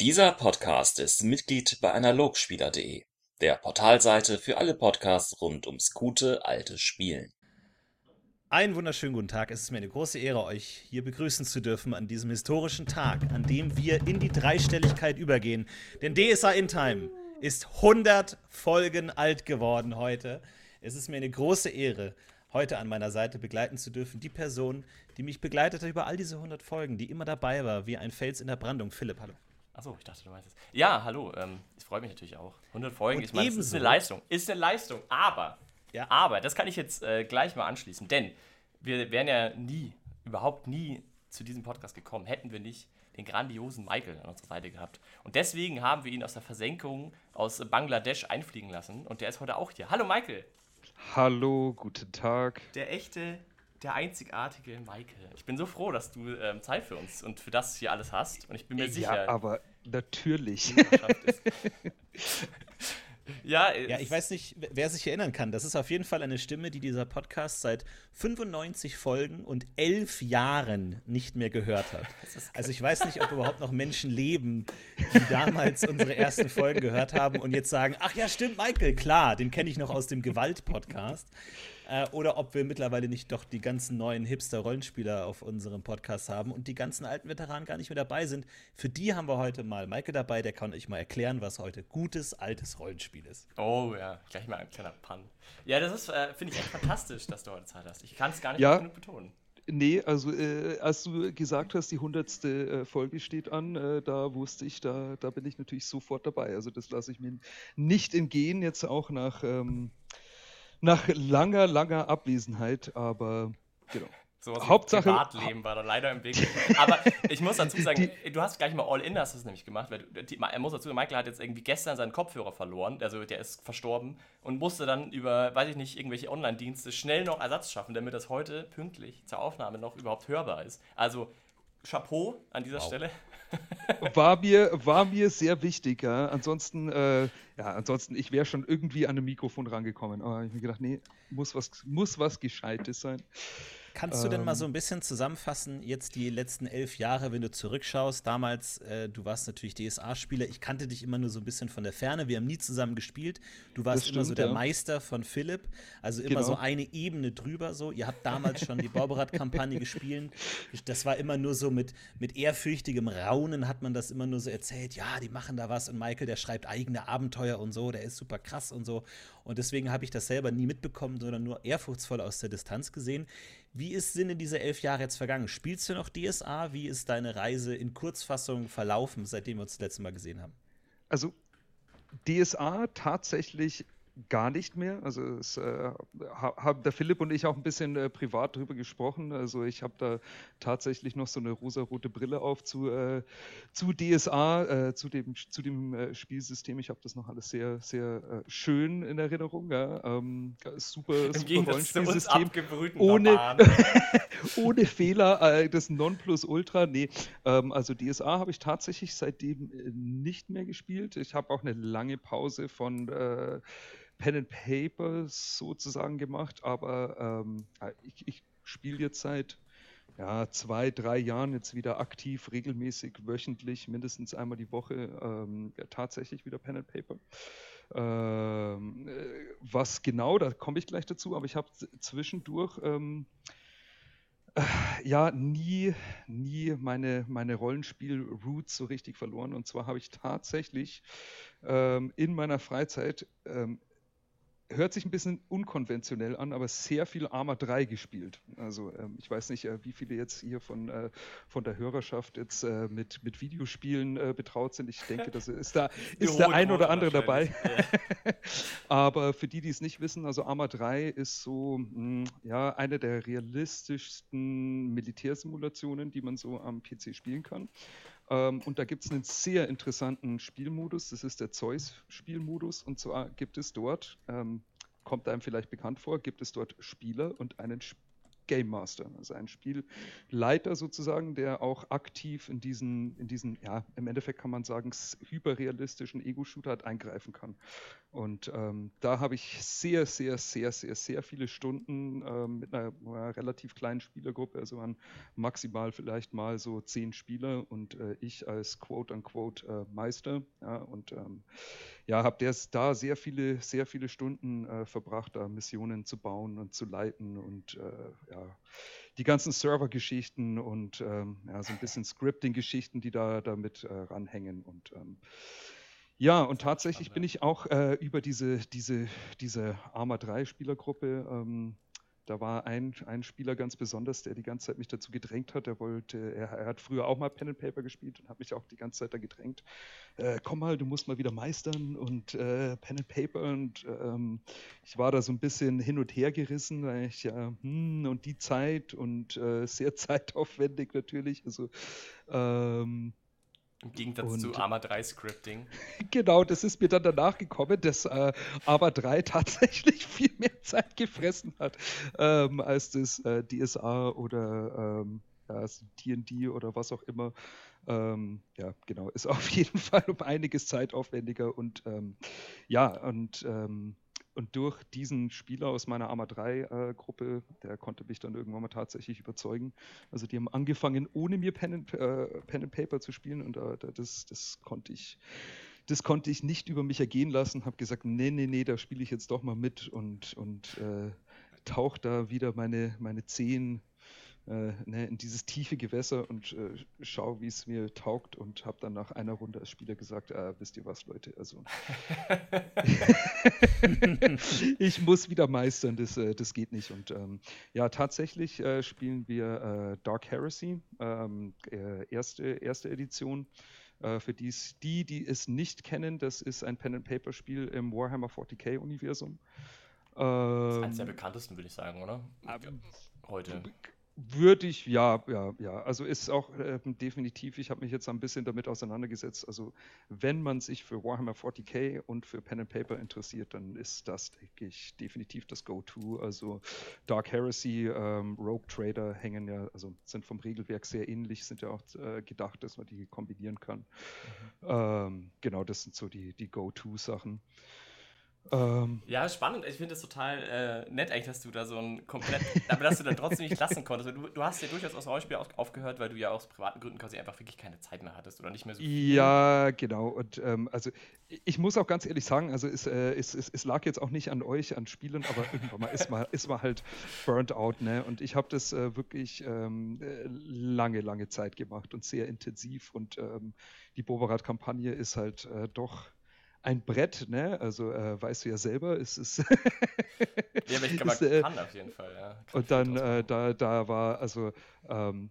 Dieser Podcast ist Mitglied bei Analogspieler.de, der Portalseite für alle Podcasts rund ums gute alte Spielen. Einen wunderschönen guten Tag. Es ist mir eine große Ehre, euch hier begrüßen zu dürfen an diesem historischen Tag, an dem wir in die Dreistelligkeit übergehen. Denn DSA In Time ist 100 Folgen alt geworden heute. Es ist mir eine große Ehre, heute an meiner Seite begleiten zu dürfen, die Person, die mich begleitet hat über all diese 100 Folgen, die immer dabei war, wie ein Fels in der Brandung. Philipp, hallo. Achso, ich dachte, du meinst es. Ja, hallo, ähm, ich freue mich natürlich auch. 100 Folgen, Und ich meine, das ist eine Leistung. Ist eine Leistung, aber, ja. aber, das kann ich jetzt äh, gleich mal anschließen, denn wir wären ja nie, überhaupt nie zu diesem Podcast gekommen, hätten wir nicht den grandiosen Michael an unserer Seite gehabt. Und deswegen haben wir ihn aus der Versenkung aus Bangladesch einfliegen lassen und der ist heute auch hier. Hallo Michael! Hallo, guten Tag. Der echte, der einzigartige Michael. Ich bin so froh, dass du ähm, Zeit für uns und für das hier alles hast. Und ich bin mir ja, sicher. Aber natürlich. Ja, ja, ich weiß nicht, wer sich erinnern kann. Das ist auf jeden Fall eine Stimme, die dieser Podcast seit 95 Folgen und 11 Jahren nicht mehr gehört hat. Also ich weiß nicht, ob überhaupt noch Menschen leben, die damals unsere ersten Folgen gehört haben und jetzt sagen, ach ja, stimmt, Michael, klar, den kenne ich noch aus dem Gewalt-Podcast äh, oder ob wir mittlerweile nicht doch die ganzen neuen Hipster-Rollenspieler auf unserem Podcast haben und die ganzen alten Veteranen gar nicht mehr dabei sind. Für die haben wir heute mal Maike dabei, der kann euch mal erklären, was heute gutes, altes Rollenspiel ist. Oh ja, gleich mal ein kleiner Pan. Ja, das ist, äh, finde ich echt fantastisch, dass du heute Zeit hast. Ich kann es gar nicht ja. genug betonen. Nee, also äh, als du gesagt hast, die hundertste äh, Folge steht an, äh, da wusste ich, da, da bin ich natürlich sofort dabei. Also das lasse ich mir nicht entgehen, jetzt auch nach ähm, nach langer, langer Abwesenheit, aber genau. So was Hauptsache Privatleben war da leider im Weg. Aber ich muss dazu sagen, die, du hast gleich mal All-In hast es nämlich gemacht, weil er muss dazu, Michael hat jetzt irgendwie gestern seinen Kopfhörer verloren, also der ist verstorben und musste dann über, weiß ich nicht, irgendwelche Online-Dienste schnell noch Ersatz schaffen, damit das heute pünktlich zur Aufnahme noch überhaupt hörbar ist. Also Chapeau an dieser wow. Stelle. War mir, war mir sehr wichtig, ja. Ansonsten, äh, ja, ansonsten, ich wäre schon irgendwie an ein Mikrofon rangekommen. Aber ich habe mir gedacht, nee, muss was, muss was Gescheites sein. Kannst du denn mal so ähm. ein bisschen zusammenfassen, jetzt die letzten elf Jahre, wenn du zurückschaust? Damals, äh, du warst natürlich DSA-Spieler. Ich kannte dich immer nur so ein bisschen von der Ferne. Wir haben nie zusammen gespielt. Du warst stimmt, immer so der ja. Meister von Philipp. Also immer genau. so eine Ebene drüber. So. Ihr habt damals schon die Bauberat-Kampagne gespielt. Das war immer nur so mit, mit ehrfürchtigem Raunen hat man das immer nur so erzählt. Ja, die machen da was. Und Michael, der schreibt eigene Abenteuer und so. Der ist super krass und so. Und deswegen habe ich das selber nie mitbekommen, sondern nur ehrfurchtsvoll aus der Distanz gesehen. Wie ist Sinne diese elf Jahre jetzt vergangen? Spielst du noch DSA? Wie ist deine Reise in Kurzfassung verlaufen, seitdem wir uns das letzte Mal gesehen haben? Also DSA tatsächlich gar nicht mehr. Also es, äh, haben der Philipp und ich auch ein bisschen äh, privat drüber gesprochen. Also ich habe da tatsächlich noch so eine rosa-rote Brille auf zu, äh, zu DSA, äh, zu dem, zu dem äh, Spielsystem. Ich habe das noch alles sehr, sehr äh, schön in Erinnerung. Ja. Ähm, super, Im super Rollenspielsystem. Ohne, ohne Fehler, das Nonplusultra. Nee, ähm, also DSA habe ich tatsächlich seitdem nicht mehr gespielt. Ich habe auch eine lange Pause von Pen and Paper sozusagen gemacht, aber ähm, ich, ich spiele jetzt seit ja, zwei, drei Jahren jetzt wieder aktiv, regelmäßig, wöchentlich, mindestens einmal die Woche ähm, ja, tatsächlich wieder Pen and Paper. Ähm, äh, was genau, da komme ich gleich dazu, aber ich habe zwischendurch ähm, äh, ja nie, nie meine, meine Rollenspiel-Roots so richtig verloren. Und zwar habe ich tatsächlich ähm, in meiner Freizeit ähm, hört sich ein bisschen unkonventionell an, aber sehr viel Arma 3 gespielt. Also ähm, ich weiß nicht, äh, wie viele jetzt hier von, äh, von der Hörerschaft jetzt äh, mit, mit Videospielen äh, betraut sind. Ich denke, das ist da ist der ein oder andere dabei. aber für die, die es nicht wissen, also Arma 3 ist so mh, hm, ja eine der realistischsten Militärsimulationen, die man so am PC spielen kann. Ähm, und da gibt es einen sehr interessanten Spielmodus. Das ist der Zeus-Spielmodus. Und zwar gibt es dort, ähm, kommt einem vielleicht bekannt vor, gibt es dort Spieler und einen Game Master, also einen Spielleiter sozusagen, der auch aktiv in diesen, in diesen, ja, im Endeffekt kann man sagen, hyperrealistischen Ego-Shooter eingreifen kann. Und ähm, da habe ich sehr, sehr, sehr, sehr, sehr viele Stunden äh, mit einer, einer, relativ kleinen Spielergruppe, also waren maximal vielleicht mal so zehn Spieler und äh, ich als quote-unquote äh, Meister. Ja, und ähm, ja, habe da sehr viele, sehr viele Stunden äh, verbracht, da Missionen zu bauen und zu leiten und äh, ja, die ganzen Server-Geschichten und ähm, ja, so ein bisschen Scripting-Geschichten, die da damit äh, ranhängen und ähm, ja, und tatsächlich bin ich auch äh, über diese, diese, diese Arma 3 Spielergruppe, ähm, da war ein, ein Spieler ganz besonders, der die ganze Zeit mich dazu gedrängt hat. Er wollte, er, er hat früher auch mal Pen and Paper gespielt und hat mich auch die ganze Zeit da gedrängt. Äh, komm mal, du musst mal wieder meistern und äh, Pen and Paper und ähm, ich war da so ein bisschen hin und her gerissen, weil ich ja, hm, und die Zeit und äh, sehr zeitaufwendig natürlich. Also ähm, im Gegensatz und, zu Arma 3 Scripting. Genau, das ist mir dann danach gekommen, dass äh, Arma 3 tatsächlich viel mehr Zeit gefressen hat ähm, als das äh, DSA oder ähm, ja, D&D oder was auch immer. Ähm, ja, genau, ist auf jeden Fall um einiges zeitaufwendiger und ähm, ja, und ähm, und durch diesen Spieler aus meiner Arma 3-Gruppe, äh, der konnte mich dann irgendwann mal tatsächlich überzeugen. Also die haben angefangen, ohne mir Pen äh, Pen and Paper zu spielen und äh, das, das konnte ich. Das konnte ich nicht über mich ergehen lassen, habe gesagt, nee, nee, nee, da spiele ich jetzt doch mal mit und, und äh, tauche da wieder meine, meine Zehen äh, ne, in dieses tiefe Gewässer und äh, schau, wie es mir taugt und habe dann nach einer Runde als Spieler gesagt, äh, wisst ihr was, Leute, also ich muss wieder meistern, das, äh, das geht nicht. Und ähm, ja, tatsächlich äh, spielen wir äh, Dark Heresy, ähm, erste, erste Edition. für dies, die, die es nicht kennen, das ist ein Pen-and-Paper-Spiel im Warhammer 40k-Universum. Ähm, das ist eines der ähm, bekanntesten, würde ich sagen, oder? Heute. Würde ich, ja, ja, ja. Also ist auch äh, definitiv, ich habe mich jetzt ein bisschen damit auseinandergesetzt. Also wenn man sich für Warhammer 40k und für Pen and Paper interessiert, dann ist das, denke ich, definitiv das Go-To. Also Dark Heresy, ähm, Rogue Trader hängen ja, also sind vom Regelwerk sehr ähnlich, sind ja auch äh, gedacht, dass man die kombinieren kann. Mhm. Ähm, genau, das sind so die, die Go-To-Sachen. Ähm, ja, spannend. Ich finde es total äh, nett eigentlich, dass du da so ein komplett, aber dass du dann trotzdem nicht lassen konntest. Du, du hast ja durchaus aus Rollenspiel aufgehört, weil du ja aus privaten Gründen quasi einfach wirklich keine Zeit mehr hattest oder nicht mehr so viel. Ja, genau. Und ähm, also ich muss auch ganz ehrlich sagen, also es, äh, es, es, es, lag jetzt auch nicht an euch, an Spielen, aber irgendwann mal ist man, ist man halt burnt out, ne? Und ich habe das äh, wirklich ähm, äh, lange, lange Zeit gemacht und sehr intensiv und ähm, die Boberat-Kampagne ist halt äh, doch ein Brett, ne? Also äh, weißt du ja selber, es ist. ja, aber ich kann, ist, äh, kann auf jeden Fall, ja. und dann, äh, da, da war, also, ähm,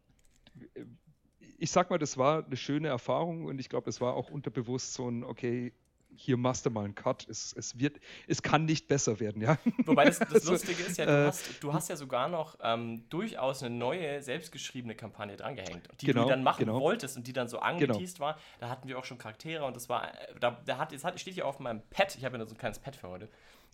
ich sag mal, das war eine schöne Erfahrung und ich glaube, es war auch unterbewusst so ein, okay, hier machst du mal einen Cut. Es, es, wird, es kann nicht besser werden, ja. Wobei das, das also, Lustige ist ja, du, äh, hast, du hast ja sogar noch ähm, durchaus eine neue, selbstgeschriebene Kampagne drangehängt, die genau, du dann machen genau. wolltest und die dann so angeteased genau. war. Da hatten wir auch schon Charaktere und das war, da, da hat, jetzt hat, steht hier auf meinem Pad, ich habe ja so ein kleines Pad für heute,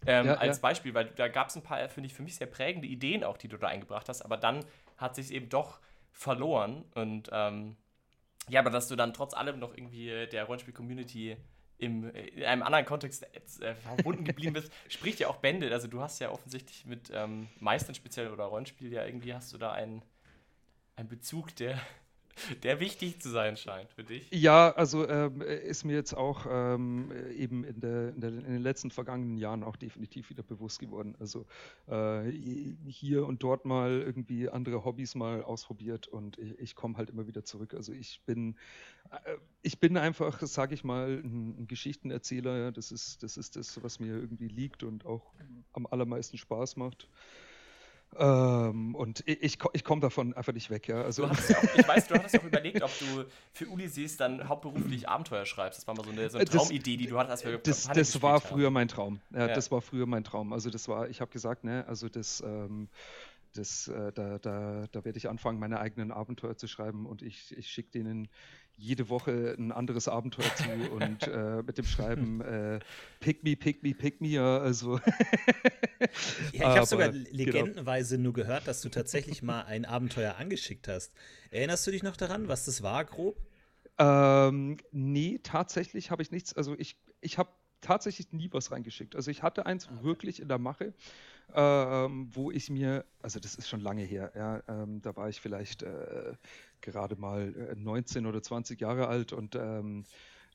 ähm, ja, als ja. Beispiel, weil da gab es ein paar, finde ich, für mich sehr prägende Ideen auch, die du da eingebracht hast, aber dann hat sich eben doch verloren und ähm, ja, aber dass du dann trotz allem noch irgendwie der Rollenspiel-Community im, in einem anderen Kontext äh, verbunden geblieben bist, spricht ja auch Bände. Also du hast ja offensichtlich mit ähm, Meistern speziell oder Rollenspiel ja irgendwie hast du da einen, einen Bezug, der der wichtig zu sein scheint für dich. Ja, also ähm, ist mir jetzt auch ähm, eben in, der, in, der, in, den letzten vergangenen Jahren auch definitiv wieder bewusst geworden. Also äh, hier und dort mal irgendwie andere Hobbys mal ausprobiert und ich, ich komme halt immer wieder zurück. Also ich bin, äh, ich bin einfach, sage ich mal, ein, ein Geschichtenerzähler. Ja. Das, ist, das ist das, was mir irgendwie liegt und auch am allermeisten Spaß macht. Ähm, und ich, ich komme davon einfach nicht weg, ja. Also ja auch, ich weiß, du hattest ja auch überlegt, ob du für Ulysses dann hauptberuflich Abenteuer schreibst. Das war mal so eine, so eine Traumidee, die du hattest, als Das, das war früher mein Traum. Ja, ja, Das war früher mein Traum. Also das war, ich habe gesagt, ne, also das, ähm, das, äh, da, da, da werde ich anfangen, meine eigenen Abenteuer zu schreiben und ich, ich schicke denen jede Woche ein anderes Abenteuer zu und äh, mit dem Schreiben äh, Pick me, pick me, pick me, ja, also. ja, ich habe sogar genau. legendenweise genau. nur gehört, dass du tatsächlich mal ein Abenteuer angeschickt hast. Erinnerst du dich noch daran, was das war, grob? Ähm, nee, tatsächlich habe ich nichts. Also ich, ich habe tatsächlich nie was reingeschickt. Also ich hatte eins okay. wirklich in der Mache, ähm, wo ich mir, also das ist schon lange her, ja, ähm, da war ich vielleicht äh, gerade mal 19 äh, oder 20 Jahre alt und ähm,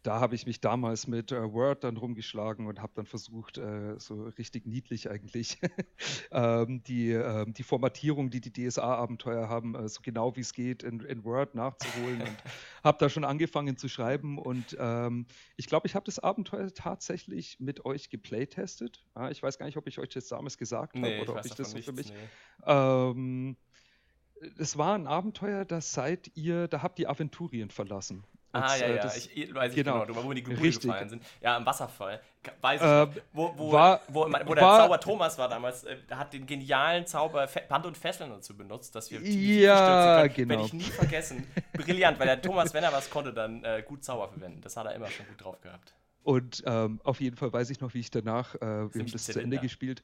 da habe ich mich damals mit äh, Word dann rumgeschlagen und habe dann versucht, äh, so richtig niedlich eigentlich ähm, die, äh, die Formatierung, die die DSA-Abenteuer haben, äh, so genau wie es geht in, in, Word nachzuholen und habe da schon angefangen zu schreiben und ähm, ich glaube, ich habe das Abenteuer tatsächlich mit euch geplaytestet. Ja, ich weiß gar nicht, ob ich euch das damals gesagt nee, habe oder ob ich das so für mich. Nee. Ähm, es war ein Abenteuer, das seid ihr, da habt ihr Aventurien verlassen. Ah, ja, äh, ja, ich, ich weiß genau, genau wo die Gebühren gefallen sind. Ja, im Wasserfall. Weiß ich äh, wo, wo, war, wo, wo, der war, Zauber Thomas war damals, äh, hat den genialen Zauber Band und Fesseln dazu benutzt, dass wir ja, genau. Werde ich nie vergessen. Brillant, weil der Thomas, wenn er was konnte, dann äh, gut Zauber verwenden. Das hat er immer schon gut drauf gehabt. Und ähm, auf jeden Fall weiß ich noch, wie ich danach, äh, wir haben das zu Ende gespielt.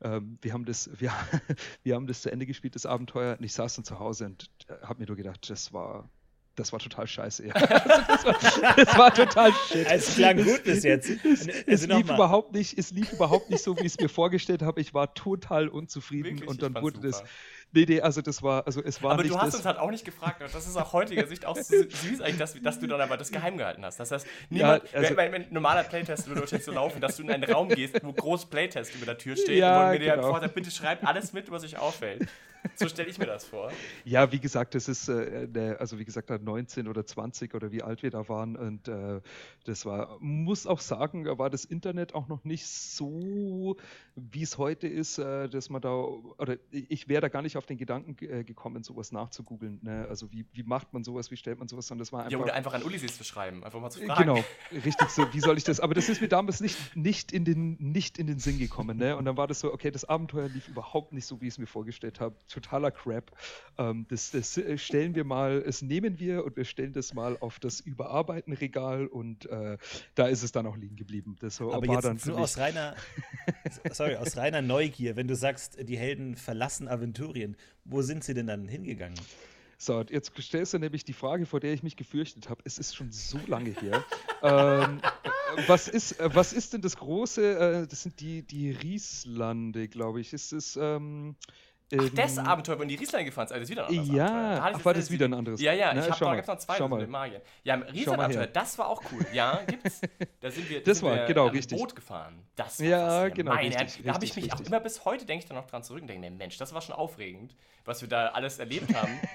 Ähm, wir, haben das, wir, wir haben das zu Ende gespielt, das Abenteuer. Und ich saß dann zu Hause und äh, habe mir nur gedacht, das war das war total scheiße. Ja. das, war, das, war, total shit. Es klang gut bis jetzt. Es, es, es lief überhaupt nicht, es lief überhaupt nicht so, wie ich es mir vorgestellt habe. Ich war total unzufrieden Wirklich? und dann wurde super. das Nee, nee, also das war, also es war Aber nicht du hast uns halt auch nicht gefragt, und das ist aus heutiger Sicht auch so süß eigentlich, dass, dass, du dann aber das geheim gehalten hast. Das heißt, niemand, ja, also, wenn, wenn, ein normaler Playtest würde wahrscheinlich so laufen, dass du in einen Raum gehst, wo groß Playtest über der Tür steht ja, und mir genau. dir vorher sagt, bitte schreibt alles mit, was euch auffällt. So stelle ich mir das vor. Ja, wie gesagt, das ist, äh, also wie gesagt, 19 oder 20 oder wie alt wir da waren und äh, das war, muss auch sagen, da war das Internet auch noch nicht so, wie es heute ist, äh, dass man da, oder ich wäre da gar nicht auf den Gedanken äh, gekommen, sowas nachzugoogeln. Ne? Also wie, wie macht man sowas, wie stellt man sowas, und das war einfach... Ja, oder einfach an Ulysses zu schreiben, einfach mal zu fragen. Genau, richtig so, wie soll ich das, aber das ist mir damals nicht, nicht, in, den, nicht in den Sinn gekommen. Ne? Und dann war das so, okay, das Abenteuer lief überhaupt nicht so, wie ich es mir vorgestellt habe totaler Crap. Ähm, das, das, äh, stellen wir mal, es nehmen wir und wir stellen das mal auf das Überarbeiten-Regal und äh, da ist es dann auch liegen geblieben. Das Aber war jetzt dann nur aus reiner, sorry, aus reiner Neugier, wenn du sagst, die Helden verlassen Aventurien, wo sind sie denn dann hingegangen? So, jetzt stellst du nämlich die Frage, vor der ich mich gefürchtet habe. Es ist schon so lange her. ähm, was, ist, äh, was ist denn das große? Äh, das sind die, die Rieslande, glaube ich. Ist es. Ähm, Ach, das Abenteuer, wo in die Rieslein gefahren ist, also wieder ein anderes Ja, da ach, war das wieder ein anderes? Ja, ja, ich habe da noch zwei so mit Magien. Ja, im Rieslein-Abenteuer, das war auch cool. Ja, gibt's. Da sind wir, das sind war, wir genau, richtig. Boot gefahren. Das war ja, genau, Meine richtig, Da habe ich mich richtig. auch immer bis heute, denke ich, da noch dran zurück und denke, nee, Mensch, das war schon aufregend, was wir da alles erlebt haben.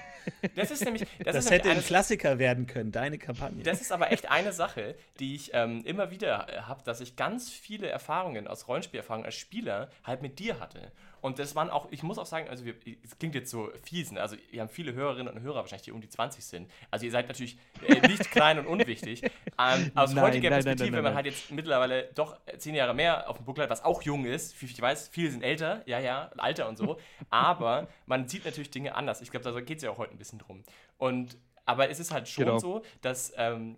Das ist nämlich. Das, das ist hätte nämlich ein Klassiker werden können, deine Kampagne. Das ist aber echt eine Sache, die ich ähm, immer wieder habe, dass ich ganz viele Erfahrungen aus Rollenspielerfahrungen als Spieler halt mit dir hatte. Und das waren auch, ich muss auch sagen, also es klingt jetzt so fies, ne? also ihr habt viele Hörerinnen und Hörer wahrscheinlich, die um die 20 sind. Also ihr seid natürlich äh, nicht klein und unwichtig. Ähm, aus nein, heutiger nein, Perspektive, nein, wenn man halt jetzt mittlerweile doch zehn Jahre mehr auf dem Buckel hat, was auch jung ist, ich weiß, viele sind älter, ja, ja, Alter und so, aber man sieht natürlich Dinge anders. Ich glaube, da geht es ja auch heute ein bisschen drum. Und aber es ist halt schon genau. so, dass ähm,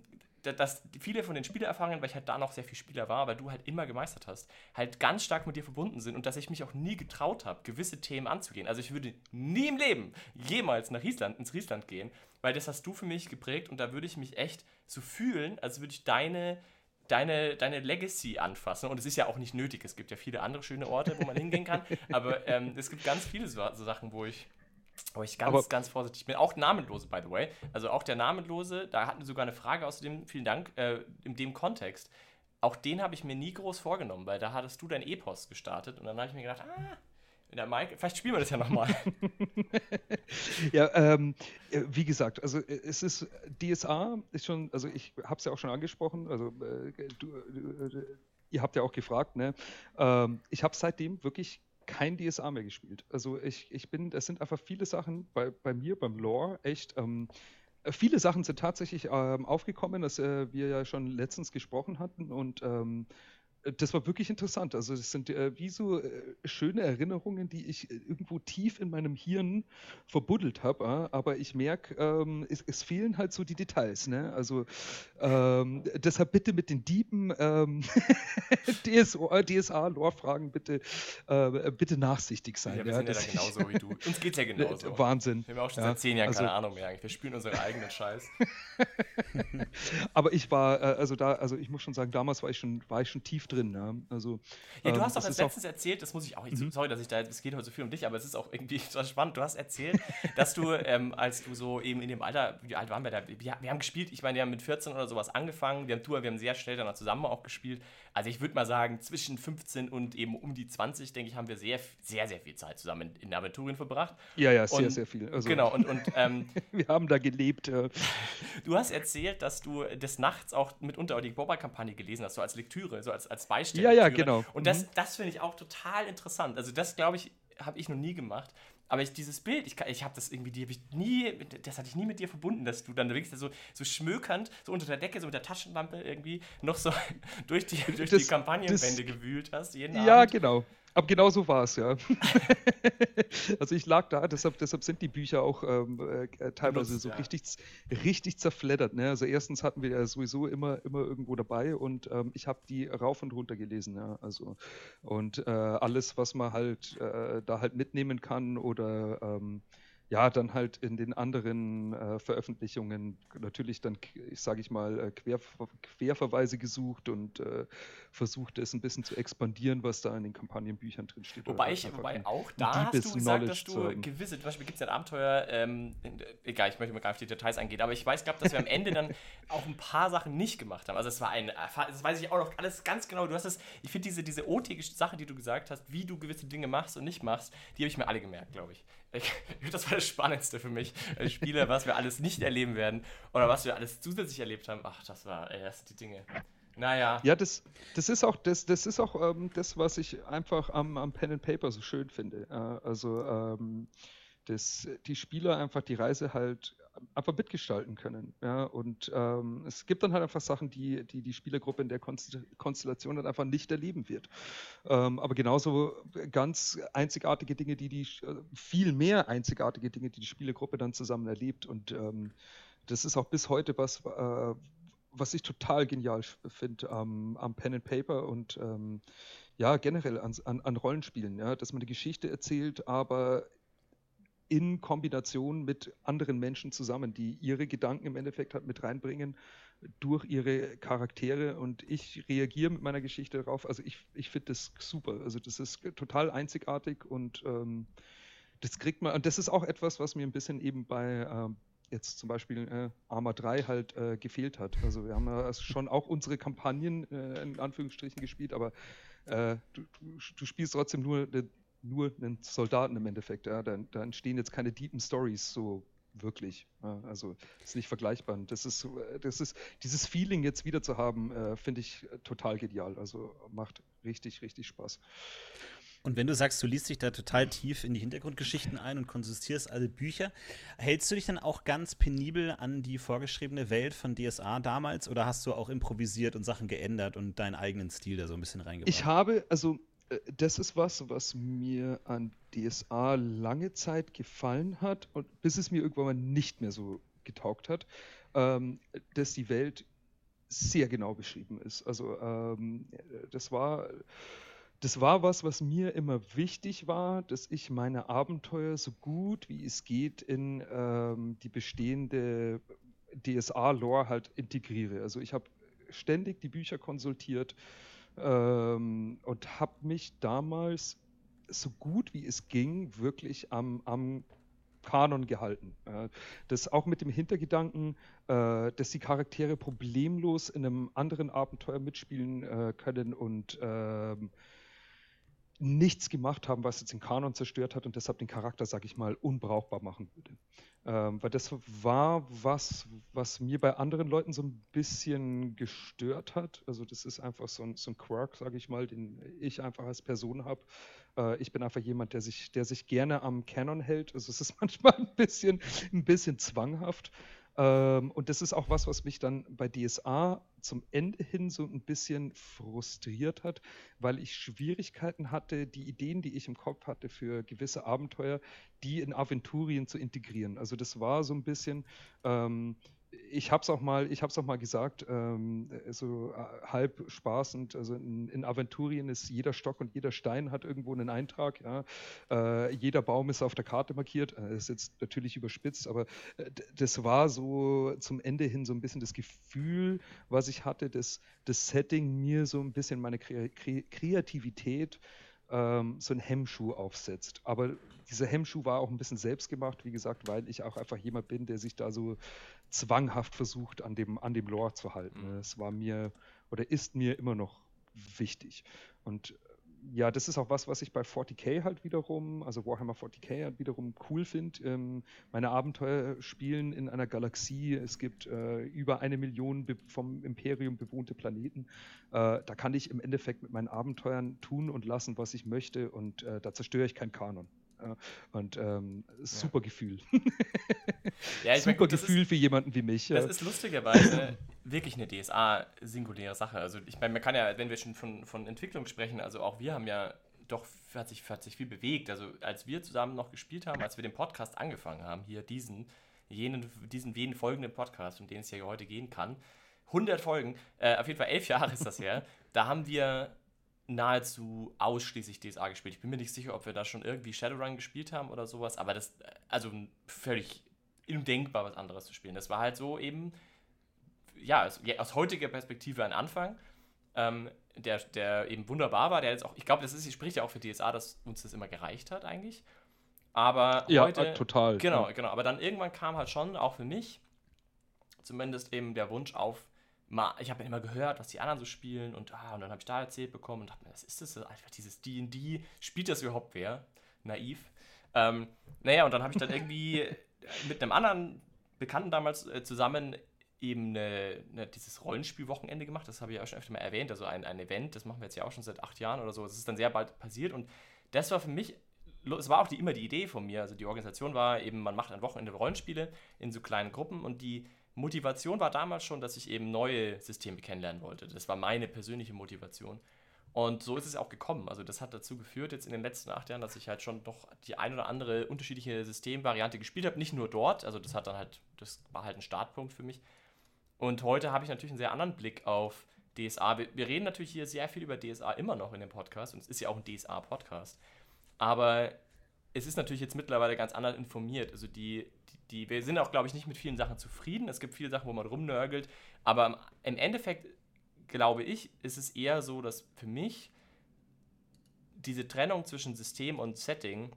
dass viele von den Spielererfahrungen, weil ich halt da noch sehr viel Spieler war, weil du halt immer gemeistert hast, halt ganz stark mit dir verbunden sind und dass ich mich auch nie getraut habe, gewisse Themen anzugehen. Also ich würde nie im Leben jemals nach Riesland, ins Riesland gehen, weil das hast du für mich geprägt und da würde ich mich echt so fühlen, als würde ich deine, deine, deine Legacy anfassen. Und es ist ja auch nicht nötig. Es gibt ja viele andere schöne Orte, wo man hingehen kann. Aber ähm, es gibt ganz viele so, so Sachen, wo ich wo ich ganz, Aber ganz vorsichtig bin. Auch Namenlose, by the way. Also auch der Namenlose, da hatten wir sogar eine Frage außerdem, vielen Dank, äh, in dem Kontext. Auch den habe ich mir nie groß vorgenommen, weil da hattest du dein Epos gestartet und dann habe ich mir gedacht, ah, der Mike, vielleicht spielen wir das ja nochmal. ja, ähm, wie gesagt, also äh, es ist, DSA ist schon, also ich habe es ja auch schon angesprochen, also äh, du, äh, ihr habt ja auch gefragt, ne? Ähm, ich habe seitdem wirklich kein DSA mehr gespielt. Also ich, ich bin, es sind einfach viele Sachen bei, bei mir, beim Lore, echt. Ähm, viele Sachen sind tatsächlich ähm, aufgekommen, dass äh, wir ja schon letztens gesprochen hatten und ähm, das war wirklich interessant. Also das sind äh, wie so äh, schöne Erinnerungen, die ich äh, irgendwo tief in meinem Hirn verbuddelt habe. Äh, aber ich merke, ähm, es, es, fehlen halt so die Details. Ne? Also ähm, deshalb bitte mit den Dieben ähm, DSA-Lore-Fragen bitte, äh, bitte nachsichtig sein. Ja, wir ja, sind ja da genauso wie du. Uns geht es ja genauso. Wahnsinn. Wir haben auch schon ja, seit zehn Jahren also, keine Ahnung mehr. Wir spielen unseren eigenen Scheiß. aber ich war, äh, also da, also ich muss schon sagen, damals war ich schon, war ich schon tief drin. Ja, also, ja du ähm, hast doch als letztens erzählt, das muss ich auch, mhm. sorry, dass ich da, es geht heute so viel um dich, aber es ist auch irgendwie so spannend. Du hast erzählt, dass du, ähm, als du so eben in dem Alter, wie alt waren wir da? Wir, wir haben gespielt, ich meine, wir haben mit 14 oder sowas angefangen, wir haben Tour, wir haben sehr schnell dann zusammen auch gespielt. Also ich würde mal sagen, zwischen 15 und eben um die 20, denke ich, haben wir sehr, sehr, sehr viel Zeit zusammen in, in Aventurien verbracht. Ja, ja, sehr, und, sehr viel. Also, genau, und, und ähm, wir haben da gelebt. Ja. Du hast erzählt, dass du des Nachts auch mitunter die Boba-Kampagne gelesen hast, so als Lektüre, so als, als Beispiel. Ja, ja, genau. Und das, mhm. das finde ich auch total interessant. Also das, glaube ich, habe ich noch nie gemacht. Aber ich, dieses Bild, ich, ich habe das irgendwie, die habe ich nie, das hatte ich nie mit dir verbunden, dass du dann wirklich so, so schmökernd, so unter der Decke, so mit der Taschenlampe irgendwie noch so durch die, durch das, die Kampagnenwände gewühlt hast. Jeden ja, Abend. genau. Aber genau so war es, ja. also ich lag da, deshalb, deshalb sind die Bücher auch ähm, äh, teilweise Lust, so ja. richtig, richtig zerfleddert. Ne? Also erstens hatten wir ja sowieso immer, immer irgendwo dabei und ähm, ich habe die rauf und runter gelesen. Ja? Also, und äh, alles, was man halt äh, da halt mitnehmen kann oder ähm, ja, dann halt in den anderen äh, Veröffentlichungen natürlich dann, ich sage ich mal, äh, Quer, Querverweise gesucht und äh, versucht es ein bisschen zu expandieren, was da in den Kampagnenbüchern drin steht. Wobei, ich, wobei auch da hast du gesagt, dass du gewisse, zum Beispiel gibt es ja ein Abenteuer, ähm, egal, ich möchte mal gar nicht auf die Details eingehen, aber ich weiß, glaube dass wir am Ende dann auch ein paar Sachen nicht gemacht haben. Also es war ein, das weiß ich auch noch alles ganz genau. Du hast es, ich finde diese, diese OT Sache, die du gesagt hast, wie du gewisse Dinge machst und nicht machst, die habe ich mir alle gemerkt, glaube ich. Das war das Spannendste für mich als Spieler, was wir alles nicht erleben werden oder was wir alles zusätzlich erlebt haben. Ach, das war erst die Dinge. Naja. Ja, das, das ist auch, das, das, ist auch ähm, das, was ich einfach am, am Pen and Paper so schön finde. Äh, also, ähm, dass die Spieler einfach die Reise halt einfach mitgestalten können. Ja? Und ähm, es gibt dann halt einfach Sachen, die die, die Spielergruppe in der Konstellation dann einfach nicht erleben wird. Ähm, aber genauso ganz einzigartige Dinge, die die, äh, viel mehr einzigartige Dinge, die die Spielergruppe dann zusammen erlebt. Und ähm, das ist auch bis heute was, äh, was ich total genial finde am, am Pen and Paper und ähm, ja, generell an, an, an Rollenspielen, ja, dass man eine Geschichte erzählt, aber in Kombination mit anderen Menschen zusammen, die ihre Gedanken im Endeffekt halt mit reinbringen durch ihre Charaktere und ich reagiere mit meiner Geschichte darauf. Also ich, ich finde das super. Also das ist total einzigartig und ähm, das kriegt man, und das ist auch etwas, was mir ein bisschen eben bei ähm, jetzt zum Beispiel äh, Arma 3 halt äh, gefehlt hat. Also wir haben ja schon auch unsere Kampagnen äh, in Anführungsstrichen gespielt, aber äh, du, du, du, spielst trotzdem nur eine nur einen Soldaten im Endeffekt. Ja? Da, da entstehen jetzt keine deepen Stories so wirklich. Ja? Also ist nicht vergleichbar. Das ist, das ist dieses Feeling jetzt wieder zu haben, äh, finde ich total genial. Also macht richtig, richtig Spaß. Und wenn du sagst, du liest dich da total tief in die Hintergrundgeschichten ein und konsistierst alle Bücher, hältst du dich dann auch ganz penibel an die vorgeschriebene Welt von DSA damals oder hast du auch improvisiert und Sachen geändert und deinen eigenen Stil da so ein bisschen reingebracht? Ich habe, also äh, das ist was, was mir an DSA lange Zeit gefallen hat und bis es mir irgendwann mal nicht mehr so getaugt hat, ähm, dass die Welt sehr genau beschrieben ist. Also ähm, das war das war was, was mir immer wichtig war, dass ich meine Abenteuer so gut wie es geht in ähm, die bestehende DSA-Lore halt integriere. Also ich habe ständig die Bücher konsultiert, ähm, und habe mich damals so gut wie es ging wirklich am, am Kanon gehalten. Das auch mit dem Hintergedanken, äh, dass die Charaktere problemlos in einem anderen Abenteuer mitspielen äh, können und ähm, nichts gemacht haben, was jetzt den Kanon zerstört hat und deshalb den Charakter, sag ich mal, unbrauchbar machen würde. Ähm, weil das war was, was mir bei anderen Leuten so ein bisschen gestört hat. Also das ist einfach so ein, so ein Quirk, sage ich mal, den ich einfach als Person habe. Äh, ich bin einfach jemand, der sich, der sich gerne am Canon hält. Also es ist manchmal ein bisschen, ein bisschen zwanghaft. Ähm, und das ist auch was, was mich dann bei DSA zum Ende hin so ein bisschen frustriert hat, weil ich Schwierigkeiten hatte, die Ideen, die ich im Kopf hatte für gewisse Abenteuer, die in Aventurien zu integrieren. Also das war so ein bisschen, ähm, ich habe es auch mal, ich habe auch mal gesagt, ähm, so äh, halb spaßend. Also in, in, Aventurien ist jeder Stock und jeder Stein hat irgendwo einen Eintrag. Ja? Äh, jeder Baum ist auf der Karte markiert. Das äh, ist jetzt natürlich überspitzt, aber äh, das war so zum Ende hin so ein bisschen das Gefühl, was ich hatte, dass das Setting mir so ein bisschen meine Kre Kre Kreativität ähm, so ein Hemmschuh aufsetzt. Aber dieser Hemmschuh war auch ein bisschen selbst gemacht, wie gesagt, weil ich auch einfach jemand bin, der sich da so zwanghaft versucht, an dem, an dem Lore zu halten. Mhm. Es war mir oder ist mir immer noch wichtig. Und ja, das ist auch was, was ich bei 40k halt wiederum, also Warhammer 40k halt wiederum cool finde. Ähm, meine Abenteuer spielen in einer Galaxie. Es gibt äh, über eine Million vom Imperium bewohnte Planeten. Äh, da kann ich im Endeffekt mit meinen Abenteuern tun und lassen, was ich möchte und äh, da zerstöre ich keinen Kanon. Und ähm, super ja. Gefühl. ja, super mein, gut, Gefühl ist, für jemanden wie mich. Das ist lustigerweise wirklich eine DSA-singuläre Sache. Also ich meine, man kann ja, wenn wir schon von, von Entwicklung sprechen, also auch wir haben ja doch, hat sich, hat sich viel bewegt. Also als wir zusammen noch gespielt haben, als wir den Podcast angefangen haben, hier diesen, jenen, diesen wen folgenden Podcast, um den es ja heute gehen kann, 100 Folgen, äh, auf jeden Fall elf Jahre ist das her, da haben wir nahezu ausschließlich DSA gespielt. Ich bin mir nicht sicher, ob wir da schon irgendwie Shadowrun gespielt haben oder sowas, aber das, also völlig undenkbar, was anderes zu spielen. Das war halt so eben, ja, aus, aus heutiger Perspektive ein Anfang, ähm, der, der eben wunderbar war, der jetzt auch, ich glaube, das ist, spricht ja auch für DSA, dass uns das immer gereicht hat eigentlich. Aber ja, heute, total. Genau, ja. genau. Aber dann irgendwann kam halt schon auch für mich zumindest eben der Wunsch auf, mal, ich habe ja immer gehört, was die anderen so spielen und, ah, und dann habe ich da erzählt bekommen und dachte mir, was ist das? Einfach dieses D&D, spielt das überhaupt wer? Naiv. Ähm, naja, und dann habe ich dann irgendwie mit einem anderen Bekannten damals äh, zusammen eben eine, eine, dieses Rollenspielwochenende gemacht. Das habe ich auch schon öfter mal erwähnt. Also ein, ein Event, das machen wir jetzt ja auch schon seit acht Jahren oder so. Das ist dann sehr bald passiert und das war für mich, es war auch die, immer die Idee von mir. Also die Organisation war eben, man macht ein Wochenende Rollenspiele in so kleinen Gruppen und die Motivation war damals schon, dass ich eben neue Systeme kennenlernen wollte. Das war meine persönliche Motivation. Und so ist es auch gekommen. Also das hat dazu geführt, jetzt in den letzten acht Jahren, dass ich halt schon doch die ein oder andere unterschiedliche Systemvariante gespielt habe. Nicht nur dort, also das hat dann halt, das war halt ein Startpunkt für mich. Und heute habe ich natürlich einen sehr anderen Blick auf DSA. Wir, wir reden natürlich hier sehr viel über DSA immer noch in dem Podcast und es ist ja auch ein DSA-Podcast. Aber es ist natürlich jetzt mittlerweile ganz anders informiert. Also die, die, wir sind auch, glaube ich, nicht mit vielen Sachen zufrieden. Es gibt viele Sachen, wo man rumnörgelt. Aber im Endeffekt, glaube ich, ist es eher so, dass für mich diese Trennung zwischen System und Setting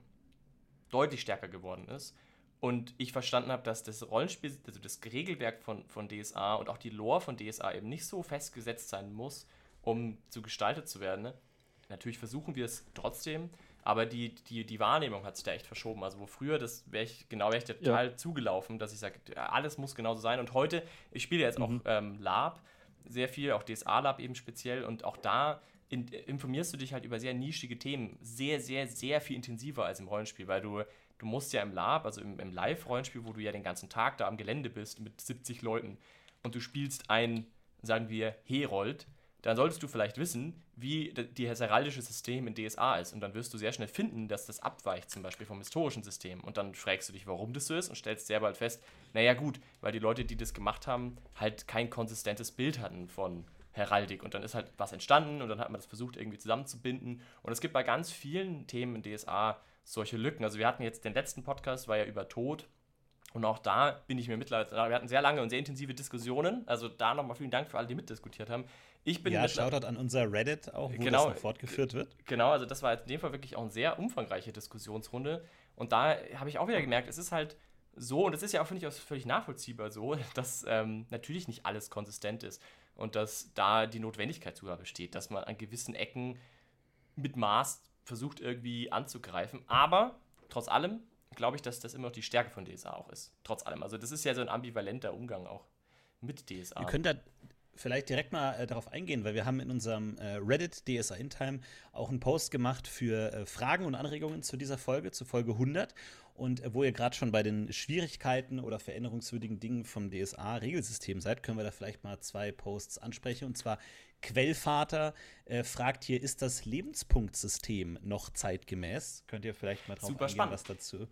deutlich stärker geworden ist. Und ich verstanden habe, dass das Rollenspiel, also das Regelwerk von, von DSA und auch die Lore von DSA eben nicht so festgesetzt sein muss, um zu gestaltet zu werden. Natürlich versuchen wir es trotzdem, aber die, die, die Wahrnehmung hat sich da echt verschoben. Also wo früher, das wäre ich, genau wäre ich total ja. zugelaufen, dass ich sage, alles muss genauso sein. Und heute, ich spiele jetzt mhm. auch ähm, Lab sehr viel, auch DSA-Lab eben speziell. Und auch da in, informierst du dich halt über sehr nischige Themen sehr, sehr, sehr viel intensiver als im Rollenspiel, weil du, du musst ja im Lab, also im, im Live-Rollenspiel, wo du ja den ganzen Tag da am Gelände bist mit 70 Leuten und du spielst ein, sagen wir, Herold, dann solltest du vielleicht wissen, wie das heraldische System in DSA ist. Und dann wirst du sehr schnell finden, dass das abweicht, zum Beispiel vom historischen System. Und dann fragst du dich, warum das so ist und stellst sehr bald fest, naja gut, weil die Leute, die das gemacht haben, halt kein konsistentes Bild hatten von Heraldik. Und dann ist halt was entstanden und dann hat man das versucht irgendwie zusammenzubinden. Und es gibt bei ganz vielen Themen in DSA solche Lücken. Also wir hatten jetzt den letzten Podcast, war ja über Tod. Und auch da bin ich mir mittlerweile, wir hatten sehr lange und sehr intensive Diskussionen. Also da nochmal vielen Dank für alle, die mitdiskutiert haben. Ich bin ja, Shoutout an unser Reddit auch, wo genau, das noch fortgeführt wird. Genau, also das war in dem Fall wirklich auch eine sehr umfangreiche Diskussionsrunde. Und da habe ich auch wieder gemerkt, es ist halt so, und das ist ja auch, finde ich, auch völlig nachvollziehbar so, dass ähm, natürlich nicht alles konsistent ist und dass da die Notwendigkeit sogar besteht, dass man an gewissen Ecken mit Maß versucht irgendwie anzugreifen. Aber trotz allem glaube ich, dass das immer noch die Stärke von DSA auch ist. Trotz allem. Also das ist ja so ein ambivalenter Umgang auch mit DSA. Wir können da vielleicht direkt mal äh, darauf eingehen, weil wir haben in unserem äh, Reddit DSA in Time auch einen Post gemacht für äh, Fragen und Anregungen zu dieser Folge, zu Folge 100. Und äh, wo ihr gerade schon bei den Schwierigkeiten oder veränderungswürdigen Dingen vom DSA-Regelsystem seid, können wir da vielleicht mal zwei Posts ansprechen. Und zwar Quellvater äh, fragt hier, ist das Lebenspunktsystem noch zeitgemäß? Könnt ihr vielleicht mal drauf Super eingehen, spannend. was dazu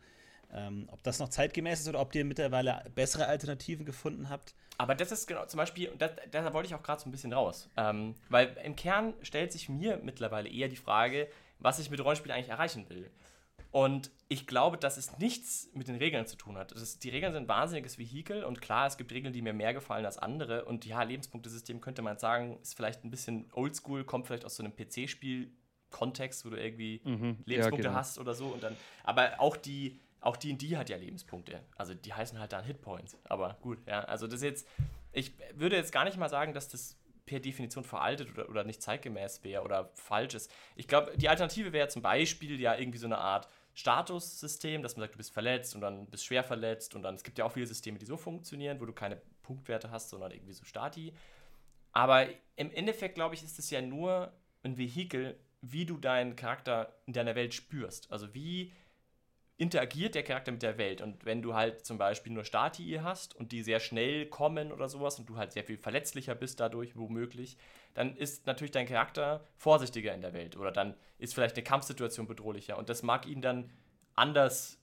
ähm, ob das noch zeitgemäß ist oder ob ihr mittlerweile bessere Alternativen gefunden habt. Aber das ist genau, zum Beispiel, da, da wollte ich auch gerade so ein bisschen raus. Ähm, weil im Kern stellt sich mir mittlerweile eher die Frage, was ich mit Rollenspiel eigentlich erreichen will. Und ich glaube, dass es nichts mit den Regeln zu tun hat. Ist, die Regeln sind ein wahnsinniges Vehikel und klar, es gibt Regeln, die mir mehr gefallen als andere. Und ja, Lebenspunktesystem könnte man sagen, ist vielleicht ein bisschen oldschool, kommt vielleicht aus so einem PC-Spiel. Kontext, wo du irgendwie mhm, Lebenspunkte ja, genau. hast oder so und dann, aber auch die, auch D&D hat ja Lebenspunkte. Also die heißen halt dann Hitpoints. Aber gut, ja. Also das jetzt, ich würde jetzt gar nicht mal sagen, dass das per Definition veraltet oder, oder nicht zeitgemäß wäre oder falsch ist. Ich glaube, die Alternative wäre zum Beispiel ja irgendwie so eine Art Statussystem, dass man sagt, du bist verletzt und dann bist schwer verletzt und dann, es gibt ja auch viele Systeme, die so funktionieren, wo du keine Punktwerte hast, sondern irgendwie so Stati. Aber im Endeffekt, glaube ich, ist es ja nur ein Vehikel, wie du deinen Charakter in deiner Welt spürst. Also wie interagiert der Charakter mit der Welt. Und wenn du halt zum Beispiel nur Stati hast und die sehr schnell kommen oder sowas und du halt sehr viel verletzlicher bist dadurch, womöglich, dann ist natürlich dein Charakter vorsichtiger in der Welt. Oder dann ist vielleicht eine Kampfsituation bedrohlicher. Und das mag ihn dann anders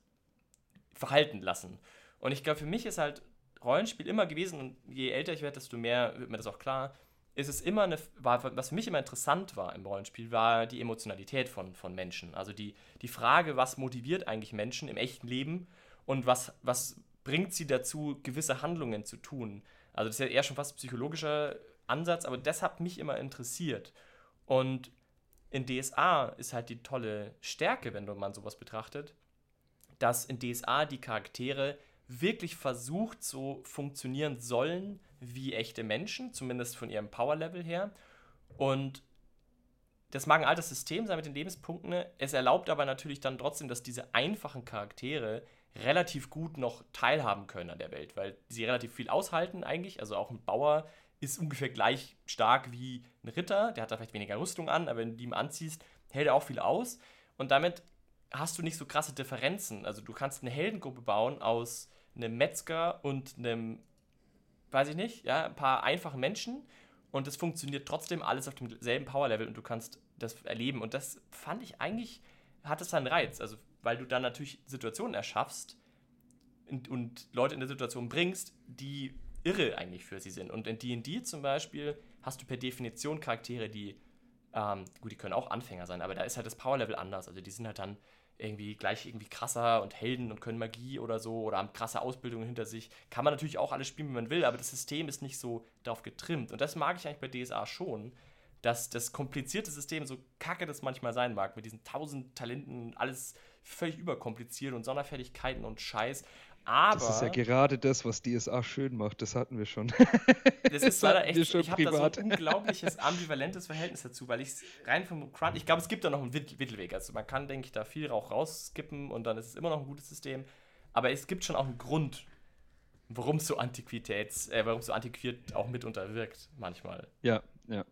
verhalten lassen. Und ich glaube, für mich ist halt Rollenspiel immer gewesen, und je älter ich werde, desto mehr wird mir das auch klar, ist es immer eine, war, was für mich immer interessant war im Rollenspiel, war die Emotionalität von, von Menschen. Also die, die Frage, was motiviert eigentlich Menschen im echten Leben und was, was bringt sie dazu, gewisse Handlungen zu tun. Also das ist ja eher schon fast psychologischer Ansatz, aber das hat mich immer interessiert. Und in DSA ist halt die tolle Stärke, wenn man sowas betrachtet, dass in DSA die Charaktere wirklich versucht, so funktionieren sollen wie echte Menschen, zumindest von ihrem Power-Level her. Und das mag ein altes System sein mit den Lebenspunkten. Es erlaubt aber natürlich dann trotzdem, dass diese einfachen Charaktere relativ gut noch teilhaben können an der Welt, weil sie relativ viel aushalten eigentlich. Also auch ein Bauer ist ungefähr gleich stark wie ein Ritter. Der hat da vielleicht weniger Rüstung an, aber wenn du die ihm anziehst, hält er auch viel aus. Und damit hast du nicht so krasse Differenzen. Also du kannst eine Heldengruppe bauen aus einem Metzger und einem, weiß ich nicht, ja, ein paar einfachen Menschen und es funktioniert trotzdem alles auf demselben Power-Level und du kannst das erleben. Und das fand ich eigentlich, hat es seinen Reiz. Also, weil du dann natürlich Situationen erschaffst und, und Leute in der Situation bringst, die irre eigentlich für sie sind. Und in DD zum Beispiel hast du per Definition Charaktere, die, ähm, gut, die können auch Anfänger sein, aber da ist halt das Power-Level anders. Also die sind halt dann irgendwie gleich irgendwie krasser und Helden und können Magie oder so oder haben krasse Ausbildungen hinter sich. Kann man natürlich auch alles spielen, wie man will, aber das System ist nicht so darauf getrimmt. Und das mag ich eigentlich bei DSA schon, dass das komplizierte System, so kacke das manchmal sein mag, mit diesen tausend Talenten, alles völlig überkompliziert und Sonderfertigkeiten und Scheiß, aber, das ist ja gerade das, was DSA schön macht. Das hatten wir schon. Das ist leider echt. Ich habe da so ein unglaubliches ambivalentes Verhältnis dazu, weil ich rein vom Crunch. Ich glaube, es gibt da noch einen Mittelweg. Also man kann, denke ich, da viel Rauch rausskippen und dann ist es immer noch ein gutes System. Aber es gibt schon auch einen Grund, warum es so Antiquitäts, äh, warum so antiquiert auch mitunter wirkt manchmal. Ja, ja.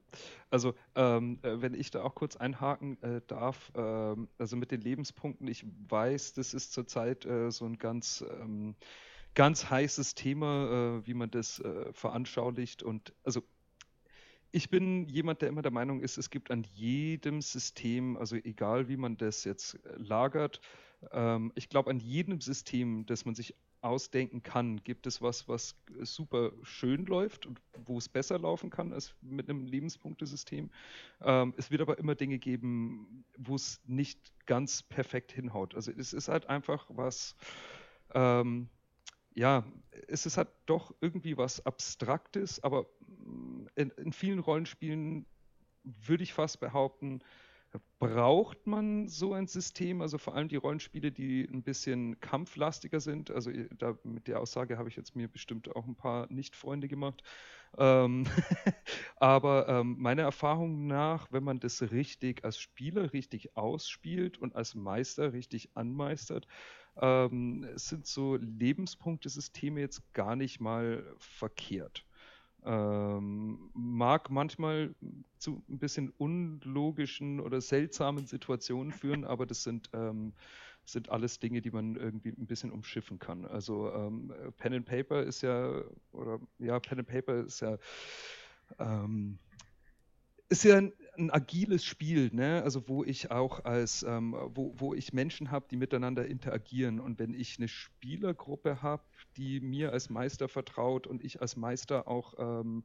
Also ähm, äh, wenn ich da auch kurz einhaken äh, darf, ähm, also mit den Lebenspunkten, ich weiß, das ist zurzeit äh, so ein ganz ähm, ganz heißes Thema, äh, wie man das äh, veranschaulicht und also ich bin jemand, der immer der Meinung ist, es gibt an jedem System, also egal wie man das jetzt lagert, ähm, ich glaube, an jedem System, das man sich ausdenken kann. Gibt es was, was super schön läuft und wo es besser laufen kann als mit einem Lebenspunktesystem? Ähm, es wird aber immer Dinge geben, wo es nicht ganz perfekt hinhaut. Also es ist halt einfach was, ähm, ja, es ist halt doch irgendwie was Abstraktes, aber in, in vielen Rollenspielen würde ich fast behaupten, Braucht man so ein System, also vor allem die Rollenspiele, die ein bisschen kampflastiger sind? Also da, mit der Aussage habe ich jetzt mir bestimmt auch ein paar Nicht-Freunde gemacht. Ähm aber ähm, meiner Erfahrung nach, wenn man das richtig als Spieler richtig ausspielt und als Meister richtig anmeistert, ähm, sind so Lebenspunktesysteme jetzt gar nicht mal verkehrt. Ähm, mag manchmal zu ein bisschen unlogischen oder seltsamen Situationen führen, aber das sind, ähm, sind alles Dinge, die man irgendwie ein bisschen umschiffen kann. Also ähm, Pen and Paper ist ja, oder ja, Pen and Paper ist ja ähm, ist ja ein, ein, agiles Spiel, ne? Also wo ich auch als, ähm, wo, wo ich Menschen habe, die miteinander interagieren. Und wenn ich eine Spielergruppe habe, die mir als Meister vertraut und ich als Meister auch ähm,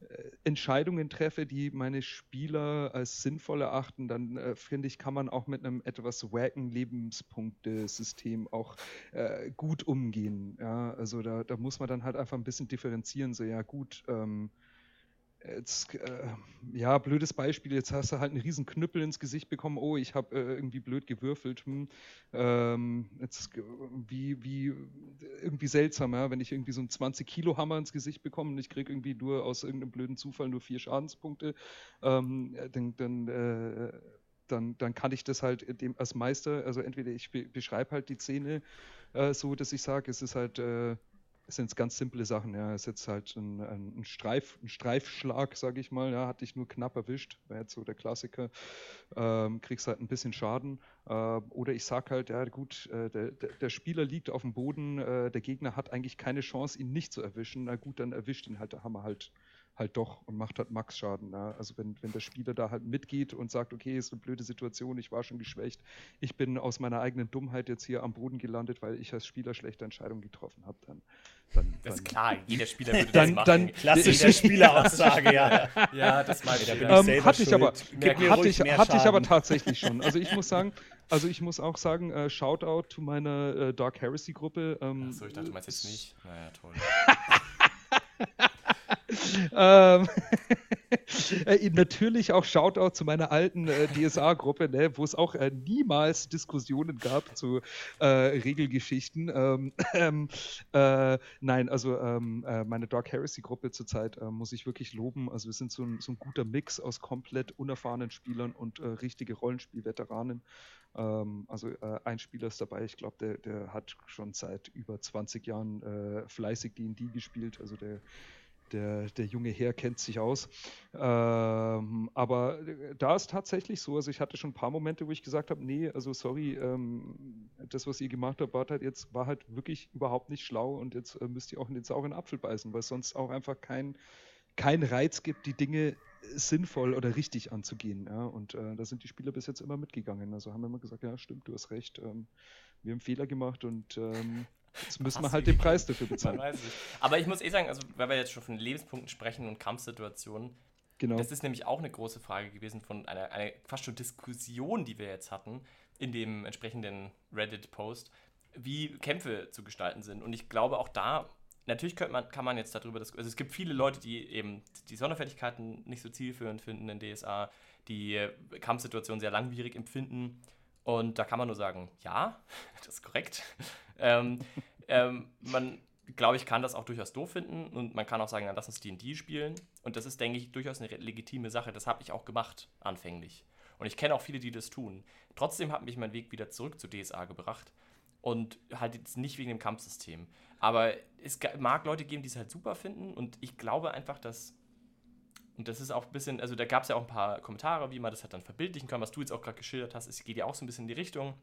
äh, Entscheidungen treffe, die meine Spieler als sinnvoll erachten, dann äh, finde ich, kann man auch mit einem etwas wacken Lebenspunktesystem auch äh, gut umgehen. Ja? Also da, da muss man dann halt einfach ein bisschen differenzieren. So, ja gut, ähm, Jetzt, äh, ja, blödes Beispiel, jetzt hast du halt einen riesen Knüppel ins Gesicht bekommen, oh, ich habe äh, irgendwie blöd gewürfelt. Hm. Ähm, jetzt, wie, wie, irgendwie seltsam, ja, wenn ich irgendwie so einen 20-Kilo-Hammer ins Gesicht bekomme und ich kriege irgendwie nur aus irgendeinem blöden Zufall nur vier Schadenspunkte, ähm, dann, dann, äh, dann, dann kann ich das halt dem als Meister, also entweder ich be beschreibe halt die Szene äh, so, dass ich sage, es ist halt äh, es sind ganz simple Sachen. Ja, es ist jetzt halt ein, ein, Streif, ein Streifschlag, sage ich mal. Ja, hat dich nur knapp erwischt. Wäre jetzt so der Klassiker. Ähm, kriegst halt ein bisschen Schaden. Äh, oder ich sage halt, ja gut, äh, der, der, Spieler liegt auf dem Boden, äh, der Gegner hat eigentlich keine Chance, ihn nicht zu erwischen. Na gut, dann erwischt ihn halt der Hammer halt halt doch und macht halt Max-Schaden. Ja. Also wenn, wenn der Spieler da halt mitgeht und sagt, okay, ist eine blöde Situation, ich war schon geschwächt, ich bin aus meiner eigenen Dummheit jetzt hier am Boden gelandet, weil ich als Spieler schlechte Entscheidungen getroffen habe, dann, dann, Das ist klar, jeder Spieler würde dann, das machen. Dann, Klassische Spieleraussage, ja. ja, das mag ich. Da bin ich ähm, hatte ich aber, hatte ich, hatte ich aber tatsächlich schon. Also ich muss sagen, also ich muss auch sagen, äh, Shoutout to meiner äh, Dark Heresy Gruppe. Ähm, Achso, ich dachte, du meinst jetzt nicht. Naja, toll. Ähm, äh, natürlich auch Shoutout zu meiner alten äh, DSA-Gruppe, ne, wo es auch äh, niemals Diskussionen gab zu äh, Regelgeschichten. Ähm, ähm äh, nein, also ähm, äh, meine Dark Heresy-Gruppe zurzeit muss ich wirklich loben. Also wir sind so ein, so ein guter Mix aus komplett unerfahrenen Spielern und richtige Rollenspielveteranen. Ähm, also ein Spieler ist dabei, ich glaube, der, der hat schon seit über 20 Jahren fleißig D&D gespielt. Also der der, der junge Herr kennt sich aus. Ähm, aber da ist tatsächlich so, also ich hatte schon ein paar Momente, wo ich gesagt habe, nee, also sorry, ähm, das, was ihr gemacht habt, war halt jetzt war halt wirklich überhaupt nicht schlau und jetzt äh, müsst ihr auch in den sauren Apfel beißen, weil es sonst auch einfach kein, kein Reiz gibt, die Dinge sinnvoll oder richtig anzugehen. Ja? Und äh, da sind die Spieler bis jetzt immer mitgegangen. Also haben immer gesagt, ja, stimmt, du hast recht. Ähm, wir haben Fehler gemacht und ähm, Jetzt müssen wir halt den Preis dafür bezahlen. Aber ich muss eh sagen, also weil wir jetzt schon von Lebenspunkten sprechen und Kampfsituationen, genau. das ist nämlich auch eine große Frage gewesen von einer, einer fast schon Diskussion, die wir jetzt hatten in dem entsprechenden Reddit-Post, wie Kämpfe zu gestalten sind. Und ich glaube auch da, natürlich man, kann man jetzt darüber, diskutieren, also es gibt viele Leute, die eben die Sonderfertigkeiten nicht so zielführend finden in DSA, die Kampfsituationen sehr langwierig empfinden. Und da kann man nur sagen, ja, das ist korrekt. ähm, ähm, man, glaube ich, kann das auch durchaus doof finden und man kann auch sagen, dann lass uns D&D spielen. Und das ist, denke ich, durchaus eine legitime Sache. Das habe ich auch gemacht, anfänglich. Und ich kenne auch viele, die das tun. Trotzdem hat mich mein Weg wieder zurück zu DSA gebracht. Und halt jetzt nicht wegen dem Kampfsystem. Aber es mag Leute geben, die es halt super finden. Und ich glaube einfach, dass und das ist auch ein bisschen, also da gab es ja auch ein paar Kommentare, wie man das halt dann verbildlichen kann, was du jetzt auch gerade geschildert hast. Es geht ja auch so ein bisschen in die Richtung.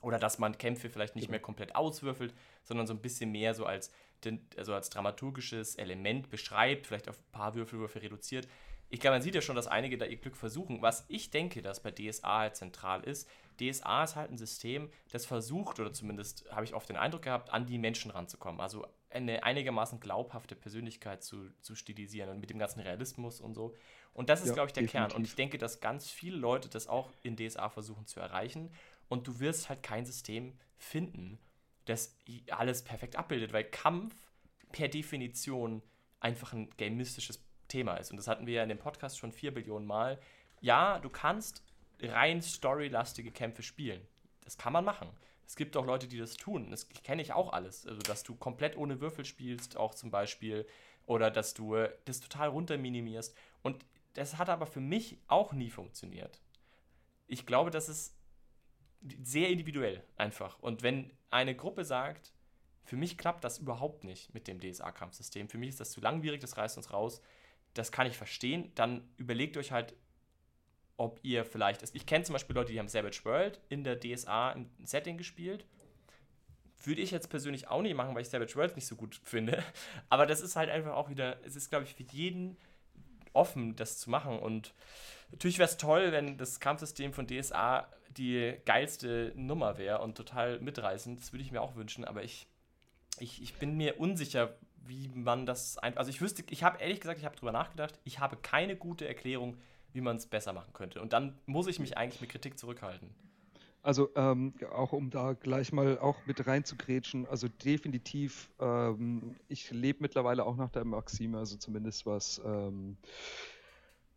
Oder dass man Kämpfe vielleicht nicht mehr komplett auswürfelt, sondern so ein bisschen mehr so als, also als dramaturgisches Element beschreibt, vielleicht auf ein paar Würfelwürfe reduziert. Ich glaube, man sieht ja schon, dass einige da ihr Glück versuchen. Was ich denke, dass bei DSA halt zentral ist, DSA ist halt ein System, das versucht, oder zumindest habe ich oft den Eindruck gehabt, an die Menschen ranzukommen. Also eine einigermaßen glaubhafte Persönlichkeit zu, zu stilisieren und mit dem ganzen Realismus und so. Und das ist, ja, glaube ich, der definitiv. Kern. Und ich denke, dass ganz viele Leute das auch in DSA versuchen zu erreichen. Und du wirst halt kein System finden, das alles perfekt abbildet, weil Kampf per Definition einfach ein gamistisches Thema ist. Und das hatten wir ja in dem Podcast schon vier Billionen Mal. Ja, du kannst rein storylastige Kämpfe spielen. Das kann man machen. Es gibt auch Leute, die das tun. Das kenne ich auch alles. Also, dass du komplett ohne Würfel spielst, auch zum Beispiel. Oder dass du äh, das total runterminimierst. Und das hat aber für mich auch nie funktioniert. Ich glaube, das ist sehr individuell einfach. Und wenn eine Gruppe sagt, Für mich klappt das überhaupt nicht mit dem DSA-Kampfsystem. Für mich ist das zu langwierig, das reißt uns raus. Das kann ich verstehen. Dann überlegt euch halt, ob ihr vielleicht. Ich kenne zum Beispiel Leute, die haben Savage World in der DSA im Setting gespielt. Würde ich jetzt persönlich auch nicht machen, weil ich Savage World nicht so gut finde. Aber das ist halt einfach auch wieder, es ist, glaube ich, für jeden offen, das zu machen. Und natürlich wäre es toll, wenn das Kampfsystem von DSA die geilste Nummer wäre und total mitreißend. Das würde ich mir auch wünschen, aber ich, ich, ich bin mir unsicher, wie man das ein. Also ich wüsste, ich habe ehrlich gesagt, ich habe drüber nachgedacht, ich habe keine gute Erklärung, wie man es besser machen könnte. Und dann muss ich mich eigentlich mit Kritik zurückhalten. Also ähm, auch um da gleich mal auch mit reinzugrätschen, also definitiv, ähm, ich lebe mittlerweile auch nach der Maxime, also zumindest was ähm,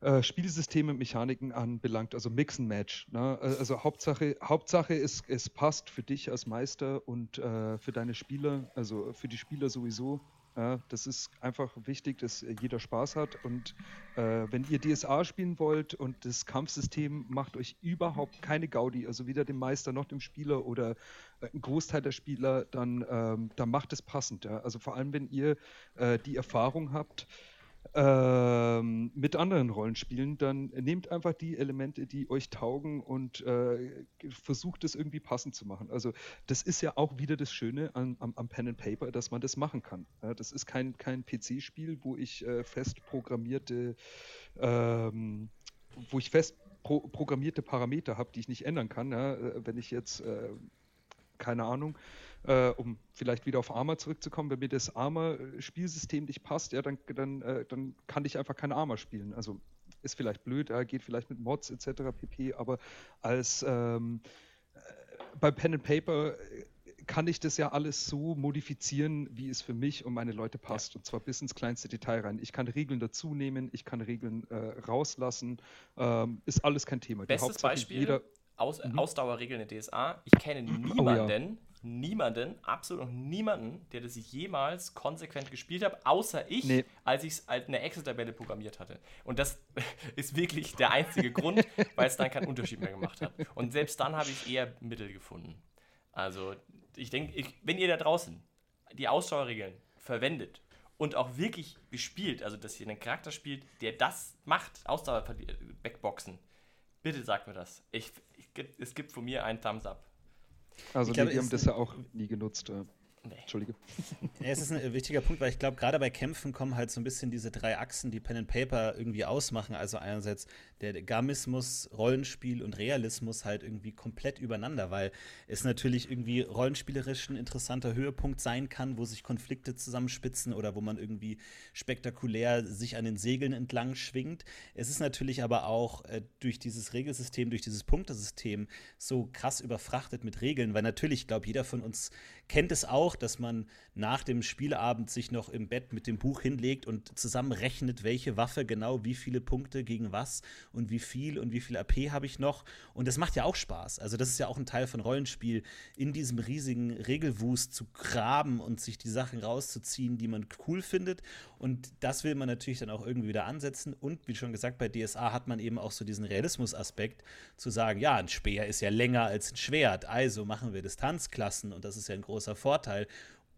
äh, Spielsysteme, Mechaniken anbelangt, also Mix and Match. Ne? Äh, also Hauptsache, Hauptsache ist, es passt für dich als Meister und äh, für deine Spieler, also für die Spieler sowieso. Ja, das ist einfach wichtig, dass jeder Spaß hat. Und äh, wenn ihr DSA spielen wollt und das Kampfsystem macht euch überhaupt keine Gaudi, also weder dem Meister noch dem Spieler oder äh, ein Großteil der Spieler, dann, ähm, dann macht es passend. Ja? Also vor allem, wenn ihr äh, die Erfahrung habt, ähm, mit anderen Rollenspielen, dann nehmt einfach die Elemente, die euch taugen und äh, versucht es irgendwie passend zu machen. Also das ist ja auch wieder das Schöne am, am, am Pen and Paper, dass man das machen kann. Ja, das ist kein, kein PC-Spiel, wo ich äh, fest programmierte, ähm, wo ich fest pro programmierte Parameter habe, die ich nicht ändern kann. Ja, äh, wenn ich jetzt, äh, keine Ahnung, äh, um vielleicht wieder auf Arma zurückzukommen, wenn mir das Arma-Spielsystem nicht passt, ja, dann, dann, äh, dann kann ich einfach kein Arma spielen. Also ist vielleicht blöd, ja, geht vielleicht mit Mods etc. pp. Aber als ähm, äh, bei Pen and Paper äh, kann ich das ja alles so modifizieren, wie es für mich und meine Leute passt. Ja. Und zwar bis ins kleinste Detail rein. Ich kann Regeln dazunehmen, ich kann Regeln äh, rauslassen. Ähm, ist alles kein Thema. Bestes Beispiel, jeder, Aus, mhm. Ausdauerregeln in DSA. Ich kenne niemanden, oh, ja niemanden, absolut noch niemanden, der das jemals konsequent gespielt hat, außer ich, nee. als ich es als eine Excel-Tabelle programmiert hatte. Und das ist wirklich der einzige Grund, weil es dann keinen Unterschied mehr gemacht hat. Und selbst dann habe ich eher Mittel gefunden. Also, ich denke, wenn ihr da draußen die Ausdauerregeln verwendet und auch wirklich gespielt, also dass ihr einen Charakter spielt, der das macht, Ausdauer Backboxen, bitte sagt mir das. Ich, ich, es gibt von mir einen Thumbs up. Also glaub, die haben das ja auch nie genutzt. Äh. Nee. Entschuldige. Ja, es ist ein wichtiger Punkt, weil ich glaube, gerade bei Kämpfen kommen halt so ein bisschen diese drei Achsen, die Pen and Paper irgendwie ausmachen. Also einerseits der Gamismus, Rollenspiel und Realismus halt irgendwie komplett übereinander, weil es natürlich irgendwie rollenspielerisch ein interessanter Höhepunkt sein kann, wo sich Konflikte zusammenspitzen oder wo man irgendwie spektakulär sich an den Segeln entlang schwingt. Es ist natürlich aber auch äh, durch dieses Regelsystem, durch dieses Punktesystem so krass überfrachtet mit Regeln, weil natürlich, ich glaube, jeder von uns kennt es auch, dass man nach dem Spielabend sich noch im Bett mit dem Buch hinlegt und zusammenrechnet, welche Waffe genau wie viele Punkte gegen was und wie viel und wie viel AP habe ich noch. Und das macht ja auch Spaß. Also das ist ja auch ein Teil von Rollenspiel, in diesem riesigen Regelwust zu graben und sich die Sachen rauszuziehen, die man cool findet. Und das will man natürlich dann auch irgendwie wieder ansetzen. Und wie schon gesagt, bei DSA hat man eben auch so diesen Realismus-Aspekt, zu sagen, ja, ein Speer ist ja länger als ein Schwert, also machen wir Distanzklassen und das ist ja ein großer Vorteil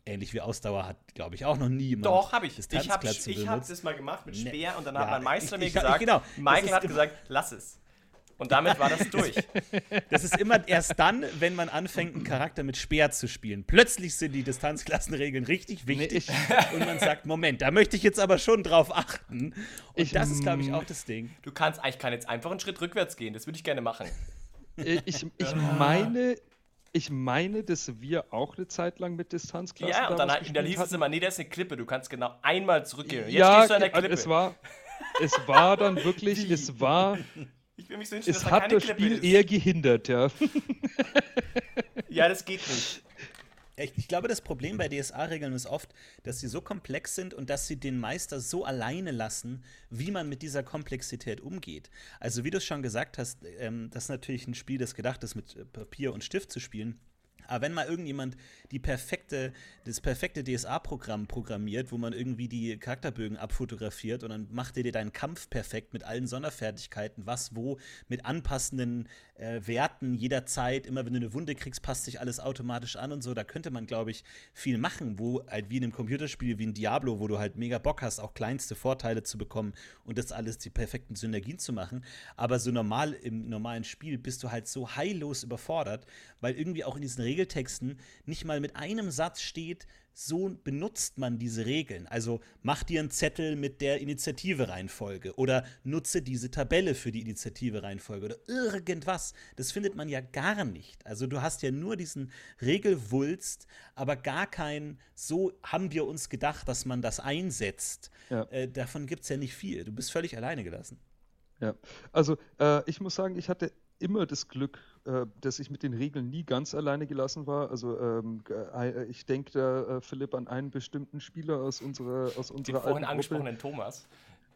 ähnlich wie Ausdauer hat, glaube ich, auch noch nie. Doch, habe ich. Ich habe hab das mal gemacht mit ne, Speer und dann ja, hat mein Meister ich, mir ich, gesagt, genau. Michael hat gesagt, lass es. Und damit war das durch. Das ist immer erst dann, wenn man anfängt, einen Charakter mit Speer zu spielen. Plötzlich sind die Distanzklassenregeln richtig wichtig nee, und man sagt, Moment, da möchte ich jetzt aber schon drauf achten. Und ich, das ist, glaube ich, auch das Ding. Du kannst, ich kann jetzt einfach einen Schritt rückwärts gehen, das würde ich gerne machen. Ich, ich meine, ich meine, dass wir auch eine Zeit lang mit Distanzklassen Ja, und dann, dann hieß es immer, nee, das ist eine Klippe, du kannst genau einmal zurückgehen. Jetzt ja, stehst du an der Klippe. Es war, es war dann wirklich, es war. Ich will mich so wünschen, es hat das Spiel ist. eher gehindert, ja. ja, das geht nicht. Ich glaube, das Problem bei DSA-Regeln ist oft, dass sie so komplex sind und dass sie den Meister so alleine lassen, wie man mit dieser Komplexität umgeht. Also, wie du es schon gesagt hast, ähm, das ist natürlich ein Spiel, das gedacht ist, mit Papier und Stift zu spielen Aber wenn mal irgendjemand die perfekte, das perfekte DSA-Programm programmiert, wo man irgendwie die Charakterbögen abfotografiert und dann macht er dir deinen Kampf perfekt mit allen Sonderfertigkeiten, was wo, mit anpassenden äh, Werten jederzeit, immer wenn du eine Wunde kriegst, passt sich alles automatisch an und so, da könnte man, glaube ich, viel machen, wo halt wie in einem Computerspiel wie ein Diablo, wo du halt mega Bock hast, auch kleinste Vorteile zu bekommen und das alles die perfekten Synergien zu machen. Aber so normal im normalen Spiel bist du halt so heillos überfordert, weil irgendwie auch in diesen Regeltexten nicht mal mit einem Satz steht, so benutzt man diese Regeln. Also mach dir einen Zettel mit der Initiative-Reihenfolge oder nutze diese Tabelle für die Initiative-Reihenfolge oder irgendwas. Das findet man ja gar nicht. Also du hast ja nur diesen Regelwulst, aber gar kein, so haben wir uns gedacht, dass man das einsetzt. Ja. Äh, davon gibt es ja nicht viel. Du bist völlig alleine gelassen. Ja, also äh, ich muss sagen, ich hatte immer das Glück, dass ich mit den Regeln nie ganz alleine gelassen war. Also ähm, äh, ich denke da, äh, Philipp, an einen bestimmten Spieler aus unserer aus unserer Den vorhin angesprochenen Thomas.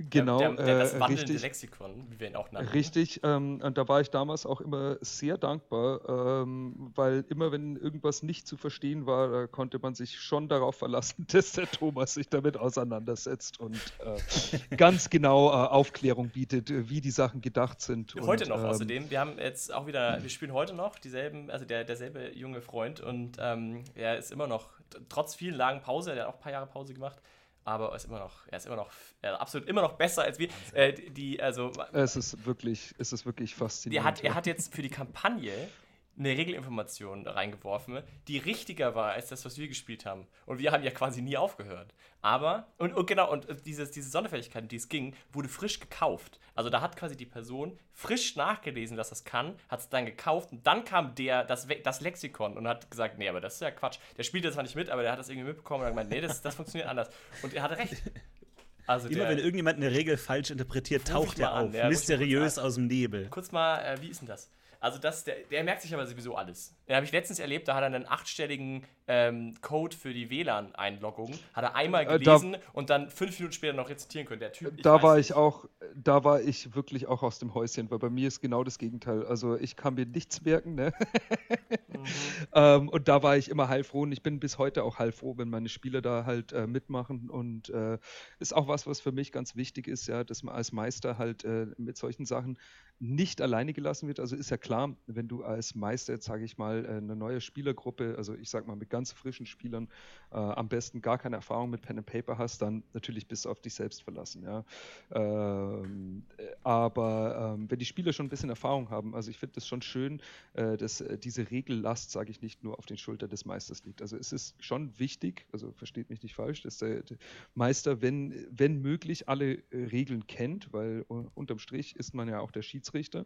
Genau, der, der, der das äh, wandelnde richtig, Lexikon, wie wir ihn auch nennen. Richtig, ähm, und da war ich damals auch immer sehr dankbar, ähm, weil immer wenn irgendwas nicht zu verstehen war, da konnte man sich schon darauf verlassen, dass der Thomas sich damit auseinandersetzt und äh, ganz genau äh, Aufklärung bietet, wie die Sachen gedacht sind. Heute und, noch ähm, außerdem, wir haben jetzt auch wieder, wir spielen heute noch dieselben, also der, derselbe junge Freund und ähm, er ist immer noch, trotz vielen langen Pause, er hat auch ein paar Jahre Pause gemacht, aber er ist immer noch, er ist immer noch, er ist absolut immer noch besser als wir. Äh, die, also, es ist wirklich, es ist wirklich faszinierend. Er hat, er hat jetzt für die Kampagne eine Regelinformation reingeworfen, die richtiger war als das, was wir gespielt haben. Und wir haben ja quasi nie aufgehört. Aber, und, und genau, und dieses, diese Sonderfähigkeit, die es ging, wurde frisch gekauft. Also da hat quasi die Person frisch nachgelesen, dass das kann, hat es dann gekauft und dann kam der, das, das Lexikon und hat gesagt, nee, aber das ist ja Quatsch. Der spielt das zwar nicht mit, aber der hat das irgendwie mitbekommen und hat gemeint, nee, das, das funktioniert anders. Und er hatte recht. Also Immer wenn irgendjemand eine Regel falsch interpretiert, taucht er auf, ja, mysteriös aus dem Nebel. Kurz mal, äh, wie ist denn das? Also das, der, der merkt sich aber sowieso alles. Den habe ich letztens erlebt, da hat er einen achtstelligen ähm, Code für die WLAN-Einloggung, hat er einmal gelesen äh, da, und dann fünf Minuten später noch rezitieren können. Der Typ. Da war nicht. ich auch, da war ich wirklich auch aus dem Häuschen, weil bei mir ist genau das Gegenteil. Also ich kann mir nichts merken, ne? mhm. ähm, und da war ich immer heilfroh und ich bin bis heute auch heilfroh, wenn meine Spieler da halt äh, mitmachen und äh, ist auch was, was für mich ganz wichtig ist, ja, dass man als Meister halt äh, mit solchen Sachen nicht alleine gelassen wird. Also ist ja klar, wenn du als Meister jetzt, sage ich mal, äh, eine neue Spielergruppe, also ich sage mal mit ganz frischen Spielern, äh, am besten gar keine Erfahrung mit Pen and Paper hast, dann natürlich bist du auf dich selbst verlassen. Ja. Ähm, äh, aber ähm, wenn die Spieler schon ein bisschen Erfahrung haben, also ich finde es schon schön, äh, dass äh, diese Regellast, sage ich nicht, nur auf den Schultern des Meisters liegt. Also es ist schon wichtig, also versteht mich nicht falsch, dass der, der Meister, wenn, wenn möglich, alle äh, Regeln kennt, weil unterm Strich ist man ja auch der Schiedsrichter Schiedsrichter.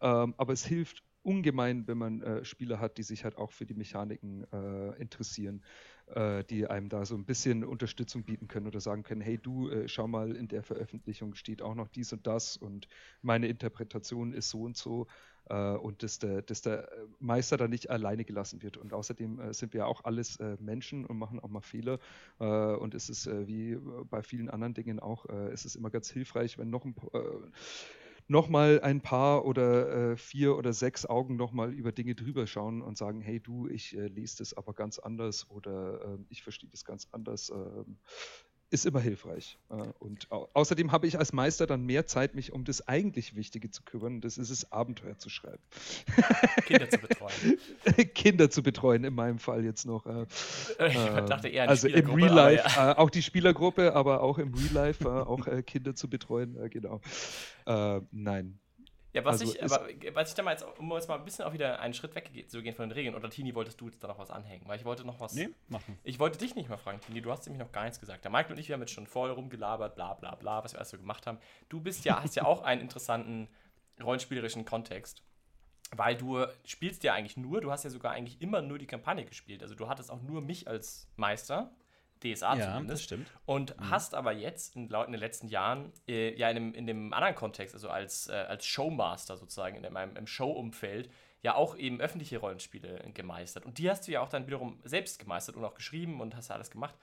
Ähm, aber es hilft ungemein, wenn man äh, Spieler hat, die sich halt auch für die Mechaniken äh, interessieren, äh, die einem da so ein bisschen Unterstützung bieten können oder sagen können, hey du, äh, schau mal, in der Veröffentlichung steht auch noch dies und das und meine Interpretation ist so und so äh, und dass der, dass der Meister da nicht alleine gelassen wird. Und außerdem äh, sind wir ja auch alles Menschen und machen auch mal Fehler und es ist wie bei vielen anderen Dingen auch, es ist immer ganz hilfreich, wenn noch ein nochmal ein paar oder äh, vier oder sechs Augen nochmal über Dinge drüber schauen und sagen, hey du, ich äh, lese das aber ganz anders oder äh, ich verstehe das ganz anders. Ähm, ist immer hilfreich. Äh, und außerdem habe ich als Meister dann mehr Zeit, mich um das eigentlich Wichtige zu kümmern. Das ist es, Abenteuer zu schreiben. Kinder zu betreuen. Kinder zu betreuen, in meinem Fall jetzt noch. Äh, ich ähm, dachte eher an Also im Real Life, ja. äh, auch die Spielergruppe, aber auch im Real Life, auch Kinder zu betreuen, genau. nein, ja, was also ich, aber was ich damals, um jetzt mal ein bisschen auch wieder einen Schritt weggehen von den Regeln, oder Tini, wolltest du jetzt da noch was anhängen? Weil ich wollte noch was. Nee, machen. Ich wollte dich nicht mal fragen, Tini, du hast nämlich noch gar nichts gesagt. Der Michael und ich, wir haben jetzt schon voll rumgelabert, bla bla bla, was wir alles so gemacht haben. Du bist ja, hast ja auch einen interessanten rollenspielerischen Kontext. Weil du spielst ja eigentlich nur, du hast ja sogar eigentlich immer nur die Kampagne gespielt. Also du hattest auch nur mich als Meister DSA ja, zumindest. Das stimmt. Und mhm. hast aber jetzt in, in den letzten Jahren äh, ja in dem, in dem anderen Kontext, also als, äh, als Showmaster sozusagen, in einem im Show-Umfeld, ja auch eben öffentliche Rollenspiele gemeistert. Und die hast du ja auch dann wiederum selbst gemeistert und auch geschrieben und hast ja alles gemacht.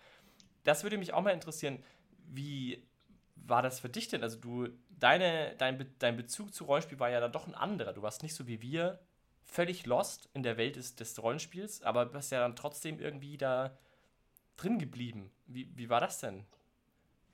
Das würde mich auch mal interessieren, wie war das für dich denn? Also du, deine, dein, Be dein Bezug zu Rollenspiel war ja dann doch ein anderer. Du warst nicht so wie wir völlig lost in der Welt des, des Rollenspiels, aber du bist ja dann trotzdem irgendwie da drin geblieben. Wie, wie war das denn?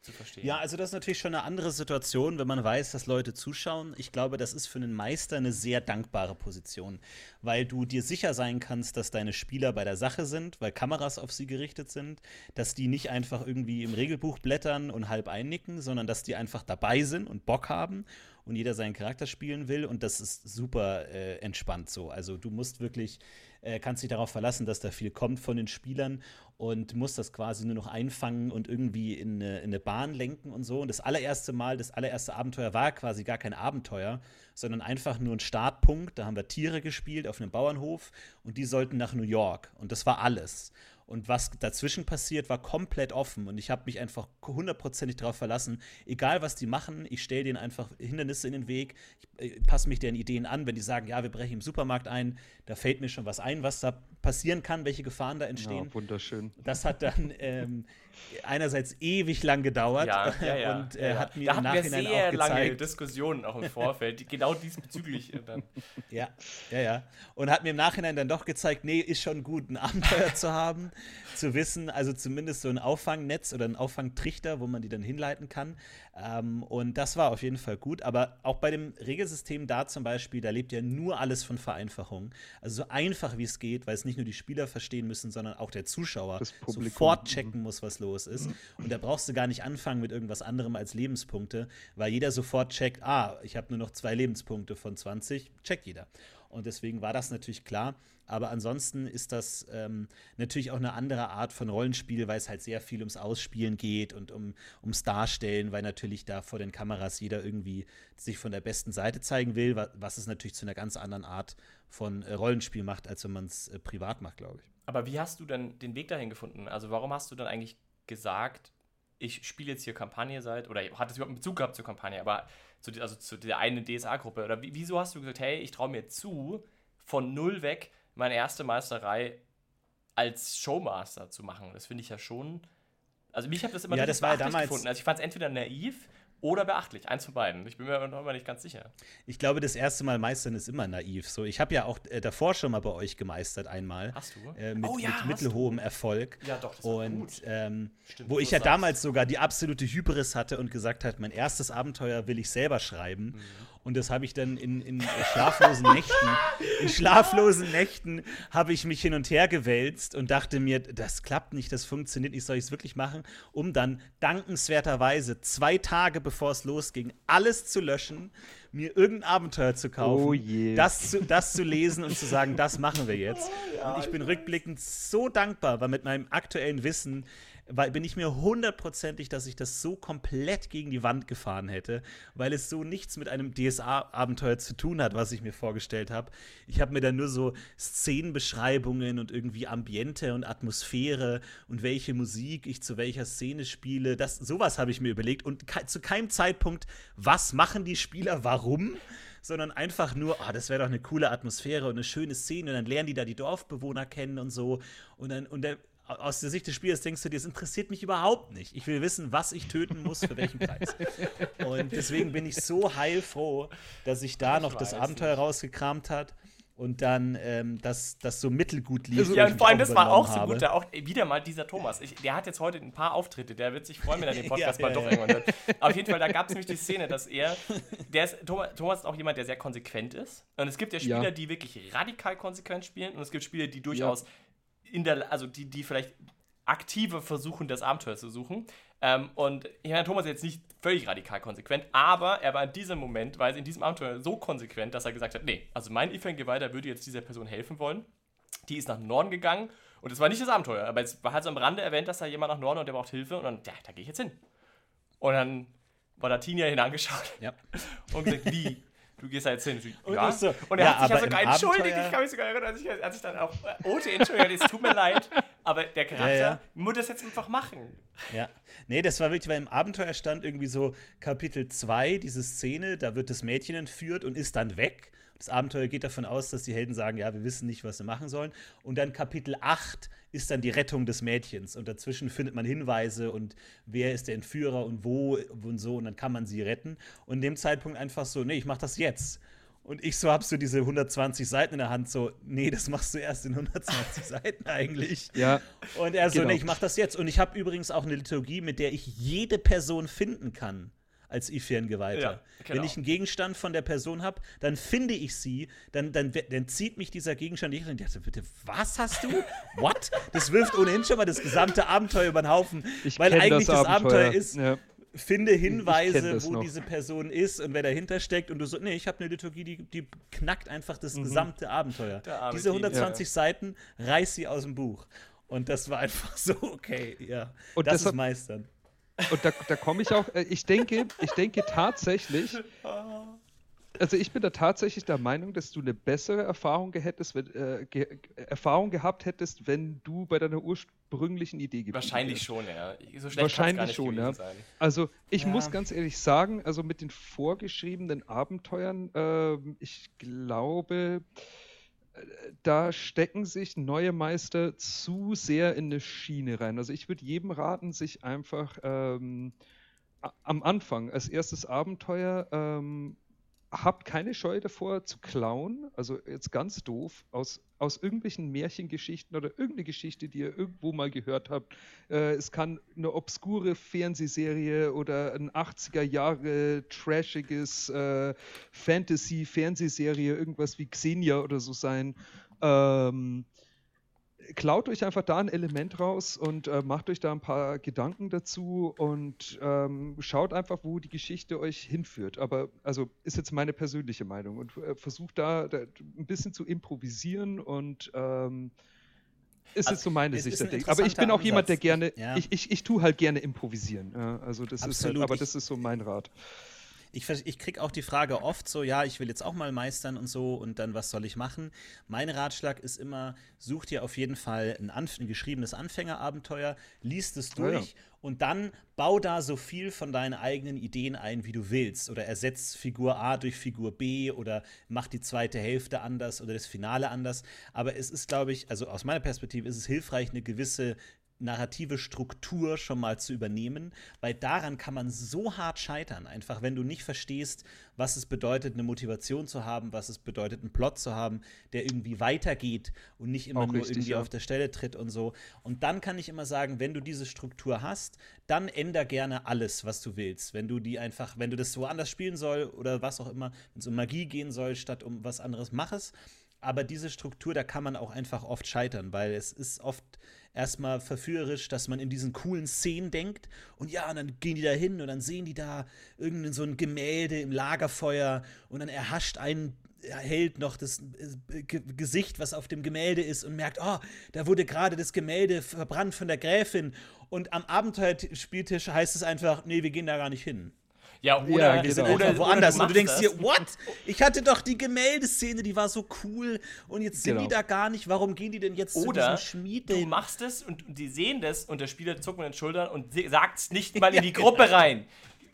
zu verstehen. Ja, also das ist natürlich schon eine andere Situation, wenn man weiß, dass Leute zuschauen. Ich glaube, das ist für einen Meister eine sehr dankbare Position, weil du dir sicher sein kannst, dass deine Spieler bei der Sache sind, weil Kameras auf sie gerichtet sind, dass die nicht einfach irgendwie im Regelbuch blättern und halb einnicken, sondern dass die einfach dabei sind und Bock haben und jeder seinen Charakter spielen will und das ist super äh, entspannt so. Also du musst wirklich äh, kannst dich darauf verlassen, dass da viel kommt von den Spielern und musst das quasi nur noch einfangen und irgendwie in eine, in eine Bahn lenken und so. Und das allererste Mal, das allererste Abenteuer war quasi gar kein Abenteuer, sondern einfach nur ein Startpunkt. Da haben wir Tiere gespielt auf einem Bauernhof und die sollten nach New York. Und das war alles. Und was dazwischen passiert, war komplett offen. Und ich habe mich einfach hundertprozentig darauf verlassen, egal was die machen, ich stelle denen einfach Hindernisse in den Weg, ich äh, passe mich deren Ideen an. Wenn die sagen, ja, wir brechen im Supermarkt ein, da fällt mir schon was ein, was da passieren kann, welche Gefahren da entstehen. Ja, wunderschön. Das hat dann ähm, einerseits ewig lang gedauert ja, ja, ja, und äh, ja, hat mir da im Nachhinein sehr auch gezeigt, lange Diskussionen auch im Vorfeld, genau diesbezüglich. Dann. Ja, ja, ja. Und hat mir im Nachhinein dann doch gezeigt, nee, ist schon gut, ein Abenteuer zu haben, zu wissen, also zumindest so ein Auffangnetz oder ein Auffangtrichter, wo man die dann hinleiten kann. Ähm, und das war auf jeden Fall gut. Aber auch bei dem Regelsystem da zum Beispiel, da lebt ja nur alles von Vereinfachung. Also so einfach wie es geht, weil es nicht nur die Spieler verstehen müssen, sondern auch der Zuschauer sofort checken muss, was los ist. Und da brauchst du gar nicht anfangen mit irgendwas anderem als Lebenspunkte, weil jeder sofort checkt, ah, ich habe nur noch zwei Lebenspunkte von 20, checkt jeder. Und deswegen war das natürlich klar. Aber ansonsten ist das ähm, natürlich auch eine andere Art von Rollenspiel, weil es halt sehr viel ums Ausspielen geht und um, ums Darstellen, weil natürlich da vor den Kameras jeder irgendwie sich von der besten Seite zeigen will, was es natürlich zu einer ganz anderen Art von äh, Rollenspiel macht, als wenn man es äh, privat macht, glaube ich. Aber wie hast du denn den Weg dahin gefunden? Also warum hast du dann eigentlich gesagt, ich spiele jetzt hier Kampagne seit, oder hat es überhaupt einen Bezug gehabt zur Kampagne, aber zu, also zu der einen DSA-Gruppe? Oder wieso hast du gesagt, hey, ich traue mir zu, von null weg meine erste Meisterei als Showmaster zu machen? Das finde ich ja schon. Also mich habe das immer ja, das war ja damals gefunden. Also ich fand es entweder naiv oder beachtlich, eins von beiden. Ich bin mir noch immer nicht ganz sicher. Ich glaube, das erste Mal meistern ist immer naiv. So, ich habe ja auch äh, davor schon mal bei euch gemeistert einmal. Hast du? Äh, mit, oh, ja, mit mittelhohem Erfolg. Ja, doch, das Und gut. Ähm, Stimmt, wo ich ja damals sogar die absolute Hybris hatte und gesagt hat, mein erstes Abenteuer will ich selber schreiben. Mhm. Und das habe ich dann in, in schlaflosen Nächten, in schlaflosen Nächten habe ich mich hin und her gewälzt und dachte mir, das klappt nicht, das funktioniert nicht, soll ich es wirklich machen? Um dann dankenswerterweise zwei Tage bevor es losging, alles zu löschen, mir irgendein Abenteuer zu kaufen, oh yeah. das, zu, das zu lesen und zu sagen, das machen wir jetzt. Und ich bin rückblickend so dankbar, weil mit meinem aktuellen Wissen weil, bin ich mir hundertprozentig, dass ich das so komplett gegen die Wand gefahren hätte, weil es so nichts mit einem DSA-Abenteuer zu tun hat, was ich mir vorgestellt habe. Ich habe mir dann nur so Szenenbeschreibungen und irgendwie Ambiente und Atmosphäre und welche Musik ich zu welcher Szene spiele. Das, sowas habe ich mir überlegt und ke zu keinem Zeitpunkt, was machen die Spieler, warum? sondern einfach nur, oh, das wäre doch eine coole Atmosphäre und eine schöne Szene. Und dann lernen die da die Dorfbewohner kennen und so. Und dann, und dann aus der Sicht des Spielers denkst du dir, es interessiert mich überhaupt nicht. Ich will wissen, was ich töten muss, für welchen Preis. Und deswegen bin ich so heilfroh, dass ich da ich noch das Abenteuer nicht. rausgekramt hat und dann ähm, das, das so mittelgut lief. Ja, und vor allem, das war auch so gut, da auch wieder mal dieser Thomas. Ich, der hat jetzt heute ein paar Auftritte, der wird sich freuen, wenn er den Podcast ja, mal ja, doch ja. irgendwann hört. Auf jeden Fall, da gab es nämlich die Szene, dass er, der ist, Thomas, Thomas, ist auch jemand, der sehr konsequent ist. Und es gibt ja Spieler, die wirklich radikal konsequent spielen und es gibt Spieler, die durchaus in der, also die, die vielleicht aktive versuchen, das Abenteuer zu suchen. Ähm, und Herr Thomas ist jetzt nicht völlig radikal konsequent, aber er war in diesem Moment, weil in diesem Abenteuer so konsequent, dass er gesagt hat, nee, also mein Ethan Geweihter würde jetzt dieser Person helfen wollen. Die ist nach Norden gegangen und es war nicht das Abenteuer, aber es war halt so am Rande erwähnt, dass da jemand nach Norden und der braucht Hilfe und dann, ja, da gehe ich jetzt hin. Und dann war da Tina hinangeschaut ja. und gesagt, wie? Du gehst da jetzt hin. Und, ja. so, und er ja, hat sich ja sogar entschuldigt. Ich kann mich sogar erinnern, als ich, als ich dann auch, Ote, entschuldigt, es tut mir leid, aber der Charakter ja, muss das jetzt einfach machen. Ja, nee, das war wirklich, weil im Abenteuer stand irgendwie so Kapitel 2, diese Szene, da wird das Mädchen entführt und ist dann weg. Das Abenteuer geht davon aus, dass die Helden sagen, ja, wir wissen nicht, was sie machen sollen. Und dann Kapitel 8 ist dann die Rettung des Mädchens. Und dazwischen findet man Hinweise und wer ist der Entführer und wo und so. Und dann kann man sie retten. Und in dem Zeitpunkt einfach so, nee, ich mach das jetzt. Und ich so hab so diese 120 Seiten in der Hand, so, nee, das machst du erst in 120 Seiten eigentlich. Ja. Und er so, genau. nee, ich mach das jetzt. Und ich habe übrigens auch eine Liturgie, mit der ich jede Person finden kann als Ifern-Geweihter. Ja, genau. Wenn ich einen Gegenstand von der Person habe, dann finde ich sie, dann, dann, dann zieht mich dieser Gegenstand nicht und ich dachte, bitte, was hast du? What? Das wirft ohnehin schon mal das gesamte Abenteuer über den Haufen. Ich weil eigentlich das, das Abenteuer, Abenteuer ist, ja. finde Hinweise, wo noch. diese Person ist und wer dahinter steckt und du so, nee, ich habe eine Liturgie, die, die knackt einfach das mhm. gesamte Abenteuer. Diese 120 ja. Seiten reiß sie aus dem Buch. Und das war einfach so, okay, ja. Und das ist Meistern. Und da, da komme ich auch, äh, ich denke, ich denke tatsächlich, also ich bin da tatsächlich der Meinung, dass du eine bessere Erfahrung, hättest, wenn, äh, ge Erfahrung gehabt hättest, wenn du bei deiner ursprünglichen Idee gewesen Wahrscheinlich wärst. schon, ja. So Wahrscheinlich schon, ja. Sein. Also ich ja. muss ganz ehrlich sagen, also mit den vorgeschriebenen Abenteuern, äh, ich glaube, da stecken sich neue Meister zu sehr in eine Schiene rein. Also ich würde jedem raten, sich einfach ähm, am Anfang als erstes Abenteuer ähm, habt keine Scheu davor zu klauen, also jetzt ganz doof, aus, aus irgendwelchen Märchengeschichten oder irgendeine Geschichte, die ihr irgendwo mal gehört habt. Äh, es kann eine obskure Fernsehserie oder ein 80er Jahre trashiges äh, Fantasy-Fernsehserie, irgendwas wie Xenia oder so sein. Ähm, klaut euch einfach da ein Element raus und äh, macht euch da ein paar Gedanken dazu und ähm, schaut einfach, wo die Geschichte euch hinführt. Aber also ist jetzt meine persönliche Meinung und äh, versucht da, da, ein bisschen zu improvisieren und ähm, ist also, jetzt so meine Sicht der Dinge. Aber ich bin auch Ansatz. jemand, der gerne, ja. ich, ich, ich tue halt gerne improvisieren. Ja, also das Absolut. ist halt, aber das ist so mein Rat ich, ich kriege auch die Frage oft so, ja, ich will jetzt auch mal meistern und so und dann, was soll ich machen? Mein Ratschlag ist immer, such dir auf jeden Fall ein, Anf ein geschriebenes Anfängerabenteuer, liest es durch ja, ja. und dann bau da so viel von deinen eigenen Ideen ein, wie du willst. Oder ersetz Figur A durch Figur B oder mach die zweite Hälfte anders oder das Finale anders. Aber es ist, glaube ich, also aus meiner Perspektive ist es hilfreich, eine gewisse narrative Struktur schon mal zu übernehmen, weil daran kann man so hart scheitern, einfach wenn du nicht verstehst, was es bedeutet, eine Motivation zu haben, was es bedeutet, einen Plot zu haben, der irgendwie weitergeht und nicht immer Auch nur richtig, irgendwie ja. auf der Stelle tritt und so. Und dann kann ich immer sagen, wenn du diese Struktur hast, dann änder gerne alles, was du willst. Wenn du die einfach, wenn du das woanders spielen soll oder was auch immer, wenn es um Magie gehen soll, statt um was anderes, mach es. Aber diese Struktur, da kann man auch einfach oft scheitern, weil es ist oft erstmal verführerisch, dass man in diesen coolen Szenen denkt. Und ja, und dann gehen die da hin und dann sehen die da irgendein so ein Gemälde im Lagerfeuer. Und dann erhascht ein Held noch das äh, Gesicht, was auf dem Gemälde ist und merkt, oh, da wurde gerade das Gemälde verbrannt von der Gräfin. Und am Abenteuerspieltisch heißt es einfach, nee, wir gehen da gar nicht hin. Ja, oder, ja, sind oder, woanders. Und du denkst dir, what? Ich hatte doch die Gemäldeszene, die war so cool und jetzt sind genau. die da gar nicht. Warum gehen die denn jetzt oder zu diesem Schmied? Du machst es und die sehen das und der Spieler zuckt mit den Schultern und sagt es nicht mal in die Gruppe rein.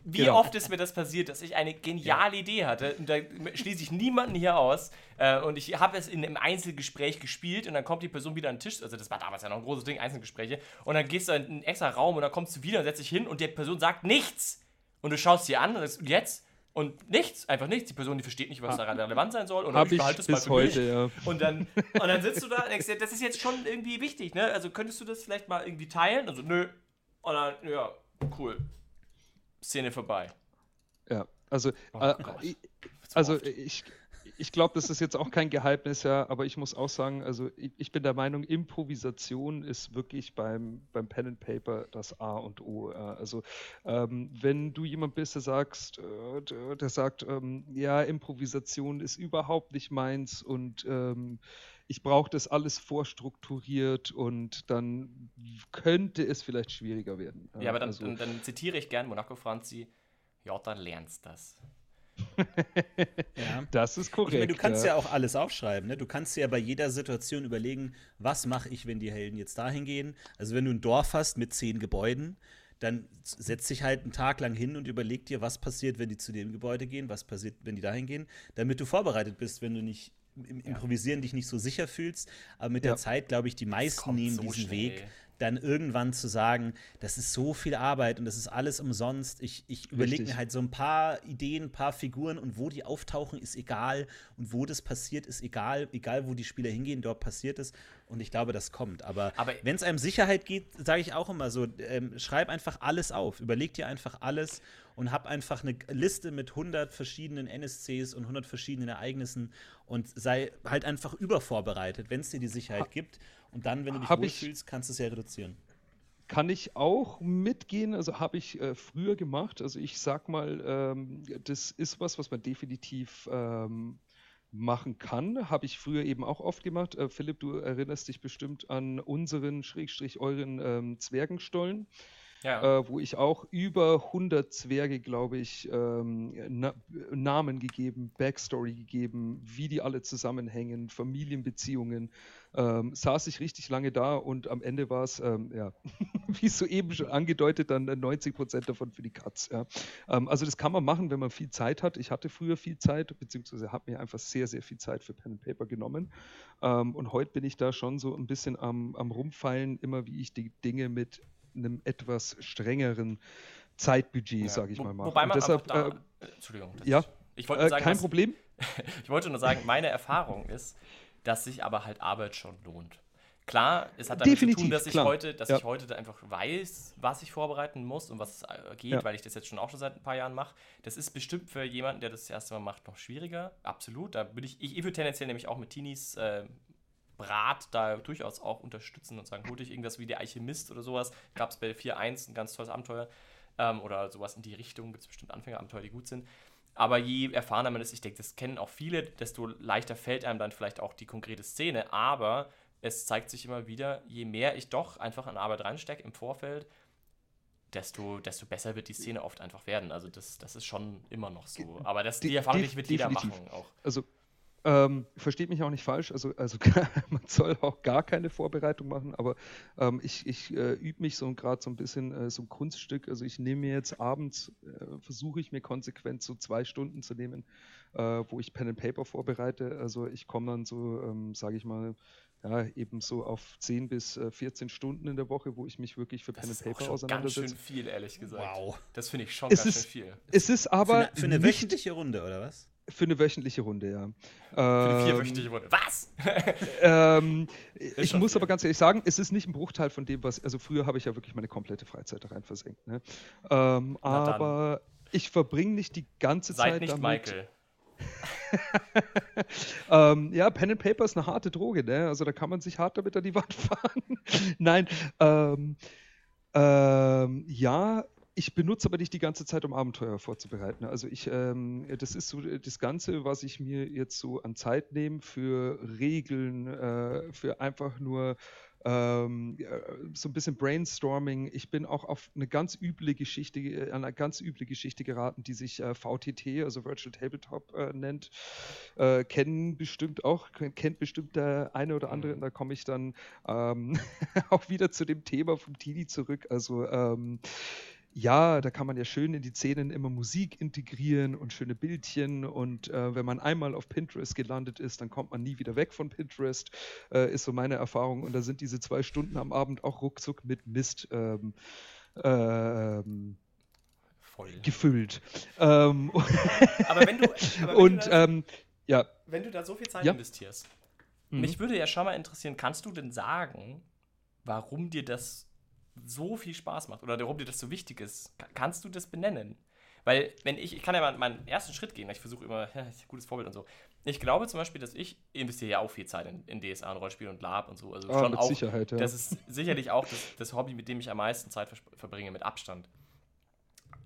Wie genau. oft ist mir das passiert, dass ich eine geniale ja. Idee hatte und da schließe ich niemanden hier aus äh, und ich habe es in einem Einzelgespräch gespielt und dann kommt die Person wieder an den Tisch, also das war damals ja noch ein großes Ding, Einzelgespräche und dann gehst du in einen extra Raum und dann kommst du wieder und setzt dich hin und die Person sagt nichts und du schaust sie an und jetzt und nichts, einfach nichts. Die Person, die versteht nicht, was daran relevant sein soll. Und dann ich behalte es mal für heute, mich. Ja. Und, dann, und dann sitzt du da und denkst dir, das ist jetzt schon irgendwie wichtig, ne? Also könntest du das vielleicht mal irgendwie teilen? Also, nö. Und dann, ja, cool. Szene vorbei. Ja, also, oh, äh, ich, also ich, ich glaube, das ist jetzt auch kein Geheimnis, ja, aber ich muss auch sagen, also ich, ich, bin der Meinung, Improvisation ist wirklich beim, beim Pen and Paper das A und O. Ja. Also ähm, wenn du jemand bist, der sagst, äh, der sagt, ähm, ja, Improvisation ist überhaupt nicht meins und ähm, ich brauche das alles vorstrukturiert und dann könnte es vielleicht schwieriger werden. Ja, aber dann, also, dann, dann zitiere ich gern Monaco Franzi, ja, dann lernst du das. ja. Das ist korrekt. Ich meine, du kannst ja. auch alles aufschreiben. Ne? Du kannst ja bei jeder Situation überlegen, was mache ich, wenn die Helden jetzt dahin gehen. Also wenn du ein Dorf hast mit zehn Gebäuden, dann setz dich halt einen Tag lang hin und überleg dir, was passiert, wenn die zu dem Gebäude gehen, was passiert, wenn die dahin gehen, damit du vorbereitet bist, wenn du nicht im Improvisieren ja. dich nicht so sicher fühlst. Aber mit ja. der Zeit, glaube ich, die meisten nehmen so diesen schnell. Weg, dann irgendwann zu sagen, das ist so viel Arbeit und das ist alles umsonst. Ich, ich überlege mir halt so ein paar Ideen, ein paar Figuren und wo die auftauchen, ist egal. Und wo das passiert, ist egal. Egal, wo die Spieler hingehen, dort passiert es. Und ich glaube, das kommt. Aber, Aber wenn es einem Sicherheit geht, sage ich auch immer so, ähm, schreib einfach alles auf. Überleg dir einfach alles und hab einfach eine Liste mit 100 verschiedenen NSCs und 100 verschiedenen Ereignissen und sei halt einfach übervorbereitet, wenn es dir die Sicherheit gibt. Und dann, wenn du dich wohlfühlst, kannst du es ja reduzieren. Kann ich auch mitgehen, also habe ich äh, früher gemacht. Also ich sag mal, ähm, das ist was, was man definitiv ähm, machen kann. Habe ich früher eben auch oft gemacht. Äh, Philipp, du erinnerst dich bestimmt an unseren, Schrägstrich, euren ähm, Zwergenstollen ja. äh, wo ich auch über 100 Zwerge, glaube ich, ähm, na Namen gegeben, Backstory gegeben, wie die alle zusammenhängen, Familienbeziehungen. Ähm, saß ich richtig lange da und am Ende war es, ähm, ja, wie soeben schon angedeutet, dann 90 Prozent davon für die Cuts. Ja. Ähm, also das kann man machen, wenn man viel Zeit hat. Ich hatte früher viel Zeit, beziehungsweise habe mir einfach sehr, sehr viel Zeit für Pen and Paper genommen. Ähm, und heute bin ich da schon so ein bisschen am, am Rumfallen, immer wie ich die Dinge mit einem etwas strengeren Zeitbudget, ja. sage ich mal. Machen. Wobei man deshalb, da, äh, Entschuldigung. Ja, ich wollte äh, sagen, kein was, Problem. ich wollte nur sagen, meine Erfahrung ist, dass sich aber halt Arbeit schon lohnt. Klar, es hat damit Definitiv, zu tun, dass ich heute, dass ja. ich heute einfach weiß, was ich vorbereiten muss und was äh, geht, ja. weil ich das jetzt schon auch schon seit ein paar Jahren mache. Das ist bestimmt für jemanden, der das, das erste Mal macht, noch schwieriger. Absolut. Da würde ich, ich, ich würde tendenziell nämlich auch mit Teenies äh, Brat da durchaus auch unterstützen und sagen, hol dich irgendwas wie der Alchemist oder sowas. Gab es bei 4.1 ein ganz tolles Abenteuer. Ähm, oder sowas in die Richtung. Gibt es bestimmt Anfängerabenteuer, die gut sind. Aber je erfahrener man ist, ich denke, das kennen auch viele, desto leichter fällt einem dann vielleicht auch die konkrete Szene. Aber es zeigt sich immer wieder, je mehr ich doch einfach an Arbeit reinstecke im Vorfeld, desto, desto besser wird die Szene oft einfach werden. Also das, das ist schon immer noch so. Aber das, die Erfahrung, die wird jeder machen auch. Also ähm, versteht mich auch nicht falsch, also, also man soll auch gar keine Vorbereitung machen, aber ähm, ich, ich äh, übe mich so gerade so ein bisschen äh, so ein Kunststück. Also ich nehme mir jetzt abends, äh, versuche ich mir konsequent so zwei Stunden zu nehmen, äh, wo ich Pen and Paper vorbereite. Also ich komme dann so, ähm, sage ich mal, ja, eben so auf 10 bis 14 äh, Stunden in der Woche, wo ich mich wirklich für das Pen and Paper auseinandersetze. Das ist ganz schön viel, ehrlich gesagt. Wow. Das finde ich schon es ganz ist, schön viel. Es ist aber. Für eine, für eine wöchentliche Runde, oder was? Für eine wöchentliche Runde, ja. Für eine vierwöchentliche ähm, Runde. Was? ähm, ich muss aber ganz ehrlich sagen, es ist nicht ein Bruchteil von dem, was. Also, früher habe ich ja wirklich meine komplette Freizeit da rein versenkt. Ne? Ähm, aber ich verbringe nicht die ganze Seid Zeit nicht damit. Michael. ähm, ja, Pen and Paper ist eine harte Droge, ne? Also da kann man sich hart damit an die Wand fahren. Nein, ähm, ähm, ja, ich benutze aber nicht die ganze Zeit, um Abenteuer vorzubereiten. Also ich, ähm, das ist so das Ganze, was ich mir jetzt so an Zeit nehme für Regeln, äh, für einfach nur ähm, so ein bisschen Brainstorming. Ich bin auch auf eine ganz üble Geschichte, äh, eine ganz üble Geschichte geraten, die sich äh, VTT, also Virtual Tabletop äh, nennt. Äh, kennen bestimmt auch, kennt bestimmt der eine oder andere. Und da komme ich dann ähm, auch wieder zu dem Thema vom Tini zurück. Also ähm, ja, da kann man ja schön in die Szenen immer Musik integrieren und schöne Bildchen. Und äh, wenn man einmal auf Pinterest gelandet ist, dann kommt man nie wieder weg von Pinterest, äh, ist so meine Erfahrung. Und da sind diese zwei Stunden am Abend auch ruckzuck mit Mist ähm, ähm, gefüllt. Ähm, aber wenn du, aber wenn und du da, ähm, ja. wenn du da so viel Zeit ja. investierst, mhm. mich würde ja schon mal interessieren, kannst du denn sagen, warum dir das so viel Spaß macht oder warum dir das so wichtig ist, kannst du das benennen? Weil, wenn ich, ich kann ja mal meinen ersten Schritt gehen, ich versuche immer, ja, gutes Vorbild und so. Ich glaube zum Beispiel, dass ich investiere ja auch viel Zeit in, in DSA und Rollenspiel und Lab und so. Also ah, schon auch, Sicherheit, ja. Das ist sicherlich auch das, das, Hobby, mit dem ich am meisten Zeit verbringe, mit Abstand.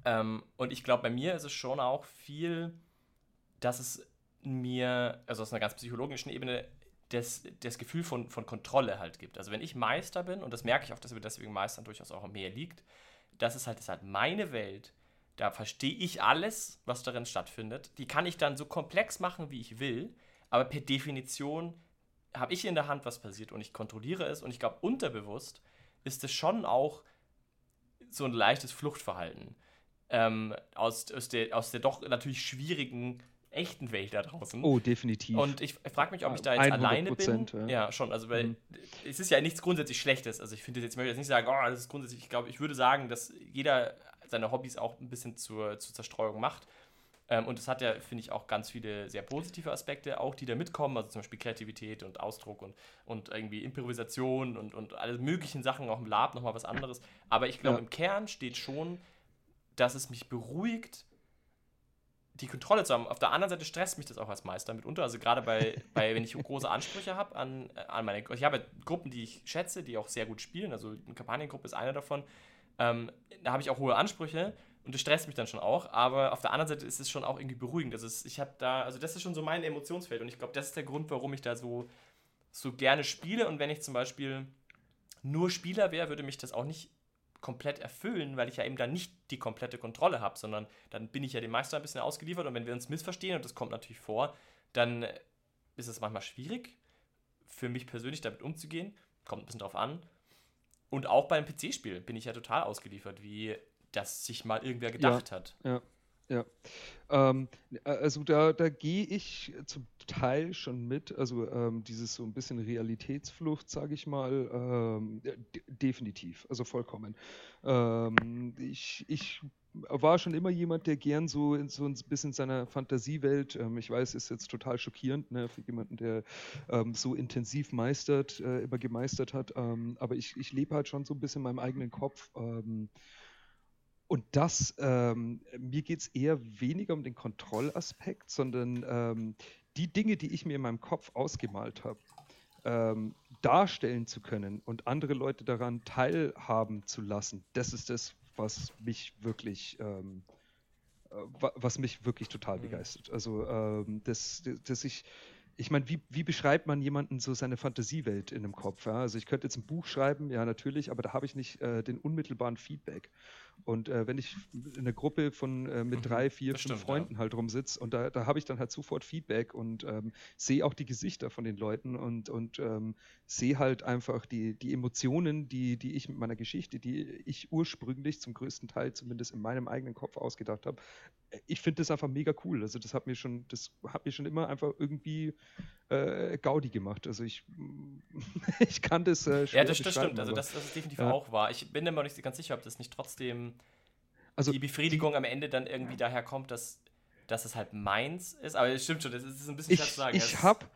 Ähm, und ich glaube, bei mir ist es schon auch viel, dass es mir, also aus einer ganz psychologischen Ebene, das, das Gefühl von, von Kontrolle halt gibt. Also wenn ich Meister bin, und das merke ich auch, dass mir deswegen Meistern durchaus auch mehr liegt, das ist halt, das ist halt meine Welt. Da verstehe ich alles, was darin stattfindet. Die kann ich dann so komplex machen, wie ich will, aber per Definition habe ich in der Hand, was passiert und ich kontrolliere es. Und ich glaube, unterbewusst ist es schon auch so ein leichtes Fluchtverhalten ähm, aus, aus, der, aus der doch natürlich schwierigen echten Welt da draußen. Oh, definitiv. Und ich frage mich, ob ich da jetzt alleine bin. Ja. ja, schon. Also, weil mhm. es ist ja nichts grundsätzlich Schlechtes. Also, ich finde jetzt, ich möchte jetzt nicht sagen, oh, das ist grundsätzlich, ich glaube, ich würde sagen, dass jeder seine Hobbys auch ein bisschen zur, zur Zerstreuung macht. Ähm, und es hat ja, finde ich, auch ganz viele sehr positive Aspekte, auch die da mitkommen, also zum Beispiel Kreativität und Ausdruck und, und irgendwie Improvisation und, und alle möglichen Sachen, auch im Lab nochmal was anderes. Aber ich glaube, ja. im Kern steht schon, dass es mich beruhigt, die Kontrolle zu haben. Auf der anderen Seite stresst mich das auch als Meister mitunter. Also gerade bei, bei wenn ich große Ansprüche habe an, an meine, ich habe Gruppen, die ich schätze, die auch sehr gut spielen. Also eine Kampagnengruppe ist eine davon. Ähm, da habe ich auch hohe Ansprüche und das stresst mich dann schon auch, aber auf der anderen Seite ist es schon auch irgendwie beruhigend. Also ich habe da, also das ist schon so mein Emotionsfeld und ich glaube, das ist der Grund, warum ich da so, so gerne spiele. Und wenn ich zum Beispiel nur Spieler wäre, würde mich das auch nicht komplett erfüllen, weil ich ja eben dann nicht die komplette Kontrolle habe, sondern dann bin ich ja dem Meister ein bisschen ausgeliefert und wenn wir uns missverstehen, und das kommt natürlich vor, dann ist es manchmal schwierig für mich persönlich damit umzugehen. Kommt ein bisschen drauf an. Und auch beim PC-Spiel bin ich ja total ausgeliefert, wie das sich mal irgendwer gedacht ja, hat. Ja, ja. Ähm, also da, da gehe ich zum Teil schon mit. Also ähm, dieses so ein bisschen Realitätsflucht, sage ich mal, ähm, definitiv, also vollkommen. Ähm, ich, ich war schon immer jemand, der gern so, in, so ein bisschen seiner Fantasiewelt, ähm, ich weiß, ist jetzt total schockierend ne, für jemanden, der ähm, so intensiv meistert, äh, immer gemeistert hat, ähm, aber ich, ich lebe halt schon so ein bisschen in meinem eigenen Kopf. Und das, ähm, mir geht es eher weniger um den Kontrollaspekt, sondern ähm, die Dinge, die ich mir in meinem Kopf ausgemalt habe, ähm, darstellen zu können und andere Leute daran teilhaben zu lassen, das ist das, was mich wirklich, ähm, äh, was mich wirklich total mhm. begeistert. Also, ähm, dass, dass ich ich meine, wie, wie, beschreibt man jemanden so seine Fantasiewelt in dem Kopf? Ja? Also ich könnte jetzt ein Buch schreiben, ja natürlich, aber da habe ich nicht äh, den unmittelbaren Feedback. Und äh, wenn ich in einer Gruppe von äh, mit mhm, drei, vier, fünf stimmt, Freunden ja. halt rumsitze und da, da habe ich dann halt sofort Feedback und ähm, sehe auch die Gesichter von den Leuten und, und ähm, sehe halt einfach die, die Emotionen, die, die ich mit meiner Geschichte, die ich ursprünglich zum größten Teil zumindest in meinem eigenen Kopf ausgedacht habe. Äh, ich finde das einfach mega cool. Also das hat mir schon, das hat mir schon immer einfach irgendwie äh, Gaudi gemacht. Also ich, ich kann das äh, Ja, das, das stimmt. Also das, das ist definitiv ja. auch wahr. Ich bin immer nicht ganz sicher, ob das nicht trotzdem also die Befriedigung die, am Ende dann irgendwie daher kommt, dass, dass es halt meins ist. Aber es stimmt schon, das ist ein bisschen schwer zu sagen. Ich habe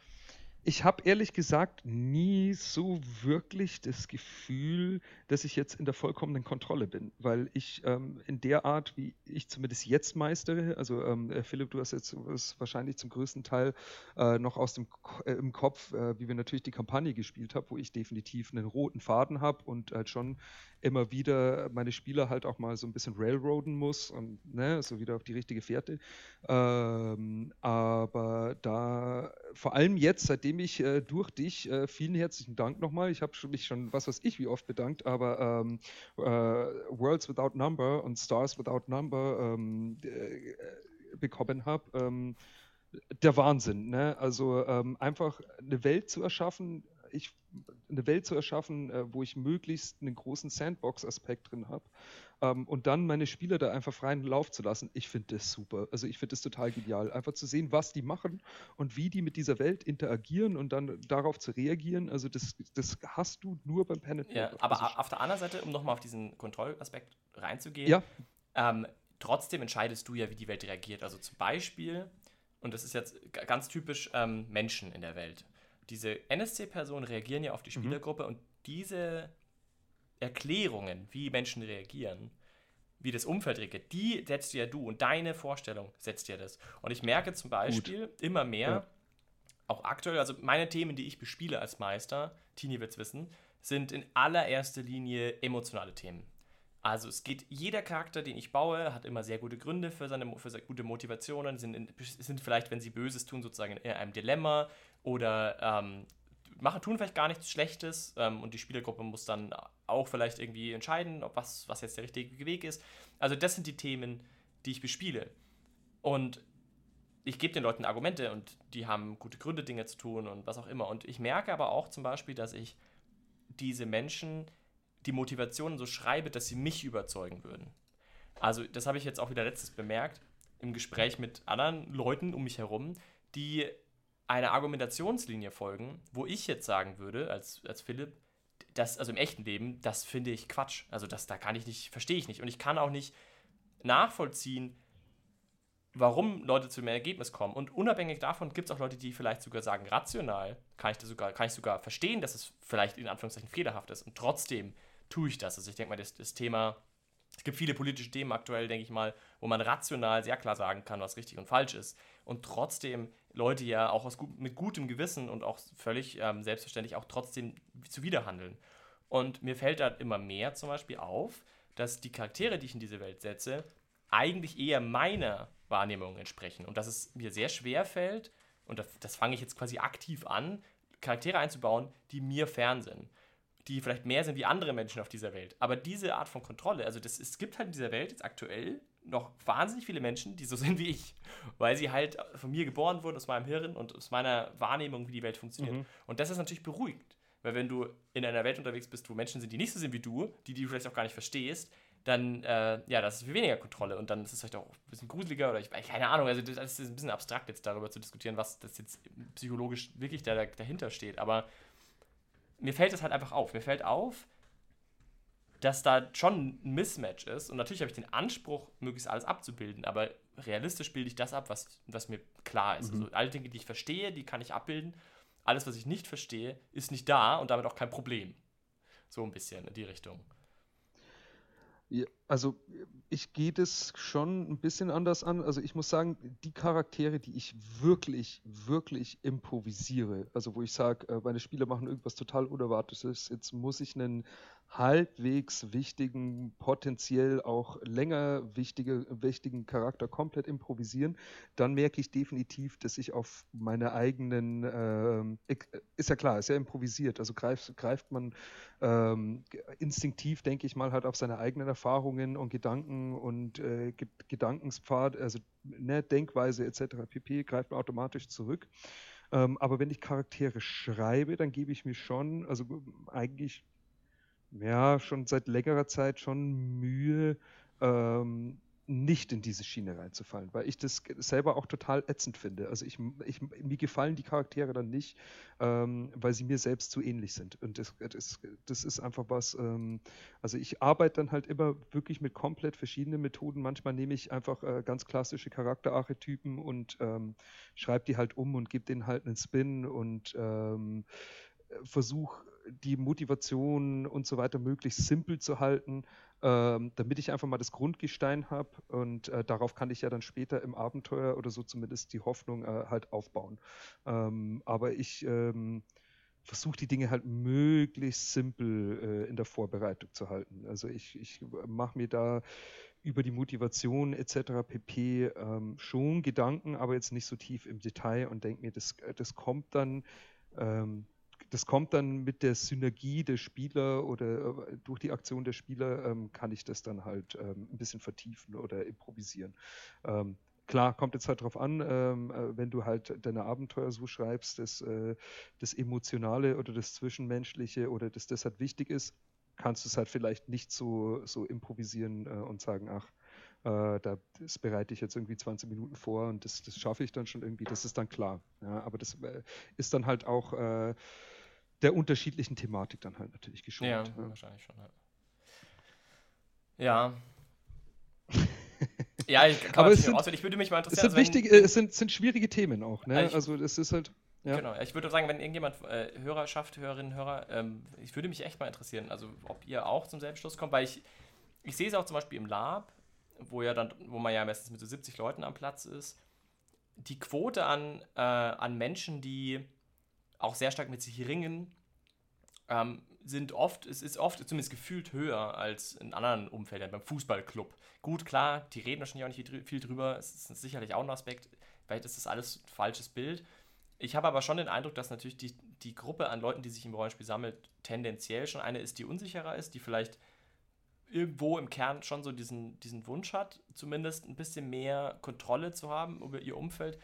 ich habe ehrlich gesagt nie so wirklich das Gefühl, dass ich jetzt in der vollkommenen Kontrolle bin, weil ich ähm, in der Art, wie ich zumindest jetzt meistere, also ähm, äh, Philipp, du hast jetzt wahrscheinlich zum größten Teil äh, noch aus dem äh, im Kopf, äh, wie wir natürlich die Kampagne gespielt haben, wo ich definitiv einen roten Faden habe und halt schon immer wieder meine Spieler halt auch mal so ein bisschen railroaden muss und ne, so wieder auf die richtige Fährte. Ähm, aber da vor allem jetzt, seitdem ich äh, durch dich, äh, vielen herzlichen Dank nochmal. Ich habe mich schon, was weiß ich, wie oft bedankt, aber ähm, äh, Worlds Without Number und Stars Without Number ähm, äh, bekommen habe. Ähm, der Wahnsinn, ne? Also ähm, einfach eine Welt zu erschaffen, ich, eine Welt zu erschaffen, äh, wo ich möglichst einen großen Sandbox-Aspekt drin habe ähm, und dann meine Spieler da einfach freien Lauf zu lassen, ich finde das super. Also ich finde das total genial. Einfach zu sehen, was die machen und wie die mit dieser Welt interagieren und dann darauf zu reagieren. Also das, das hast du nur beim Pen Ja, aber also auf der anderen Seite, um nochmal auf diesen Kontrollaspekt reinzugehen, ja. ähm, trotzdem entscheidest du ja, wie die Welt reagiert. Also zum Beispiel, und das ist jetzt ganz typisch ähm, Menschen in der Welt diese NSC-Personen reagieren ja auf die mhm. Spielergruppe mhm. und diese Erklärungen, wie Menschen reagieren, wie das Umfeld reagiert, die setzt ja du und deine Vorstellung setzt ja das. Und ich merke zum Beispiel Gut. immer mehr, ja. auch aktuell, also meine Themen, die ich bespiele als Meister, Tini wird es wissen, sind in allererster Linie emotionale Themen. Also es geht, jeder Charakter, den ich baue, hat immer sehr gute Gründe für seine, für seine gute Motivationen, sind, in, sind vielleicht, wenn sie Böses tun, sozusagen in einem Dilemma oder ähm, machen, tun vielleicht gar nichts Schlechtes ähm, und die Spielergruppe muss dann auch vielleicht irgendwie entscheiden, ob was, was jetzt der richtige Weg ist. Also das sind die Themen, die ich bespiele. Und ich gebe den Leuten Argumente und die haben gute Gründe, Dinge zu tun und was auch immer. Und ich merke aber auch zum Beispiel, dass ich diese Menschen die Motivationen so schreibe, dass sie mich überzeugen würden. Also das habe ich jetzt auch wieder letztes bemerkt. im Gespräch mit anderen Leuten um mich herum, die einer Argumentationslinie folgen, wo ich jetzt sagen würde, als, als Philipp, das, also im echten Leben, das finde ich Quatsch. Also das, da kann ich nicht, verstehe ich nicht. Und ich kann auch nicht nachvollziehen, warum Leute zu einem Ergebnis kommen. Und unabhängig davon gibt es auch Leute, die vielleicht sogar sagen, rational kann ich, das sogar, kann ich sogar verstehen, dass es vielleicht in Anführungszeichen fehlerhaft ist. Und trotzdem tue ich das. Also ich denke mal, das, das Thema, es gibt viele politische Themen aktuell, denke ich mal, wo man rational sehr klar sagen kann, was richtig und falsch ist. Und trotzdem Leute ja auch aus, mit gutem Gewissen und auch völlig ähm, selbstverständlich auch trotzdem zuwiderhandeln. Und mir fällt da immer mehr zum Beispiel auf, dass die Charaktere, die ich in diese Welt setze, eigentlich eher meiner Wahrnehmung entsprechen. Und dass es mir sehr schwer fällt, und das, das fange ich jetzt quasi aktiv an, Charaktere einzubauen, die mir fern sind. Die vielleicht mehr sind wie andere Menschen auf dieser Welt. Aber diese Art von Kontrolle, also das, es gibt halt in dieser Welt jetzt aktuell noch wahnsinnig viele Menschen, die so sind wie ich, weil sie halt von mir geboren wurden, aus meinem Hirn und aus meiner Wahrnehmung, wie die Welt funktioniert. Mhm. Und das ist natürlich beruhigend, weil wenn du in einer Welt unterwegs bist, wo Menschen sind, die nicht so sind wie du, die, die du vielleicht auch gar nicht verstehst, dann, äh, ja, das ist viel weniger Kontrolle und dann ist es vielleicht auch ein bisschen gruseliger oder ich, keine Ahnung, also das ist ein bisschen abstrakt jetzt darüber zu diskutieren, was das jetzt psychologisch wirklich da, dahinter steht, aber mir fällt es halt einfach auf. Mir fällt auf, dass da schon ein Mismatch ist. Und natürlich habe ich den Anspruch, möglichst alles abzubilden, aber realistisch bilde ich das ab, was, was mir klar ist. Mhm. Also alle Dinge, die ich verstehe, die kann ich abbilden. Alles, was ich nicht verstehe, ist nicht da und damit auch kein Problem. So ein bisschen in die Richtung. Ja, also ich gehe das schon ein bisschen anders an. Also ich muss sagen, die Charaktere, die ich wirklich, wirklich improvisiere, also wo ich sage, äh, meine Spieler machen irgendwas total Unerwartetes, jetzt muss ich einen halbwegs wichtigen, potenziell auch länger wichtige, wichtigen Charakter komplett improvisieren, dann merke ich definitiv, dass ich auf meine eigenen, äh, ist ja klar, ist ja improvisiert, also greift, greift man ähm, instinktiv, denke ich mal, halt auf seine eigenen Erfahrungen und Gedanken und äh, Gedankenspfad, also ne, Denkweise etc. pp. greift man automatisch zurück. Ähm, aber wenn ich Charaktere schreibe, dann gebe ich mir schon, also eigentlich ja, schon seit längerer Zeit schon Mühe, ähm, nicht in diese Schiene reinzufallen, weil ich das selber auch total ätzend finde. Also ich, ich mir gefallen die Charaktere dann nicht, ähm, weil sie mir selbst zu ähnlich sind. Und das, das, das ist einfach was, ähm, also ich arbeite dann halt immer wirklich mit komplett verschiedenen Methoden. Manchmal nehme ich einfach äh, ganz klassische Charakterarchetypen und ähm, schreibe die halt um und gebe denen halt einen Spin und ähm, versuche die Motivation und so weiter möglichst simpel zu halten, ähm, damit ich einfach mal das Grundgestein habe und äh, darauf kann ich ja dann später im Abenteuer oder so zumindest die Hoffnung äh, halt aufbauen. Ähm, aber ich ähm, versuche die Dinge halt möglichst simpel äh, in der Vorbereitung zu halten. Also ich, ich mache mir da über die Motivation etc. pp. Ähm, schon Gedanken, aber jetzt nicht so tief im Detail und denke mir, das, das kommt dann ähm, das kommt dann mit der Synergie der Spieler oder äh, durch die Aktion der Spieler ähm, kann ich das dann halt ähm, ein bisschen vertiefen oder improvisieren. Ähm, klar, kommt jetzt halt drauf an, ähm, äh, wenn du halt deine Abenteuer so schreibst, dass äh, das Emotionale oder das Zwischenmenschliche oder dass das halt wichtig ist, kannst du es halt vielleicht nicht so, so improvisieren äh, und sagen, ach, äh, da, das bereite ich jetzt irgendwie 20 Minuten vor und das, das schaffe ich dann schon irgendwie, das ist dann klar. Ja, aber das äh, ist dann halt auch der unterschiedlichen Thematik dann halt natürlich geschuldet. Ja, ja. wahrscheinlich schon. Ja. Ja, ich kann aber es sind, auswählen. Ich würde mich mal interessieren. Es sind, also wichtig, es sind, sind schwierige Themen auch, ne? Ich, also das ist halt. Ja. Genau, ich würde sagen, wenn irgendjemand äh, Hörerschaft, Hörerinnen, Hörer, ähm, ich würde mich echt mal interessieren, also ob ihr auch zum Selbstschluss kommt, weil ich, ich sehe es auch zum Beispiel im Lab, wo ja dann, wo man ja meistens mit so 70 Leuten am Platz ist, die Quote an, äh, an Menschen, die auch sehr stark mit sich ringen, ähm, sind oft, es ist oft zumindest gefühlt höher als in anderen Umfeldern, beim Fußballclub. Gut, klar, die reden wahrscheinlich auch nicht viel drüber, es ist sicherlich auch ein Aspekt, vielleicht ist das alles ein falsches Bild. Ich habe aber schon den Eindruck, dass natürlich die, die Gruppe an Leuten, die sich im Rollenspiel sammelt, tendenziell schon eine ist, die unsicherer ist, die vielleicht irgendwo im Kern schon so diesen, diesen Wunsch hat, zumindest ein bisschen mehr Kontrolle zu haben über ihr Umfeld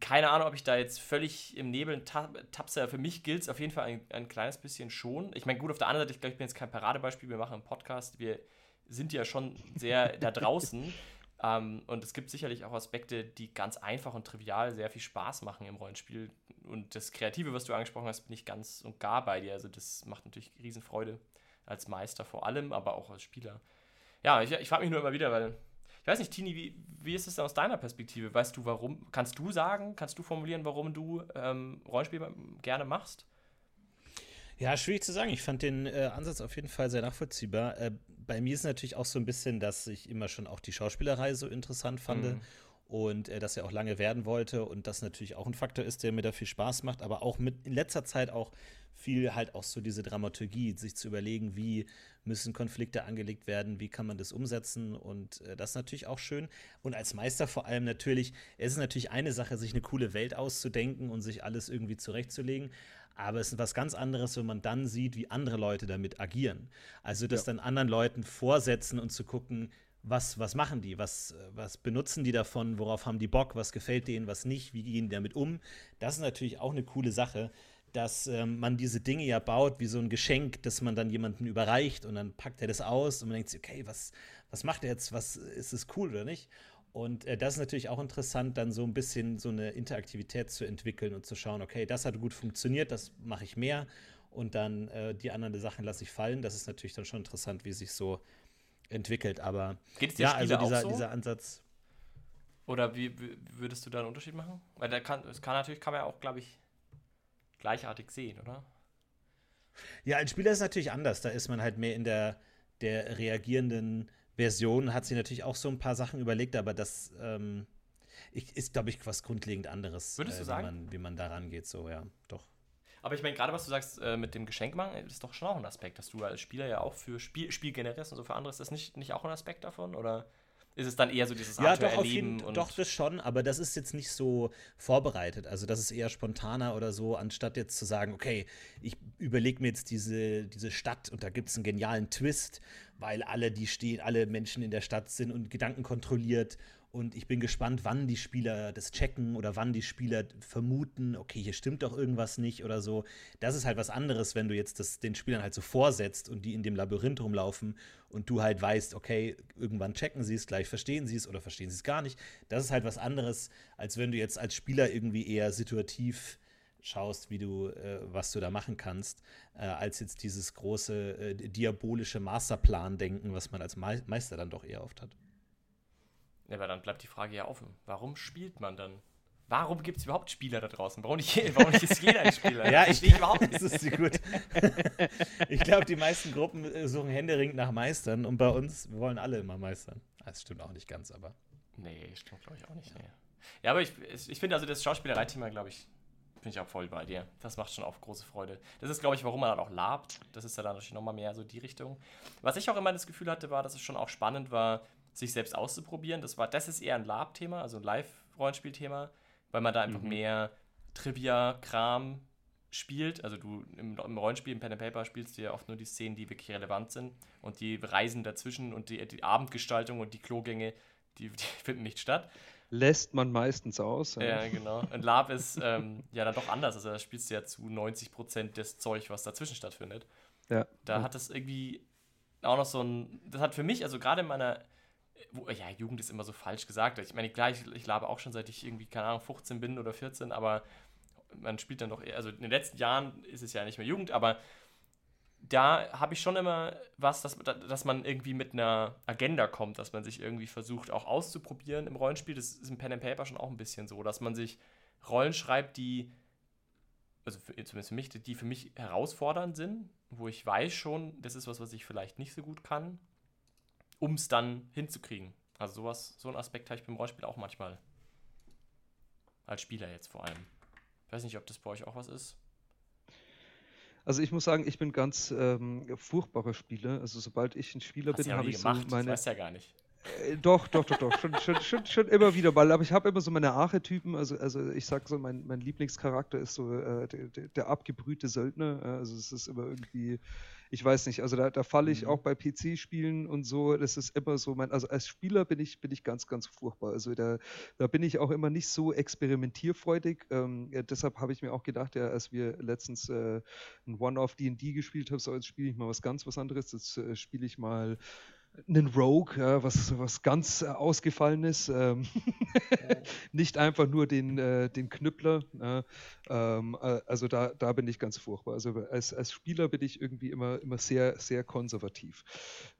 keine Ahnung, ob ich da jetzt völlig im Nebel tapse. Für mich gilt es auf jeden Fall ein, ein kleines bisschen schon. Ich meine, gut, auf der anderen Seite, ich glaube, ich bin jetzt kein Paradebeispiel. Wir machen einen Podcast. Wir sind ja schon sehr da draußen. Ähm, und es gibt sicherlich auch Aspekte, die ganz einfach und trivial sehr viel Spaß machen im Rollenspiel. Und das Kreative, was du angesprochen hast, bin ich ganz und gar bei dir. Also das macht natürlich Riesenfreude als Meister vor allem, aber auch als Spieler. Ja, ich, ich frage mich nur immer wieder, weil ich weiß nicht, Tini, wie, wie ist es denn aus deiner Perspektive? Weißt du, warum? Kannst du sagen, kannst du formulieren, warum du ähm, Rollenspiel gerne machst? Ja, schwierig zu sagen. Ich fand den äh, Ansatz auf jeden Fall sehr nachvollziehbar. Äh, bei mir ist natürlich auch so ein bisschen, dass ich immer schon auch die Schauspielerei so interessant fand. Mhm. Und äh, dass er auch lange werden wollte und das natürlich auch ein Faktor ist, der mir da viel Spaß macht, aber auch mit in letzter Zeit auch viel halt auch so diese Dramaturgie, sich zu überlegen, wie müssen Konflikte angelegt werden, wie kann man das umsetzen und äh, das ist natürlich auch schön. Und als Meister vor allem natürlich, es ist natürlich eine Sache, sich eine coole Welt auszudenken und sich alles irgendwie zurechtzulegen, aber es ist was ganz anderes, wenn man dann sieht, wie andere Leute damit agieren. Also das ja. dann anderen Leuten vorsetzen und zu gucken, was, was machen die, was, was benutzen die davon, worauf haben die Bock, was gefällt denen, was nicht, wie gehen die damit um. Das ist natürlich auch eine coole Sache, dass ähm, man diese Dinge ja baut wie so ein Geschenk, das man dann jemandem überreicht und dann packt er das aus und man denkt sich, okay, was, was macht er jetzt, was, ist es cool oder nicht? Und äh, das ist natürlich auch interessant, dann so ein bisschen so eine Interaktivität zu entwickeln und zu schauen, okay, das hat gut funktioniert, das mache ich mehr und dann äh, die anderen Sachen lasse ich fallen. Das ist natürlich dann schon interessant, wie sich so entwickelt. Aber ja, also dieser, so? dieser Ansatz. Oder wie, wie, würdest du da einen Unterschied machen? Weil da kann, das kann natürlich, kann man ja auch, glaube ich, gleichartig sehen, oder? Ja, als Spieler ist es natürlich anders. Da ist man halt mehr in der, der reagierenden Version hat sie natürlich auch so ein paar Sachen überlegt, aber das ähm, ist, glaube ich, was grundlegend anderes, Würdest du äh, sagen? Wie man, wie man da rangeht, so, ja, doch. Aber ich meine, gerade was du sagst äh, mit dem Geschenk machen, ist doch schon auch ein Aspekt, dass du als Spieler ja auch für Spiel, Spiel generierst und so für andere. Ist das nicht, nicht auch ein Aspekt davon? Oder ist es dann eher so dieses ja, doch, jeden, doch, das schon, aber das ist jetzt nicht so vorbereitet. Also das ist eher spontaner oder so, anstatt jetzt zu sagen, okay, ich überlege mir jetzt diese, diese Stadt und da gibt es einen genialen Twist weil alle, die stehen, alle Menschen in der Stadt sind und Gedanken kontrolliert. Und ich bin gespannt, wann die Spieler das checken oder wann die Spieler vermuten, okay, hier stimmt doch irgendwas nicht oder so. Das ist halt was anderes, wenn du jetzt das den Spielern halt so vorsetzt und die in dem Labyrinth rumlaufen und du halt weißt, okay, irgendwann checken sie es, gleich verstehen sie es oder verstehen sie es gar nicht. Das ist halt was anderes, als wenn du jetzt als Spieler irgendwie eher situativ schaust, wie du, äh, was du da machen kannst, äh, als jetzt dieses große äh, diabolische Masterplan-Denken, was man als Me Meister dann doch eher oft hat. Ja, aber dann bleibt die Frage ja offen. Warum spielt man dann? Warum gibt es überhaupt Spieler da draußen? Warum nicht, warum nicht ist jeder ein Spieler? ja, ich, ich überhaupt nicht. Das ist gut. ich glaube, die meisten Gruppen äh, suchen händeringend nach Meistern und bei uns, wir wollen alle immer meistern. Das stimmt auch nicht ganz, aber. Nee, stimmt, glaube ich, auch nicht. Nee. Ja, aber ich, ich finde also das Schauspielerei-Thema, glaube ich, bin ich auch voll bei dir. Das macht schon auch große Freude. Das ist, glaube ich, warum man dann auch labt. Das ist ja dann natürlich nochmal mehr so die Richtung. Was ich auch immer das Gefühl hatte, war, dass es schon auch spannend war, sich selbst auszuprobieren. Das war, das ist eher ein Lab-Thema, also ein Live-Rollenspiel-Thema, weil man da einfach mhm. mehr Trivia-Kram spielt. Also du im, im, Rollenspiel, im Pen and Paper spielst du ja oft nur die Szenen, die wirklich relevant sind. Und die Reisen dazwischen und die, die Abendgestaltung und die Klogänge, die, die finden nicht statt lässt man meistens aus. Ja, ja genau. Und Lab ist ähm, ja dann doch anders. Also da spielst du ja zu 90 Prozent des Zeug, was dazwischen stattfindet. Ja. Da ja. hat es irgendwie auch noch so ein. Das hat für mich, also gerade in meiner. Wo, ja, Jugend ist immer so falsch gesagt. Ich meine, klar, ich, ich labe auch schon seit ich irgendwie, keine Ahnung, 15 bin oder 14, aber man spielt dann doch eher. Also in den letzten Jahren ist es ja nicht mehr Jugend, aber da habe ich schon immer was, dass, dass man irgendwie mit einer Agenda kommt, dass man sich irgendwie versucht, auch auszuprobieren im Rollenspiel. Das ist im Pen and Paper schon auch ein bisschen so, dass man sich Rollen schreibt, die, also für, zumindest für mich, die für mich herausfordernd sind, wo ich weiß schon, das ist was, was ich vielleicht nicht so gut kann, um es dann hinzukriegen. Also sowas, so ein Aspekt habe ich beim Rollenspiel auch manchmal. Als Spieler jetzt vor allem. Ich weiß nicht, ob das bei euch auch was ist. Also ich muss sagen, ich bin ganz ähm, furchtbarer Spieler. Also sobald ich ein Spieler Hast bin, habe ich gemacht. so meine. Ich weiß ja gar nicht. Äh, doch, doch, doch, doch. Schon, schon, schon, schon immer wieder mal. Aber ich habe immer so meine Archetypen. Also, also ich sag so, mein, mein Lieblingscharakter ist so äh, der, der, abgebrühte Söldner. Also es ist immer irgendwie ich weiß nicht, also da, da falle ich mhm. auch bei PC-Spielen und so, das ist immer so mein, also als Spieler bin ich, bin ich ganz, ganz furchtbar. Also da, da bin ich auch immer nicht so experimentierfreudig. Ähm, ja, deshalb habe ich mir auch gedacht, ja, als wir letztens äh, ein One-Off D&D gespielt haben, so jetzt spiele ich mal was ganz was anderes, jetzt äh, spiele ich mal einen Rogue, ja, was, was ganz äh, ausgefallenes. Ähm, nicht einfach nur den, äh, den Knüppler. Äh, ähm, also da, da bin ich ganz furchtbar. Also als, als Spieler bin ich irgendwie immer, immer sehr, sehr konservativ.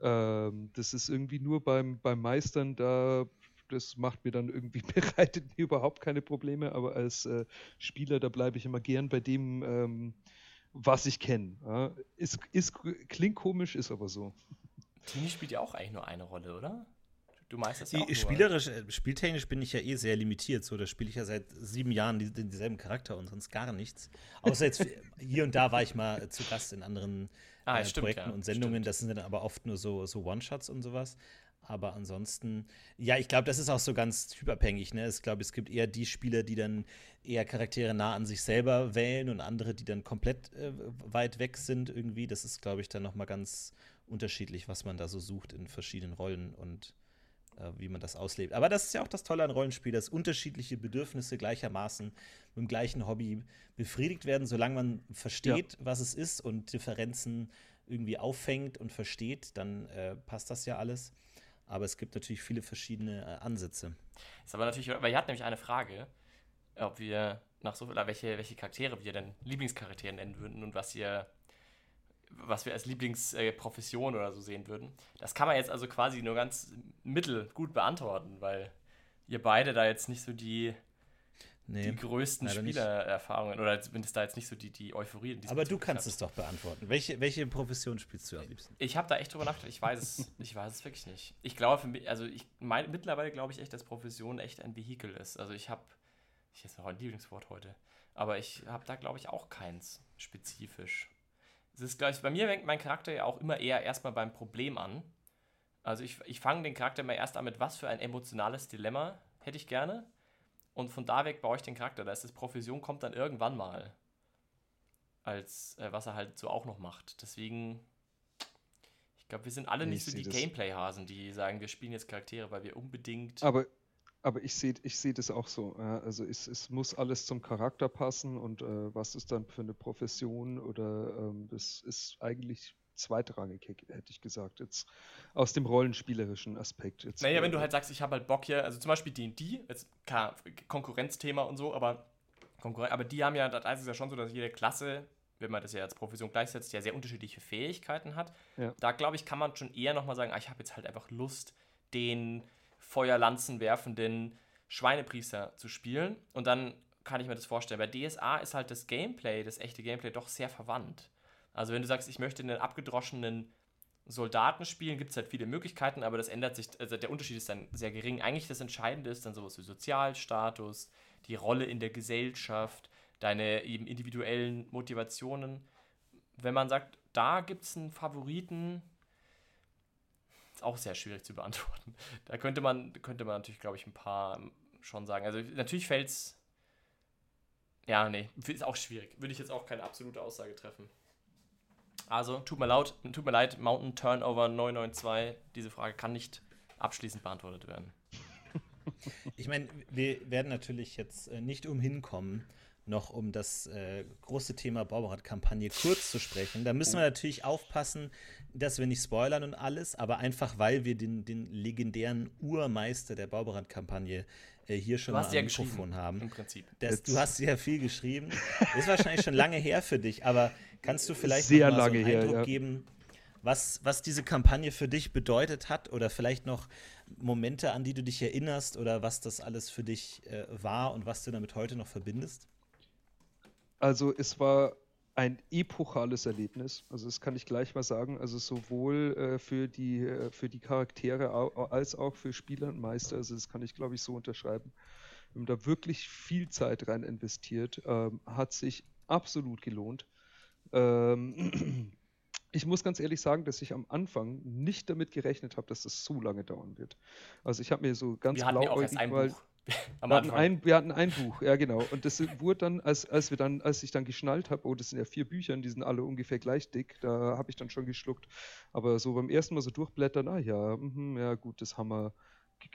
Ähm, das ist irgendwie nur beim, beim Meistern, da das macht mir dann irgendwie, bereitet mir überhaupt keine Probleme, aber als äh, Spieler, da bleibe ich immer gern bei dem, ähm, was ich kenne. Ja. Ist, ist, klingt komisch, ist aber so. Tini spielt ja auch eigentlich nur eine Rolle, oder? Du meisterst ja auch Spielerisch, nur. Äh, spieltechnisch bin ich ja eh sehr limitiert. So, da spiele ich ja seit sieben Jahren die, dieselben Charakter und sonst gar nichts. Außer jetzt hier und da war ich mal zu Gast in anderen ah, äh, stimmt, Projekten ja, und Sendungen. Stimmt. Das sind dann aber oft nur so, so One-Shots und sowas. Aber ansonsten, ja, ich glaube, das ist auch so ganz typabhängig. Ne? Ich glaube, es gibt eher die Spieler, die dann eher Charaktere nah an sich selber wählen und andere, die dann komplett äh, weit weg sind irgendwie. Das ist, glaube ich, dann nochmal ganz unterschiedlich, was man da so sucht in verschiedenen Rollen und äh, wie man das auslebt. Aber das ist ja auch das Tolle an Rollenspiel, dass unterschiedliche Bedürfnisse gleichermaßen mit dem gleichen Hobby befriedigt werden, solange man versteht, ja. was es ist und Differenzen irgendwie auffängt und versteht, dann äh, passt das ja alles. Aber es gibt natürlich viele verschiedene äh, Ansätze. Ist aber natürlich, weil ihr habt nämlich eine Frage, ob wir nach so oder welche, welche Charaktere wir denn Lieblingscharaktere nennen würden und was ihr was wir als Lieblingsprofession äh, oder so sehen würden. Das kann man jetzt also quasi nur ganz mittelgut beantworten, weil ihr beide da jetzt nicht so die, nee, die größten Spielererfahrungen oder zumindest da jetzt nicht so die, die Euphorie. In Aber du kannst habt. es doch beantworten. Welche, welche Profession spielst du am liebsten? Ich habe da echt drüber nachgedacht. Ich weiß es, ich weiß es wirklich nicht. Ich glaube, für mich, also ich mein, mittlerweile glaube ich echt, dass Profession echt ein Vehikel ist. Also ich habe, ich jetzt noch ein Lieblingswort heute, aber ich habe da glaube ich auch keins spezifisch. Es ist gleich, bei mir fängt mein Charakter ja auch immer eher erstmal beim Problem an. Also ich, ich fange den Charakter immer erst an mit, was für ein emotionales Dilemma hätte ich gerne. Und von da weg baue ich den Charakter. Da ist das Profession kommt dann irgendwann mal. Als äh, was er halt so auch noch macht. Deswegen, ich glaube, wir sind alle ich nicht so die Gameplay-Hasen, die sagen, wir spielen jetzt Charaktere, weil wir unbedingt. Aber aber ich sehe ich seh das auch so. Ja. Also es, es muss alles zum Charakter passen und äh, was ist dann für eine Profession oder ähm, das ist eigentlich zweitrangig, hätte ich gesagt, jetzt aus dem rollenspielerischen Aspekt. Jetzt, naja, wenn du halt sagst, ich habe halt Bock hier, also zum Beispiel D&D, jetzt klar, Konkurrenzthema und so, aber, Konkurren aber die haben ja, das ist ja schon so, dass jede Klasse, wenn man das ja als Profession gleichsetzt, ja sehr unterschiedliche Fähigkeiten hat. Ja. Da, glaube ich, kann man schon eher nochmal sagen, ah, ich habe jetzt halt einfach Lust, den Feuerlanzen werfenden Schweinepriester zu spielen. Und dann kann ich mir das vorstellen. Bei DSA ist halt das Gameplay, das echte Gameplay, doch sehr verwandt. Also wenn du sagst, ich möchte einen abgedroschenen Soldaten spielen, gibt es halt viele Möglichkeiten, aber das ändert sich, also der Unterschied ist dann sehr gering. Eigentlich das Entscheidende ist dann sowas wie Sozialstatus, die Rolle in der Gesellschaft, deine eben individuellen Motivationen. Wenn man sagt, da gibt es einen Favoriten, auch sehr schwierig zu beantworten. Da könnte man, könnte man natürlich, glaube ich, ein paar schon sagen. Also natürlich fällt es. Ja, nee, ist auch schwierig. Würde ich jetzt auch keine absolute Aussage treffen. Also, tut mir, laut, tut mir leid, Mountain Turnover 992, diese Frage kann nicht abschließend beantwortet werden. Ich meine, wir werden natürlich jetzt äh, nicht umhin kommen, noch um das äh, große Thema Bauberat-Kampagne kurz zu sprechen. Da müssen wir natürlich aufpassen, dass wir nicht spoilern und alles, aber einfach, weil wir den, den legendären Urmeister der Bauberat-Kampagne äh, hier schon mal am ja Mikrofon haben. Im Prinzip. Das, du hast ja viel geschrieben. Ist wahrscheinlich schon lange her für dich, aber kannst du vielleicht Sehr noch mal so einen Eindruck her, ja. geben, was, was diese Kampagne für dich bedeutet hat oder vielleicht noch Momente, an die du dich erinnerst oder was das alles für dich äh, war und was du damit heute noch verbindest? Also es war ein epochales Erlebnis. Also das kann ich gleich mal sagen. Also sowohl äh, für, die, äh, für die Charaktere als auch für Spieler und Meister. Also das kann ich, glaube ich, so unterschreiben. Wir haben da wirklich viel Zeit rein investiert. Ähm, hat sich absolut gelohnt. Ähm, ich muss ganz ehrlich sagen, dass ich am Anfang nicht damit gerechnet habe, dass das so lange dauern wird. Also ich habe mir so ganz blauäugig mal... Buch. wir, hatten ein, wir hatten ein Buch, ja genau. Und das wurde dann, als, als wir dann, als ich dann geschnallt habe, oh, das sind ja vier Bücher, die sind alle ungefähr gleich dick, da habe ich dann schon geschluckt. Aber so beim ersten Mal so durchblättern, ah ja, mh, ja gut, das haben wir,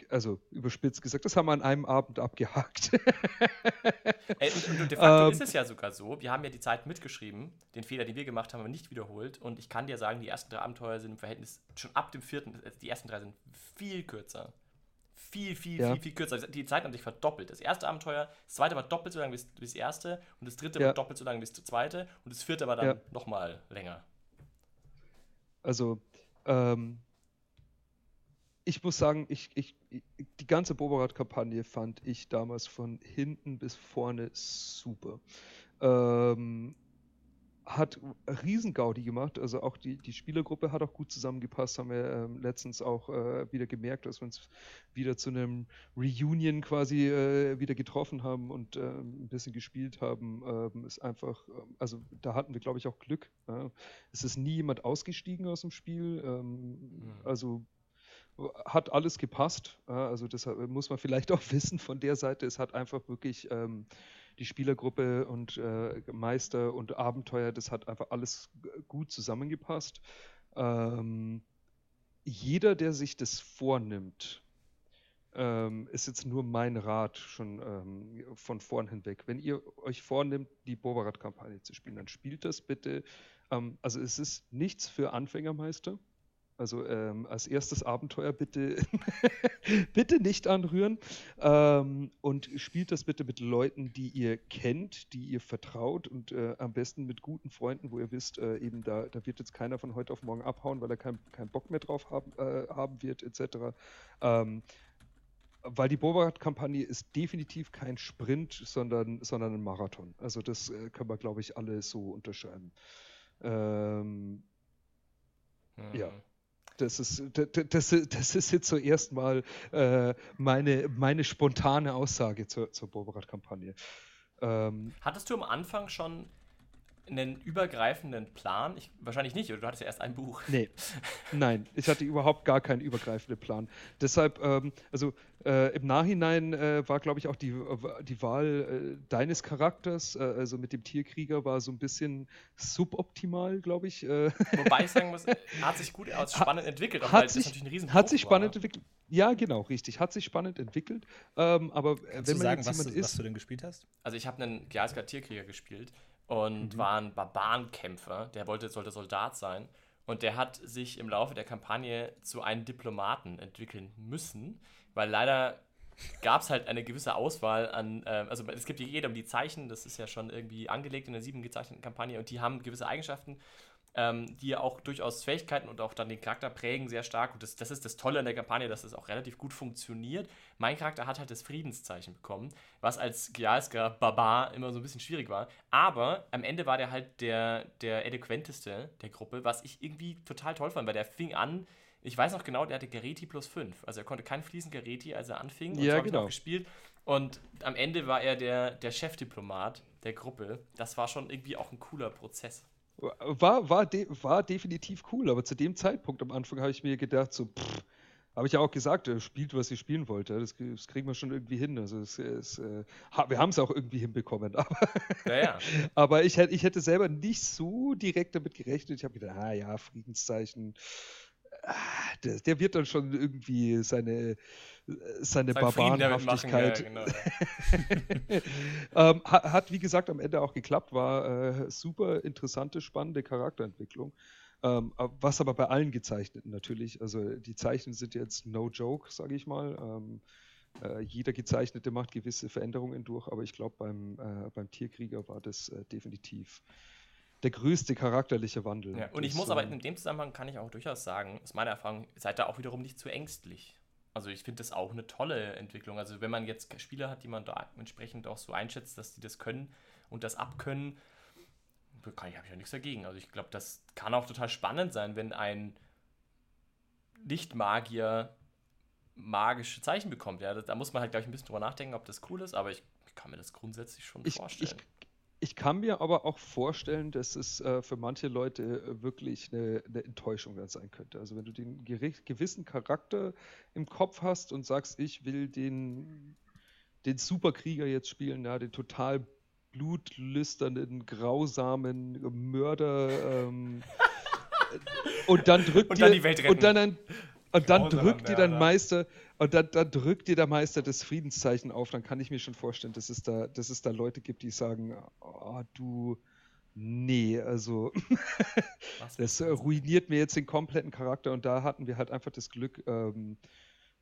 also überspitzt gesagt, das haben wir an einem Abend abgehakt. Ey, und, und, de facto ähm, ist es ja sogar so, wir haben ja die Zeit mitgeschrieben, den Fehler, den wir gemacht haben, haben wir nicht wiederholt. Und ich kann dir sagen, die ersten drei Abenteuer sind im Verhältnis schon ab dem vierten, also die ersten drei sind viel kürzer. Viel, viel, ja. viel, viel kürzer. Die Zeit hat sich verdoppelt. Das erste Abenteuer, das zweite war doppelt so lang wie das erste und das dritte ja. war doppelt so lang wie das zweite und das vierte war dann ja. nochmal länger. Also, ähm, ich muss sagen, ich, ich, die ganze Boberat-Kampagne fand ich damals von hinten bis vorne super. Ähm, hat Riesengaudi gemacht, also auch die, die Spielergruppe hat auch gut zusammengepasst, haben wir ähm, letztens auch äh, wieder gemerkt, dass wir uns wieder zu einem Reunion quasi äh, wieder getroffen haben und äh, ein bisschen gespielt haben. Ähm, ist einfach, ähm, also da hatten wir glaube ich auch Glück. Ja. Es ist nie jemand ausgestiegen aus dem Spiel, ähm, mhm. also hat alles gepasst. Also das muss man vielleicht auch wissen von der Seite. Es hat einfach wirklich ähm, die Spielergruppe und äh, Meister und Abenteuer, das hat einfach alles gut zusammengepasst. Ähm, jeder, der sich das vornimmt, ähm, ist jetzt nur mein Rat schon ähm, von vorn hinweg. Wenn ihr euch vornimmt, die Bobarat-Kampagne zu spielen, dann spielt das bitte. Ähm, also es ist nichts für Anfängermeister. Also ähm, als erstes Abenteuer bitte, bitte nicht anrühren ähm, und spielt das bitte mit Leuten, die ihr kennt, die ihr vertraut und äh, am besten mit guten Freunden, wo ihr wisst, äh, eben da, da wird jetzt keiner von heute auf morgen abhauen, weil er keinen kein Bock mehr drauf haben, äh, haben wird, etc. Ähm, weil die Bobart-Kampagne ist definitiv kein Sprint, sondern, sondern ein Marathon. Also das äh, können wir, glaube ich, alle so unterschreiben. Ähm, mhm. Ja. Das ist, das, das ist jetzt zuerst mal äh, meine, meine spontane Aussage zur, zur Boberat-Kampagne. Ähm, Hattest du am Anfang schon einen übergreifenden Plan? Ich, wahrscheinlich nicht, oder du hattest ja erst ein Buch. Nee, nein, ich hatte überhaupt gar keinen übergreifenden Plan. Deshalb, ähm, also äh, im Nachhinein äh, war, glaube ich, auch die, die Wahl äh, deines Charakters, äh, also mit dem Tierkrieger, war so ein bisschen suboptimal, glaube ich. Äh. Wobei ich sagen muss, hat sich gut, hat spannend entwickelt, auch hat sich, Hat sich spannend war. entwickelt. Ja, genau, richtig. Hat sich spannend entwickelt. Ähm, aber äh, Kannst wenn man sagen, was, ist, was du denn gespielt hast? Also ich habe einen Gjalska Tierkrieger gespielt und mhm. war ein Barbarenkämpfer, der wollte, sollte Soldat sein. Und der hat sich im Laufe der Kampagne zu einem Diplomaten entwickeln müssen, weil leider gab es halt eine gewisse Auswahl an, äh, also es gibt jeder um die Zeichen, das ist ja schon irgendwie angelegt in der sieben gezeichneten Kampagne und die haben gewisse Eigenschaften ähm, die ja auch durchaus Fähigkeiten und auch dann den Charakter prägen sehr stark. Und das, das ist das Tolle an der Kampagne, dass es das auch relativ gut funktioniert. Mein Charakter hat halt das Friedenszeichen bekommen, was als Gialska Barbar immer so ein bisschen schwierig war. Aber am Ende war der halt der, der eloquenteste der Gruppe, was ich irgendwie total toll fand, weil der fing an. Ich weiß noch genau, der hatte Gareti plus 5. Also er konnte kein fließend Gareti, als er anfing. Und ja, genau. gespielt. Und am Ende war er der, der Chefdiplomat der Gruppe. Das war schon irgendwie auch ein cooler Prozess. War, war, de, war definitiv cool, aber zu dem Zeitpunkt am Anfang habe ich mir gedacht, so, habe ich ja auch gesagt, er spielt, was ihr spielen wollt. Das, das kriegen wir schon irgendwie hin. Also es, es, äh, wir haben es auch irgendwie hinbekommen. Aber, ja, ja. aber ich, ich hätte selber nicht so direkt damit gerechnet. Ich habe gedacht, ah ja, Friedenszeichen. Ah, der, der, wird dann schon irgendwie seine seine Barbarenhaftigkeit. Ja, genau, ja. ähm, hat, hat, wie gesagt, am Ende auch geklappt, war äh, super interessante, spannende Charakterentwicklung. Ähm, was aber bei allen Gezeichneten natürlich, also die Zeichen sind jetzt no joke, sage ich mal. Ähm, äh, jeder Gezeichnete macht gewisse Veränderungen durch, aber ich glaube, beim, äh, beim Tierkrieger war das äh, definitiv der größte charakterliche Wandel. Ja, und ich muss aber in dem Zusammenhang kann ich auch durchaus sagen, aus meiner Erfahrung, seid da auch wiederum nicht zu ängstlich. Also ich finde das auch eine tolle Entwicklung. Also wenn man jetzt Spieler hat, die man da entsprechend auch so einschätzt, dass die das können und das abkönnen, kann ich, habe ich ja nichts dagegen. Also ich glaube, das kann auch total spannend sein, wenn ein Nicht-Magier magische Zeichen bekommt. Ja, da muss man halt, glaube ich, ein bisschen drüber nachdenken, ob das cool ist, aber ich, ich kann mir das grundsätzlich schon ich, vorstellen. Ich, ich kann mir aber auch vorstellen, dass es äh, für manche Leute äh, wirklich eine, eine, Enttäuschung sein könnte. Also wenn du den gewissen Charakter im Kopf hast und sagst, ich will den, den Superkrieger jetzt spielen, ja, den total blutlüsternden, grausamen Mörder ähm, und dann drückt und dir, dann die Welt retten. und dann ein, und dann drückt dir dein Meister, und dann, dann, drückt dir der Meister das Friedenszeichen auf, dann kann ich mir schon vorstellen, dass es da, dass es da Leute gibt, die sagen, oh, du, nee, also das ruiniert mir jetzt den kompletten Charakter. Und da hatten wir halt einfach das Glück, ähm, äh,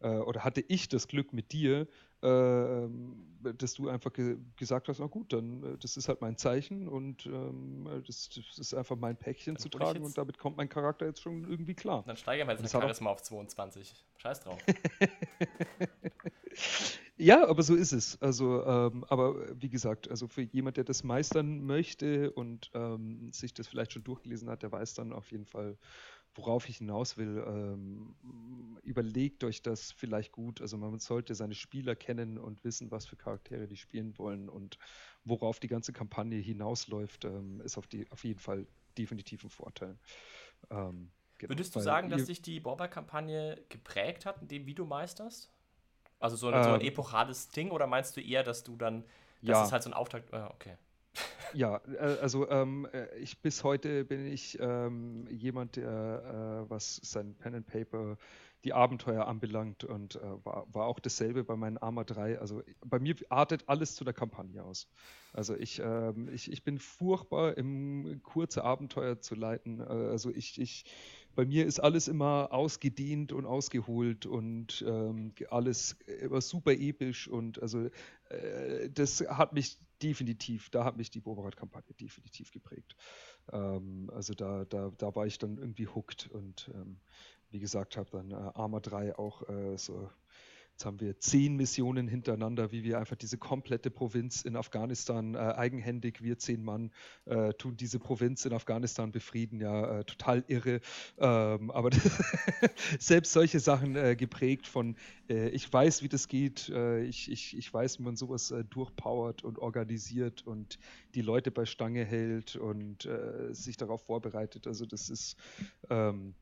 oder hatte ich das Glück mit dir, äh, ähm, dass du einfach ge gesagt hast, na gut, dann äh, das ist halt mein Zeichen und ähm, das, das, ist einfach mein Päckchen dann zu tragen und damit kommt mein Charakter jetzt schon irgendwie klar. Dann steigern wir jetzt das Charisma auf 22. Scheiß drauf. ja, aber so ist es. Also, ähm, aber wie gesagt, also für jemand, der das meistern möchte und ähm, sich das vielleicht schon durchgelesen hat, der weiß dann auf jeden Fall, worauf ich hinaus will, ähm, überlegt euch das vielleicht gut. Also man sollte seine Spieler kennen und wissen, was für Charaktere die spielen wollen und worauf die ganze Kampagne hinausläuft, ähm, ist auf, die, auf jeden Fall definitiv ein Vorteil. Ähm, genau, Würdest du sagen, dass sich die Borber-Kampagne geprägt hat, in dem wie du meisterst? Also so ein, so ein ähm. epochales Ding oder meinst du eher, dass du dann, das ja. ist halt so ein Auftakt, ah, okay. Ja, äh, also ähm, äh, ich bis heute bin ich ähm, jemand, der, äh, was sein Pen and Paper, die Abenteuer anbelangt und äh, war, war auch dasselbe bei meinen Arma 3. Also bei mir artet alles zu der Kampagne aus. Also ich, ähm, ich, ich bin furchtbar im kurze Abenteuer zu leiten. Äh, also ich, ich bei mir ist alles immer ausgedehnt und ausgeholt und ähm, alles immer super episch und also äh, das hat mich definitiv, da hat mich die Boberat-Kampagne definitiv geprägt. Ähm, also da, da, da war ich dann irgendwie hooked und ähm, wie gesagt habe dann äh, Arma 3 auch äh, so Jetzt haben wir zehn Missionen hintereinander, wie wir einfach diese komplette Provinz in Afghanistan äh, eigenhändig, wir zehn Mann, äh, tun diese Provinz in Afghanistan befrieden. Ja, äh, total irre. Ähm, aber selbst solche Sachen äh, geprägt von, äh, ich weiß, wie das geht, äh, ich, ich, ich weiß, wie man sowas durchpowert und organisiert und die Leute bei Stange hält und sich darauf vorbereitet. Also das ist. Ähm,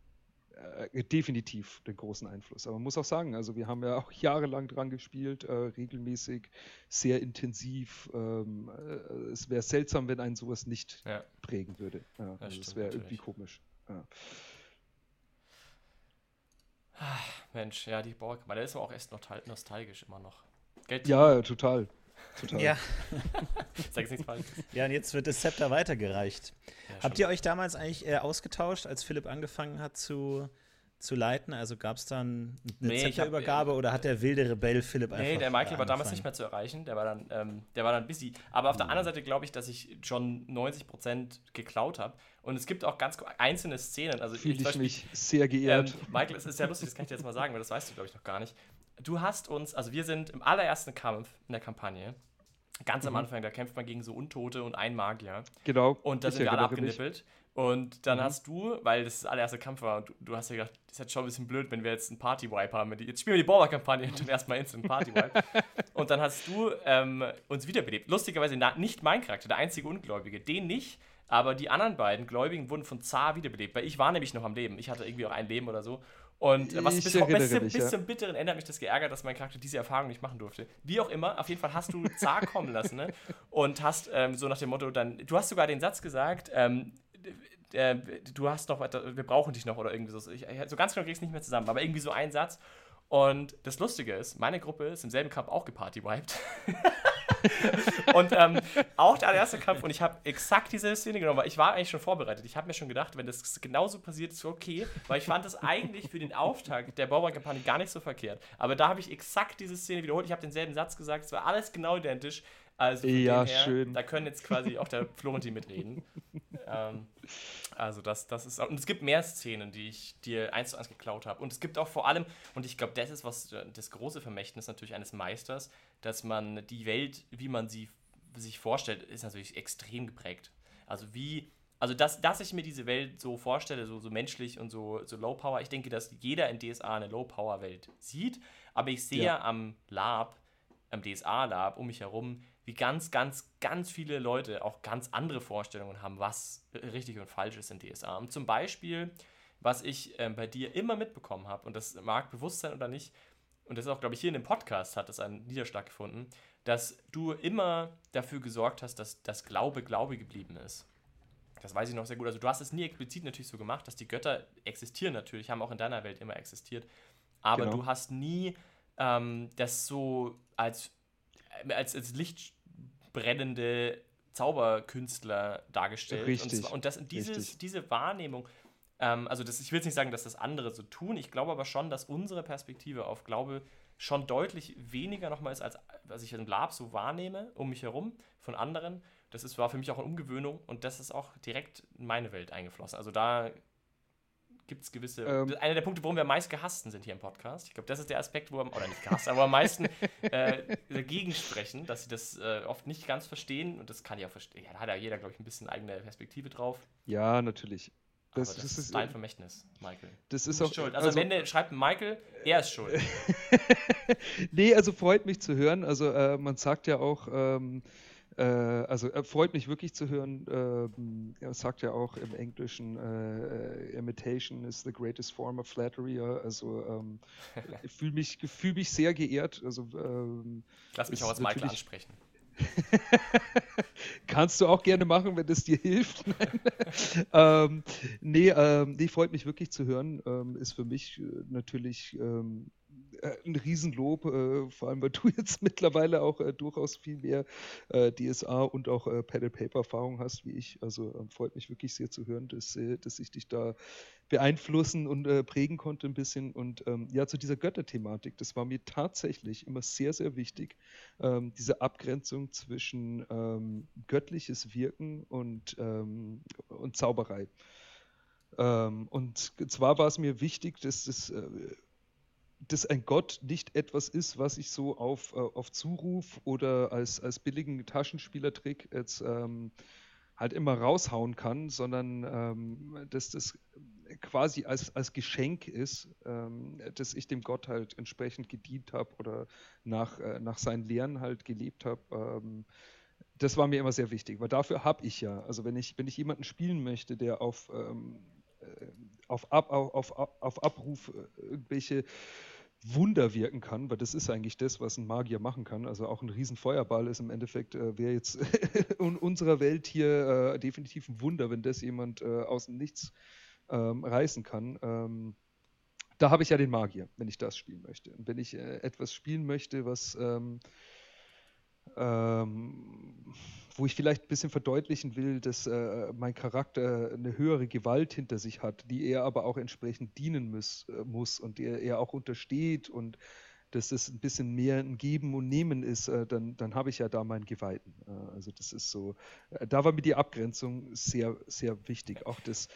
äh, definitiv den großen Einfluss. Aber man muss auch sagen, also wir haben ja auch jahrelang dran gespielt, äh, regelmäßig, sehr intensiv. Ähm, äh, es wäre seltsam, wenn einen sowas nicht ja. prägen würde. Ja, das, also wäre irgendwie komisch. Ja. Mensch, ja, die Borgkammer, der ist aber auch erst nostalgisch immer noch. Geld ja, total. Total. Ja. Sag nichts Falsches. Ja, und jetzt wird das Zepter weitergereicht. Ja, Habt ihr euch damals eigentlich äh, ausgetauscht, als Philipp angefangen hat zu, zu leiten? Also gab es dann eine nee, Zepterübergabe oder hat der wilde Rebell Philipp einfach. Nee, der Michael war damals nicht mehr zu erreichen. Der war dann, ähm, der war dann busy. Aber auf der mhm. anderen Seite glaube ich, dass ich schon 90% geklaut habe. Und es gibt auch ganz einzelne Szenen. Also Fühle ich, ich mich sehr geehrt. Ähm, Michael, es ist sehr lustig, das kann ich dir jetzt mal sagen, weil das weißt du, glaube ich, noch gar nicht du hast uns, also wir sind im allerersten Kampf in der Kampagne, ganz mhm. am Anfang, da kämpft man gegen so Untote und einen Magier. Genau. Und da sind wir alle abgenippelt. Und dann mhm. hast du, weil das der allererste Kampf war, und du, du hast ja gedacht, das ist jetzt schon ein bisschen blöd, wenn wir jetzt einen Party-Wipe haben. Jetzt spielen wir die Border-Kampagne und dann erstmal Instant Party-Wipe. und dann hast du ähm, uns wiederbelebt. Lustigerweise nicht mein Charakter, der einzige Ungläubige, den nicht. Aber die anderen beiden Gläubigen wurden von Zar wiederbelebt, weil ich war nämlich noch am Leben. Ich hatte irgendwie auch ein Leben oder so. Und was bis, bis, bis, bis zum Bitteren ändert mich das geärgert, dass mein Charakter diese Erfahrung nicht machen durfte. Wie auch immer, auf jeden Fall hast du Zar kommen lassen, ne? Und hast ähm, so nach dem Motto dann, du hast sogar den Satz gesagt, ähm, äh, du hast noch wir brauchen dich noch oder irgendwie so. Ich, so ganz genau kriegst du nicht mehr zusammen, aber irgendwie so ein Satz. Und das Lustige ist, meine Gruppe ist im selben Kampf auch gepartywiped. und ähm, auch der allererste Kampf, und ich habe exakt diese Szene genommen, weil ich war eigentlich schon vorbereitet. Ich habe mir schon gedacht, wenn das genauso passiert, ist okay, weil ich fand das eigentlich für den Auftakt der Bauer-Kampagne gar nicht so verkehrt. Aber da habe ich exakt diese Szene wiederholt. Ich habe denselben Satz gesagt, es war alles genau identisch. Also ja, her, schön. Da können jetzt quasi auch der Florentin mitreden. ähm, also das, das ist und es gibt mehr Szenen, die ich dir eins zu eins geklaut habe. Und es gibt auch vor allem, und ich glaube, das ist was das große Vermächtnis natürlich eines Meisters, dass man die Welt, wie man sie sich vorstellt, ist natürlich extrem geprägt. Also wie, also dass, dass ich mir diese Welt so vorstelle, so, so menschlich und so, so Low Power, ich denke, dass jeder in DSA eine Low Power Welt sieht, aber ich sehe ja. am Lab, am DSA Lab um mich herum, wie ganz, ganz, ganz viele Leute auch ganz andere Vorstellungen haben, was richtig und falsch ist in DSA. Und zum Beispiel, was ich äh, bei dir immer mitbekommen habe, und das mag bewusst sein oder nicht, und das ist auch, glaube ich, hier in dem Podcast hat das einen Niederschlag gefunden, dass du immer dafür gesorgt hast, dass das Glaube Glaube geblieben ist. das weiß ich noch sehr gut. Also du hast es nie explizit natürlich so gemacht, dass die Götter existieren natürlich, haben auch in deiner Welt immer existiert. Aber genau. du hast nie ähm, das so als, äh, als, als lichtbrennende Zauberkünstler dargestellt. Richtig. Und, zwar, und das, dieses, diese Wahrnehmung, ähm, also das, ich will jetzt nicht sagen, dass das andere so tun, ich glaube aber schon, dass unsere Perspektive auf Glaube schon deutlich weniger nochmal ist, als was ich im Lab so wahrnehme, um mich herum, von anderen. Das ist, war für mich auch eine Umgewöhnung und das ist auch direkt in meine Welt eingeflossen. Also da gibt es gewisse. Ähm, einer der Punkte, warum wir am meisten gehassten sind hier im Podcast. Ich glaube, das ist der Aspekt, wo wir, oder nicht gehasst, aber am meisten äh, dagegen sprechen, dass sie das äh, oft nicht ganz verstehen. Und das kann ich auch verstehen. Ja, da hat ja jeder, glaube ich, ein bisschen eigene Perspektive drauf. Ja, natürlich. Das, das, das, ist dein Vermächtnis, Michael. Das ist auch schuld. Also, also am Ende schreibt Michael, er ist schuld. nee, also freut mich zu hören. Also äh, man sagt ja auch, ähm, äh, also äh, freut mich wirklich zu hören. Ähm, er sagt ja auch im Englischen, äh, Imitation is the greatest form of flattery. Also ähm, ich fühle mich, fühl mich sehr geehrt. Also, ähm, Lass mich auch als Michael ansprechen. Kannst du auch gerne machen, wenn es dir hilft. ähm, nee, ähm, nee, freut mich wirklich zu hören. Ähm, ist für mich äh, natürlich ähm, äh, ein Riesenlob, äh, vor allem weil du jetzt mittlerweile auch äh, durchaus viel mehr äh, DSA und auch äh, Pen-and-Paper-Erfahrung hast wie ich. Also ähm, freut mich wirklich sehr zu hören, dass, äh, dass ich dich da beeinflussen und prägen konnte ein bisschen. Und ähm, ja, zu dieser Götterthematik, das war mir tatsächlich immer sehr, sehr wichtig, ähm, diese Abgrenzung zwischen ähm, göttliches Wirken und, ähm, und Zauberei. Ähm, und zwar war es mir wichtig, dass das dass ein Gott nicht etwas ist, was ich so auf, äh, auf Zuruf oder als, als billigen Taschenspielertrick jetzt ähm, halt immer raushauen kann, sondern ähm, dass das quasi als, als Geschenk ist, ähm, dass ich dem Gott halt entsprechend gedient habe oder nach, äh, nach seinen Lehren halt gelebt habe. Ähm, das war mir immer sehr wichtig, weil dafür habe ich ja, also wenn ich, wenn ich jemanden spielen möchte, der auf, ähm, äh, auf, Ab, auf, auf, auf Abruf äh, irgendwelche Wunder wirken kann, weil das ist eigentlich das, was ein Magier machen kann. Also auch ein Riesenfeuerball ist im Endeffekt, äh, wäre jetzt in unserer Welt hier äh, definitiv ein Wunder, wenn das jemand äh, aus dem Nichts ähm, reißen kann. Ähm, da habe ich ja den Magier, wenn ich das spielen möchte. Und wenn ich äh, etwas spielen möchte, was ähm, ähm wo ich vielleicht ein bisschen verdeutlichen will, dass äh, mein Charakter eine höhere Gewalt hinter sich hat, die er aber auch entsprechend dienen muss, äh, muss und der er auch untersteht und dass es ein bisschen mehr ein Geben und Nehmen ist, äh, dann, dann habe ich ja da meinen Geweihten. Äh, also das ist so, äh, da war mir die Abgrenzung sehr, sehr wichtig. Auch das,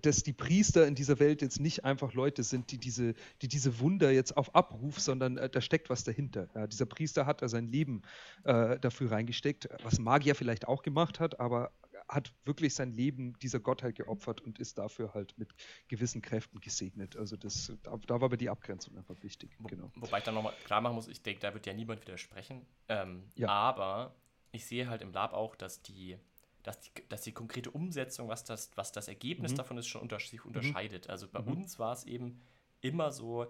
dass die Priester in dieser Welt jetzt nicht einfach Leute sind, die diese, die diese Wunder jetzt auf Abruf, sondern äh, da steckt was dahinter. Ja, dieser Priester hat da sein Leben äh, dafür reingesteckt, was Magier vielleicht auch gemacht hat, aber hat wirklich sein Leben dieser Gottheit geopfert und ist dafür halt mit gewissen Kräften gesegnet. Also das, da, da war mir die Abgrenzung einfach wichtig. Genau. Wobei ich dann nochmal klar machen muss, ich denke, da wird ja niemand widersprechen. Ähm, ja. Aber ich sehe halt im Lab auch, dass die dass die, dass die konkrete Umsetzung, was das, was das Ergebnis mhm. davon ist, schon unter, sich mhm. unterscheidet. Also bei mhm. uns war es eben immer so,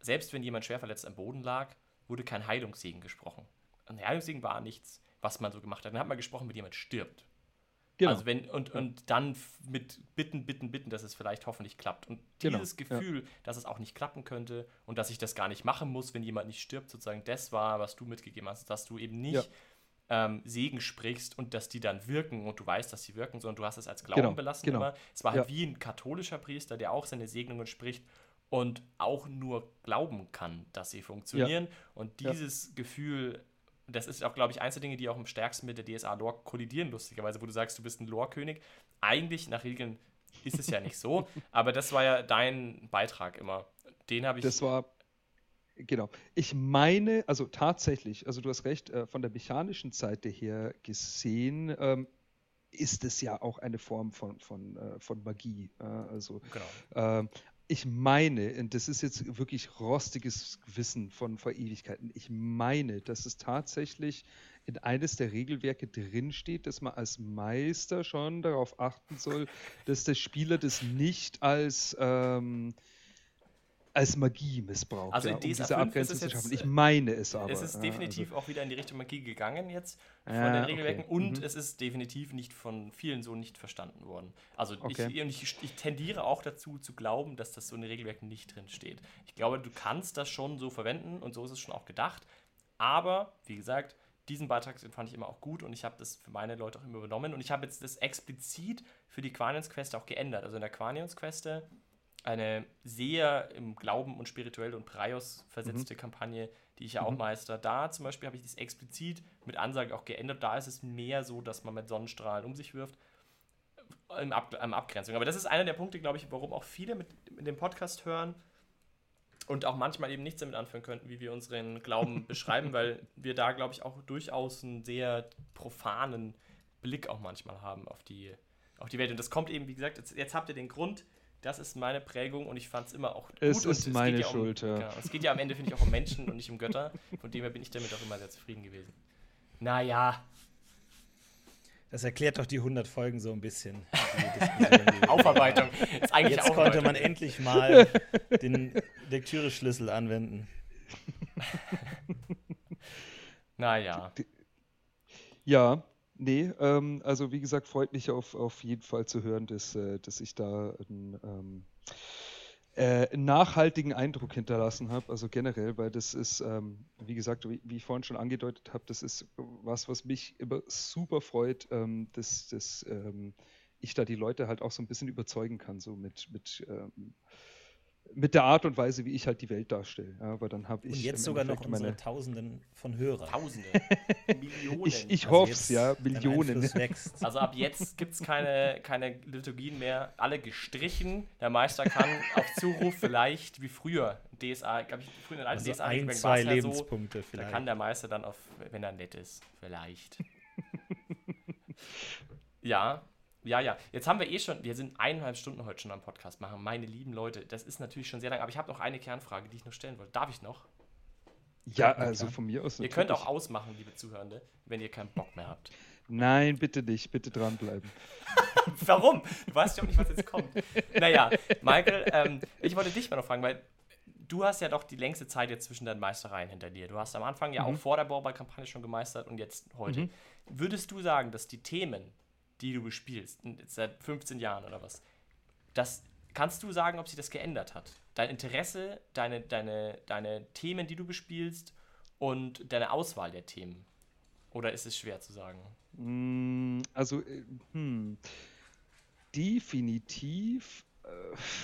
selbst wenn jemand schwer verletzt am Boden lag, wurde kein Heilungssegen gesprochen. Ein Heilungssegen war nichts, was man so gemacht hat. Dann hat man gesprochen, wenn jemand stirbt. Genau. Also wenn, und, und dann mit Bitten, Bitten, Bitten, dass es vielleicht hoffentlich klappt. Und genau. dieses genau. Gefühl, ja. dass es auch nicht klappen könnte und dass ich das gar nicht machen muss, wenn jemand nicht stirbt, sozusagen, das war, was du mitgegeben hast, dass du eben nicht ja ähm, Segen sprichst und dass die dann wirken und du weißt, dass sie wirken, sondern du hast es als Glauben genau, belassen genau. immer. Es war halt ja. wie ein katholischer Priester, der auch seine Segnungen spricht und auch nur glauben kann, dass sie funktionieren. Ja. Und dieses ja. Gefühl, das ist auch, glaube ich, eins der Dinge, die auch am stärksten mit der DSA-Lore kollidieren, lustigerweise, wo du sagst, du bist ein Lore-König. Eigentlich, nach Regeln, ist es ja nicht so, aber das war ja dein Beitrag immer. Den habe ich. Das war Genau. Ich meine, also tatsächlich, also du hast recht, äh, von der mechanischen Seite her gesehen, ähm, ist es ja auch eine Form von, von, äh, von Magie. Also genau. ähm, ich meine, und das ist jetzt wirklich rostiges Wissen von vor Ewigkeiten, ich meine, dass es tatsächlich in eines der Regelwerke drinsteht, dass man als Meister schon darauf achten soll, dass der Spieler das nicht als ähm, als Magie missbraucht, also ja, um diese Abgrenzung zu schaffen. Ich meine es aber. Es ist definitiv also. auch wieder in die Richtung Magie gegangen jetzt von ja, den Regelwerken okay. und mhm. es ist definitiv nicht von vielen so nicht verstanden worden. Also okay. ich, ich, ich, tendiere auch dazu zu glauben, dass das so in den Regelwerken nicht drin steht. Ich glaube, du kannst das schon so verwenden und so ist es schon auch gedacht. Aber, wie gesagt, diesen Beitrag den fand ich immer auch gut und ich habe das für meine Leute auch immer übernommen und ich habe jetzt das explizit für die Quanions Quest auch geändert. Also in der Quanions Queste eine sehr im Glauben und spirituell und Praios versetzte mhm. Kampagne, die ich ja auch mhm. meister. Da zum Beispiel habe ich das explizit mit Ansage auch geändert. Da ist es mehr so, dass man mit Sonnenstrahlen um sich wirft. Im Ab im Abgrenzung. Aber das ist einer der Punkte, glaube ich, warum auch viele mit, mit dem Podcast hören und auch manchmal eben nichts damit anfangen könnten, wie wir unseren Glauben beschreiben, weil wir da, glaube ich, auch durchaus einen sehr profanen Blick auch manchmal haben auf die, auf die Welt. Und das kommt eben, wie gesagt, jetzt, jetzt habt ihr den Grund, das ist meine Prägung und ich fand es immer auch gut. Es ist es meine ja um, Schuld, ja. Genau, es geht ja am Ende, finde ich, auch um Menschen und nicht um Götter. Von dem her bin ich damit auch immer sehr zufrieden gewesen. Naja. Das erklärt doch die 100 Folgen so ein bisschen. Aufarbeitung. Jetzt Aufarbeitung. konnte man endlich mal den Lektüre-Schlüssel anwenden. naja. Ja, Nee, ähm, also wie gesagt, freut mich auf, auf jeden Fall zu hören, dass, äh, dass ich da einen, ähm, äh, nachhaltigen Eindruck hinterlassen habe. Also generell, weil das ist, ähm, wie gesagt, wie, wie, ich vorhin schon angedeutet habe, das ist was, was mich immer super freut, ähm, dass, dass ähm, ich da die Leute halt auch so ein bisschen überzeugen kann, so mit, mit ähm, mit der Art und Weise, wie ich halt die Welt darstelle. Ja, aber dann habe ich. Und jetzt sogar noch unsere Tausenden von Hörern. Tausende. Millionen. Ich, ich also hoffe es, ja. Millionen. Also ab jetzt gibt es keine, keine Liturgien mehr. Alle gestrichen. Der Meister kann auf Zuruf vielleicht, wie früher, DSA, glaube ich, früher in den alten also DSA ein, zwei Lebenspunkte so, vielleicht. Da kann der Meister dann auf, wenn er nett ist, vielleicht. ja, ja, ja. Jetzt haben wir eh schon, wir sind eineinhalb Stunden heute schon am Podcast machen. Meine lieben Leute, das ist natürlich schon sehr lang, aber ich habe noch eine Kernfrage, die ich noch stellen wollte. Darf ich noch? Ja, also von mir aus. Natürlich. Ihr könnt auch ausmachen, liebe Zuhörende, wenn ihr keinen Bock mehr habt. Nein, bitte nicht, bitte dranbleiben. Warum? Du weißt ja auch nicht, was jetzt kommt. Naja, Michael, ähm, ich wollte dich mal noch fragen, weil du hast ja doch die längste Zeit jetzt zwischen deinen Meistereien hinter dir. Du hast am Anfang ja mhm. auch vor der Bauball-Kampagne schon gemeistert und jetzt heute. Mhm. Würdest du sagen, dass die Themen, die du bespielst, seit 15 Jahren oder was, das kannst du sagen, ob sich das geändert hat? Dein Interesse, deine, deine, deine Themen, die du bespielst und deine Auswahl der Themen? Oder ist es schwer zu sagen? Mm, also, äh, hm, definitiv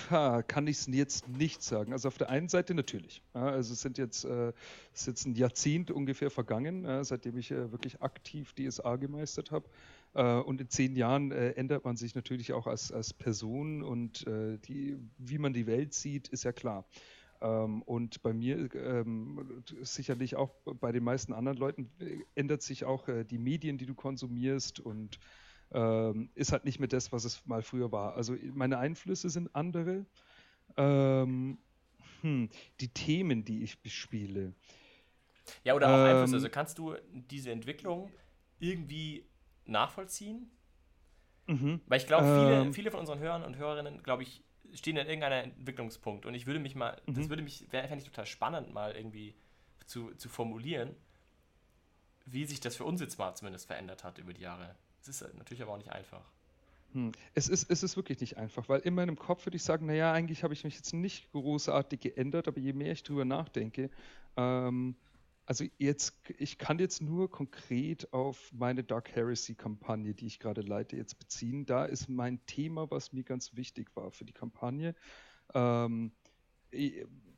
äh, kann ich es jetzt nicht sagen. Also auf der einen Seite natürlich. Also es sind jetzt, äh, ist jetzt ein Jahrzehnt ungefähr vergangen, äh, seitdem ich äh, wirklich aktiv DSA gemeistert habe. Äh, und in zehn Jahren äh, ändert man sich natürlich auch als, als Person und äh, die, wie man die Welt sieht, ist ja klar. Ähm, und bei mir ähm, sicherlich auch bei den meisten anderen Leuten ändert sich auch die Medien, die du konsumierst und ähm, ist halt nicht mehr das, was es mal früher war. Also meine Einflüsse sind andere. Hm, die Themen, die ich bespiele. Ja, oder auch Einflüsse. Also kannst du diese Entwicklung irgendwie nachvollziehen? Mhm. Weil ich glaube, viele, ähm. viele von unseren Hörern und Hörerinnen, glaube ich, stehen an irgendeinem Entwicklungspunkt. Und ich würde mich mal, mhm. das würde mich, fände ich total spannend, mal irgendwie zu, zu formulieren, wie sich das für uns jetzt mal zumindest verändert hat über die Jahre. Es ist natürlich aber auch nicht einfach. Hm. Es, ist, es ist wirklich nicht einfach, weil in meinem Kopf würde ich sagen, naja, eigentlich habe ich mich jetzt nicht großartig geändert, aber je mehr ich drüber nachdenke, ähm, also jetzt, ich kann jetzt nur konkret auf meine Dark Heresy-Kampagne, die ich gerade leite, jetzt beziehen. Da ist mein Thema, was mir ganz wichtig war für die Kampagne. Ähm,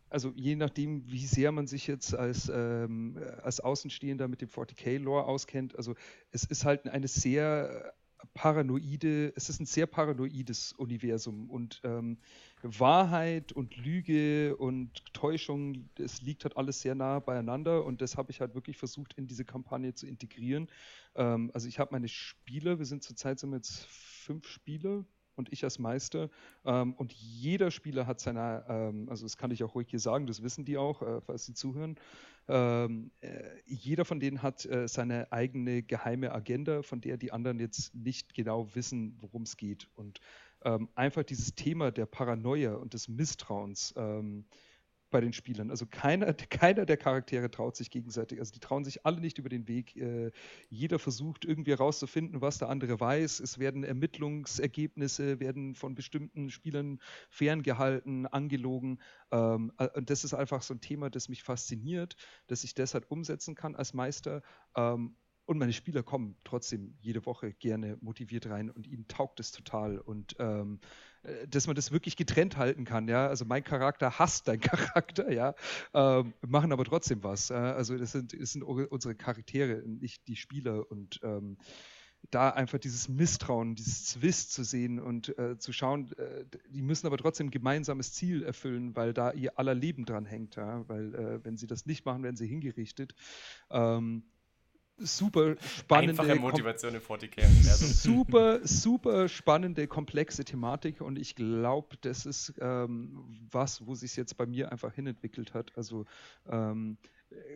also je nachdem, wie sehr man sich jetzt als, ähm, als Außenstehender mit dem 40k-Lore auskennt, also es ist halt eine sehr paranoide, es ist ein sehr paranoides Universum und ähm, Wahrheit und Lüge und Täuschung, es liegt halt alles sehr nah beieinander und das habe ich halt wirklich versucht in diese Kampagne zu integrieren. Ähm, also ich habe meine Spieler, wir sind zurzeit sind jetzt fünf Spieler und ich als Meister ähm, und jeder Spieler hat seine, ähm, also das kann ich auch ruhig hier sagen, das wissen die auch, äh, falls sie zuhören, ähm, äh, jeder von denen hat äh, seine eigene geheime Agenda, von der die anderen jetzt nicht genau wissen, worum es geht. Und ähm, einfach dieses Thema der Paranoia und des Misstrauens, ähm, bei den Spielern. Also keiner, keiner der Charaktere traut sich gegenseitig. Also die trauen sich alle nicht über den Weg. Äh, jeder versucht irgendwie herauszufinden, was der andere weiß. Es werden Ermittlungsergebnisse, werden von bestimmten Spielern ferngehalten, angelogen. Ähm, äh, und das ist einfach so ein Thema, das mich fasziniert, dass ich deshalb umsetzen kann als Meister. Ähm, und meine Spieler kommen trotzdem jede Woche gerne motiviert rein und ihnen taugt es total. Und ähm, äh, dass man das wirklich getrennt halten kann, ja. Also mein Charakter hasst dein Charakter, ja. Ähm, machen aber trotzdem was. Ja? Also das sind, das sind unsere Charaktere, nicht die Spieler. Und ähm, da einfach dieses Misstrauen, dieses Zwist zu sehen und äh, zu schauen, äh, die müssen aber trotzdem ein gemeinsames Ziel erfüllen, weil da ihr aller Leben dran hängt, ja? weil äh, wenn sie das nicht machen, werden sie hingerichtet. Ähm, super spannende. Einfache Motivation im 40k. Super, super spannende, komplexe Thematik und ich glaube, das ist ähm, was, wo sich jetzt bei mir einfach hinentwickelt hat. Also ähm,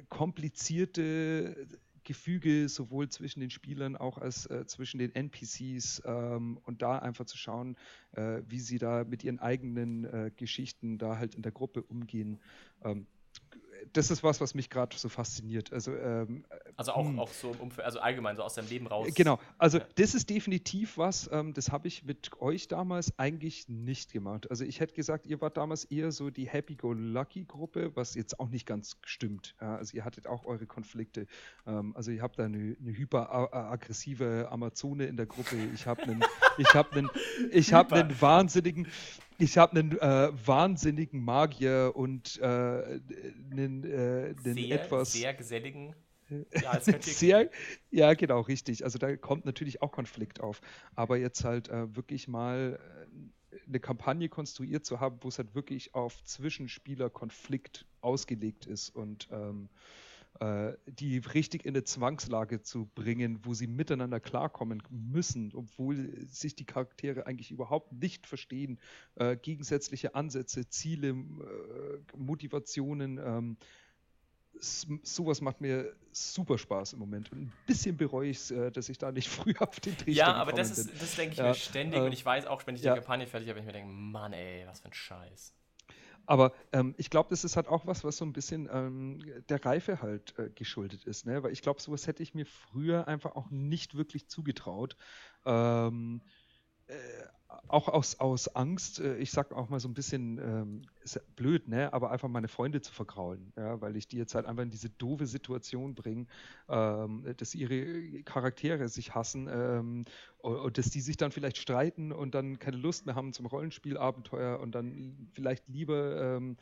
komplizierte Gefüge sowohl zwischen den Spielern auch als äh, zwischen den NPCs ähm, und da einfach zu schauen, äh, wie sie da mit ihren eigenen äh, Geschichten da halt in der Gruppe umgehen. Ähm, das ist was, was mich gerade so fasziniert. Also, ähm, also auch, hm. auch so im also allgemein so aus deinem Leben raus. Genau, also ja. das ist definitiv was, ähm, das habe ich mit euch damals eigentlich nicht gemacht. Also ich hätte gesagt, ihr wart damals eher so die Happy-Go-Lucky-Gruppe, was jetzt auch nicht ganz stimmt. Ja, also ihr hattet auch eure Konflikte. Ähm, also ihr habt da eine, eine hyperaggressive Amazone in der Gruppe. Ich habe einen, ich habe einen, ich habe einen wahnsinnigen, ich habe einen äh, wahnsinnigen Magier und äh, einen, äh, einen sehr, etwas. Sehr geselligen. Ja, sehr, ja, genau, richtig. Also da kommt natürlich auch Konflikt auf. Aber jetzt halt äh, wirklich mal äh, eine Kampagne konstruiert zu haben, wo es halt wirklich auf Zwischenspieler-Konflikt ausgelegt ist und ähm, äh, die richtig in eine Zwangslage zu bringen, wo sie miteinander klarkommen müssen, obwohl sich die Charaktere eigentlich überhaupt nicht verstehen. Äh, gegensätzliche Ansätze, Ziele, äh, Motivationen. Ähm, sowas macht mir super Spaß im Moment. Und ein bisschen bereue ich es, äh, dass ich da nicht früh auf den Trichter Ja, aber das ist, das denke ich ja, mir ständig äh, und ich weiß auch, wenn ich die ja. Kampagne fertig habe, ich mir denke, Mann ey, was für ein Scheiß. Aber ähm, ich glaube, das ist halt auch was, was so ein bisschen ähm, der Reife halt äh, geschuldet ist. Ne? Weil ich glaube, sowas hätte ich mir früher einfach auch nicht wirklich zugetraut. Ähm, äh, auch aus, aus Angst, äh, ich sag auch mal so ein bisschen ähm, blöd, ne, aber einfach meine Freunde zu vergraulen, ja, weil ich die jetzt halt einfach in diese doofe Situation bringe, ähm, dass ihre Charaktere sich hassen ähm, und dass die sich dann vielleicht streiten und dann keine Lust mehr haben zum Rollenspielabenteuer und dann vielleicht lieber ähm,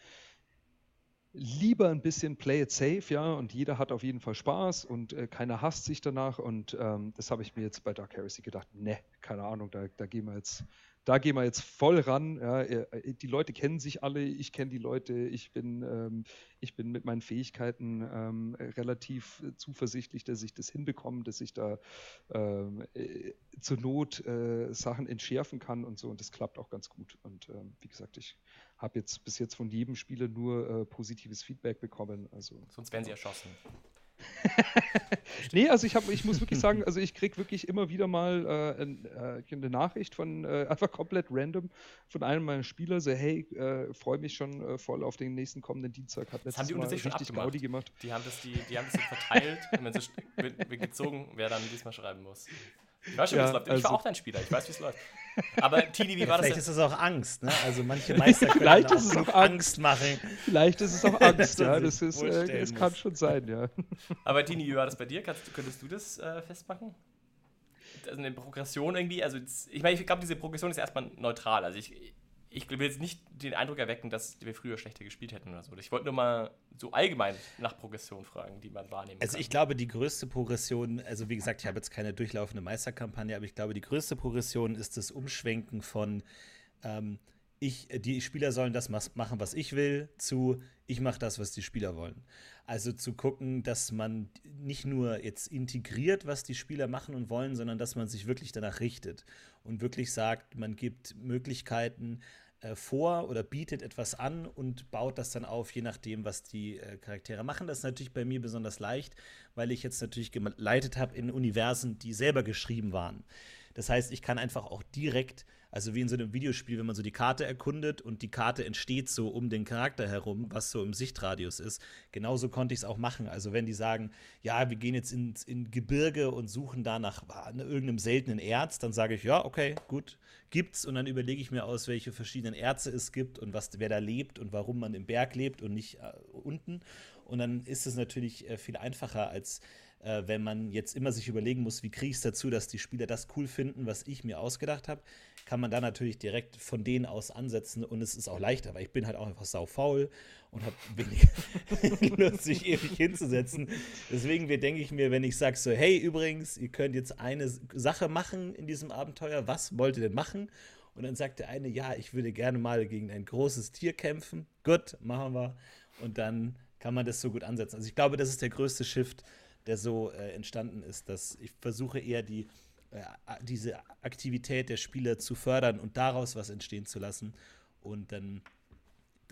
lieber ein bisschen play it safe, ja, und jeder hat auf jeden Fall Spaß und äh, keiner hasst sich danach und ähm, das habe ich mir jetzt bei Dark Heresy gedacht, ne, keine Ahnung, da, da gehen wir jetzt da gehen wir jetzt voll ran. Ja, äh, die Leute kennen sich alle, ich kenne die Leute, ich bin, ähm, ich bin mit meinen Fähigkeiten ähm, relativ zuversichtlich, dass ich das hinbekomme, dass ich da ähm, äh, zur Not äh, Sachen entschärfen kann und so. Und das klappt auch ganz gut. Und ähm, wie gesagt, ich habe jetzt bis jetzt von jedem Spieler nur äh, positives Feedback bekommen. Also, Sonst werden sie erschossen. nee, also ich, hab, ich muss wirklich sagen, also ich kriege wirklich immer wieder mal äh, äh, eine Nachricht von äh, einfach komplett random von einem meiner Spieler, so hey, äh, freue mich schon äh, voll auf den nächsten kommenden Dienstag. Hat das haben die unter sich schon abgemacht. gemacht. Die haben das, die, die haben das verteilt und wenn sie gezogen, wer dann diesmal schreiben muss. Ich weiß schon, ja, wie es läuft. Ich also, war auch dein Spieler, ich weiß, wie es läuft. Aber Tini, wie war das? Vielleicht ist es auch Angst, ne? Also manche Meister können Vielleicht ist es auch Angst machen. Vielleicht ist es auch Angst, ja. Das, ist, äh, das kann schon sein, ja. Aber Tini, wie war das bei dir? Kannst, könntest du das äh, festmachen? Also eine Progression irgendwie, also ich meine, ich glaube, diese Progression ist erstmal neutral. Also ich, ich will jetzt nicht den Eindruck erwecken, dass wir früher schlechter gespielt hätten oder so. Ich wollte nur mal so allgemein nach Progression fragen, die man wahrnehmen also kann. Also ich glaube, die größte Progression, also wie gesagt, ich habe jetzt keine durchlaufende Meisterkampagne, aber ich glaube, die größte Progression ist das Umschwenken von ähm, ich, die Spieler sollen das machen, was ich will, zu ich mache das, was die Spieler wollen. Also zu gucken, dass man nicht nur jetzt integriert, was die Spieler machen und wollen, sondern dass man sich wirklich danach richtet und wirklich sagt, man gibt Möglichkeiten, äh, vor oder bietet etwas an und baut das dann auf, je nachdem, was die äh, Charaktere machen. Das ist natürlich bei mir besonders leicht, weil ich jetzt natürlich geleitet habe in Universen, die selber geschrieben waren. Das heißt, ich kann einfach auch direkt also wie in so einem Videospiel, wenn man so die Karte erkundet und die Karte entsteht so um den Charakter herum, was so im Sichtradius ist. Genauso konnte ich es auch machen. Also wenn die sagen, ja, wir gehen jetzt ins in Gebirge und suchen da nach irgendeinem seltenen Erz, dann sage ich, ja, okay, gut, gibt's. Und dann überlege ich mir aus, welche verschiedenen Erze es gibt und was, wer da lebt und warum man im Berg lebt und nicht äh, unten. Und dann ist es natürlich äh, viel einfacher, als äh, wenn man jetzt immer sich überlegen muss, wie kriege ich es dazu, dass die Spieler das cool finden, was ich mir ausgedacht habe kann man da natürlich direkt von denen aus ansetzen und es ist auch leichter, weil ich bin halt auch einfach sau faul und habe wenig Lust, sich ewig hinzusetzen. Deswegen denke ich mir, wenn ich sage so, hey, übrigens, ihr könnt jetzt eine Sache machen in diesem Abenteuer, was wollt ihr denn machen? Und dann sagt der eine, ja, ich würde gerne mal gegen ein großes Tier kämpfen. Gut, machen wir. Und dann kann man das so gut ansetzen. Also ich glaube, das ist der größte Shift, der so äh, entstanden ist, dass ich versuche eher die äh, diese Aktivität der Spieler zu fördern und daraus was entstehen zu lassen und dann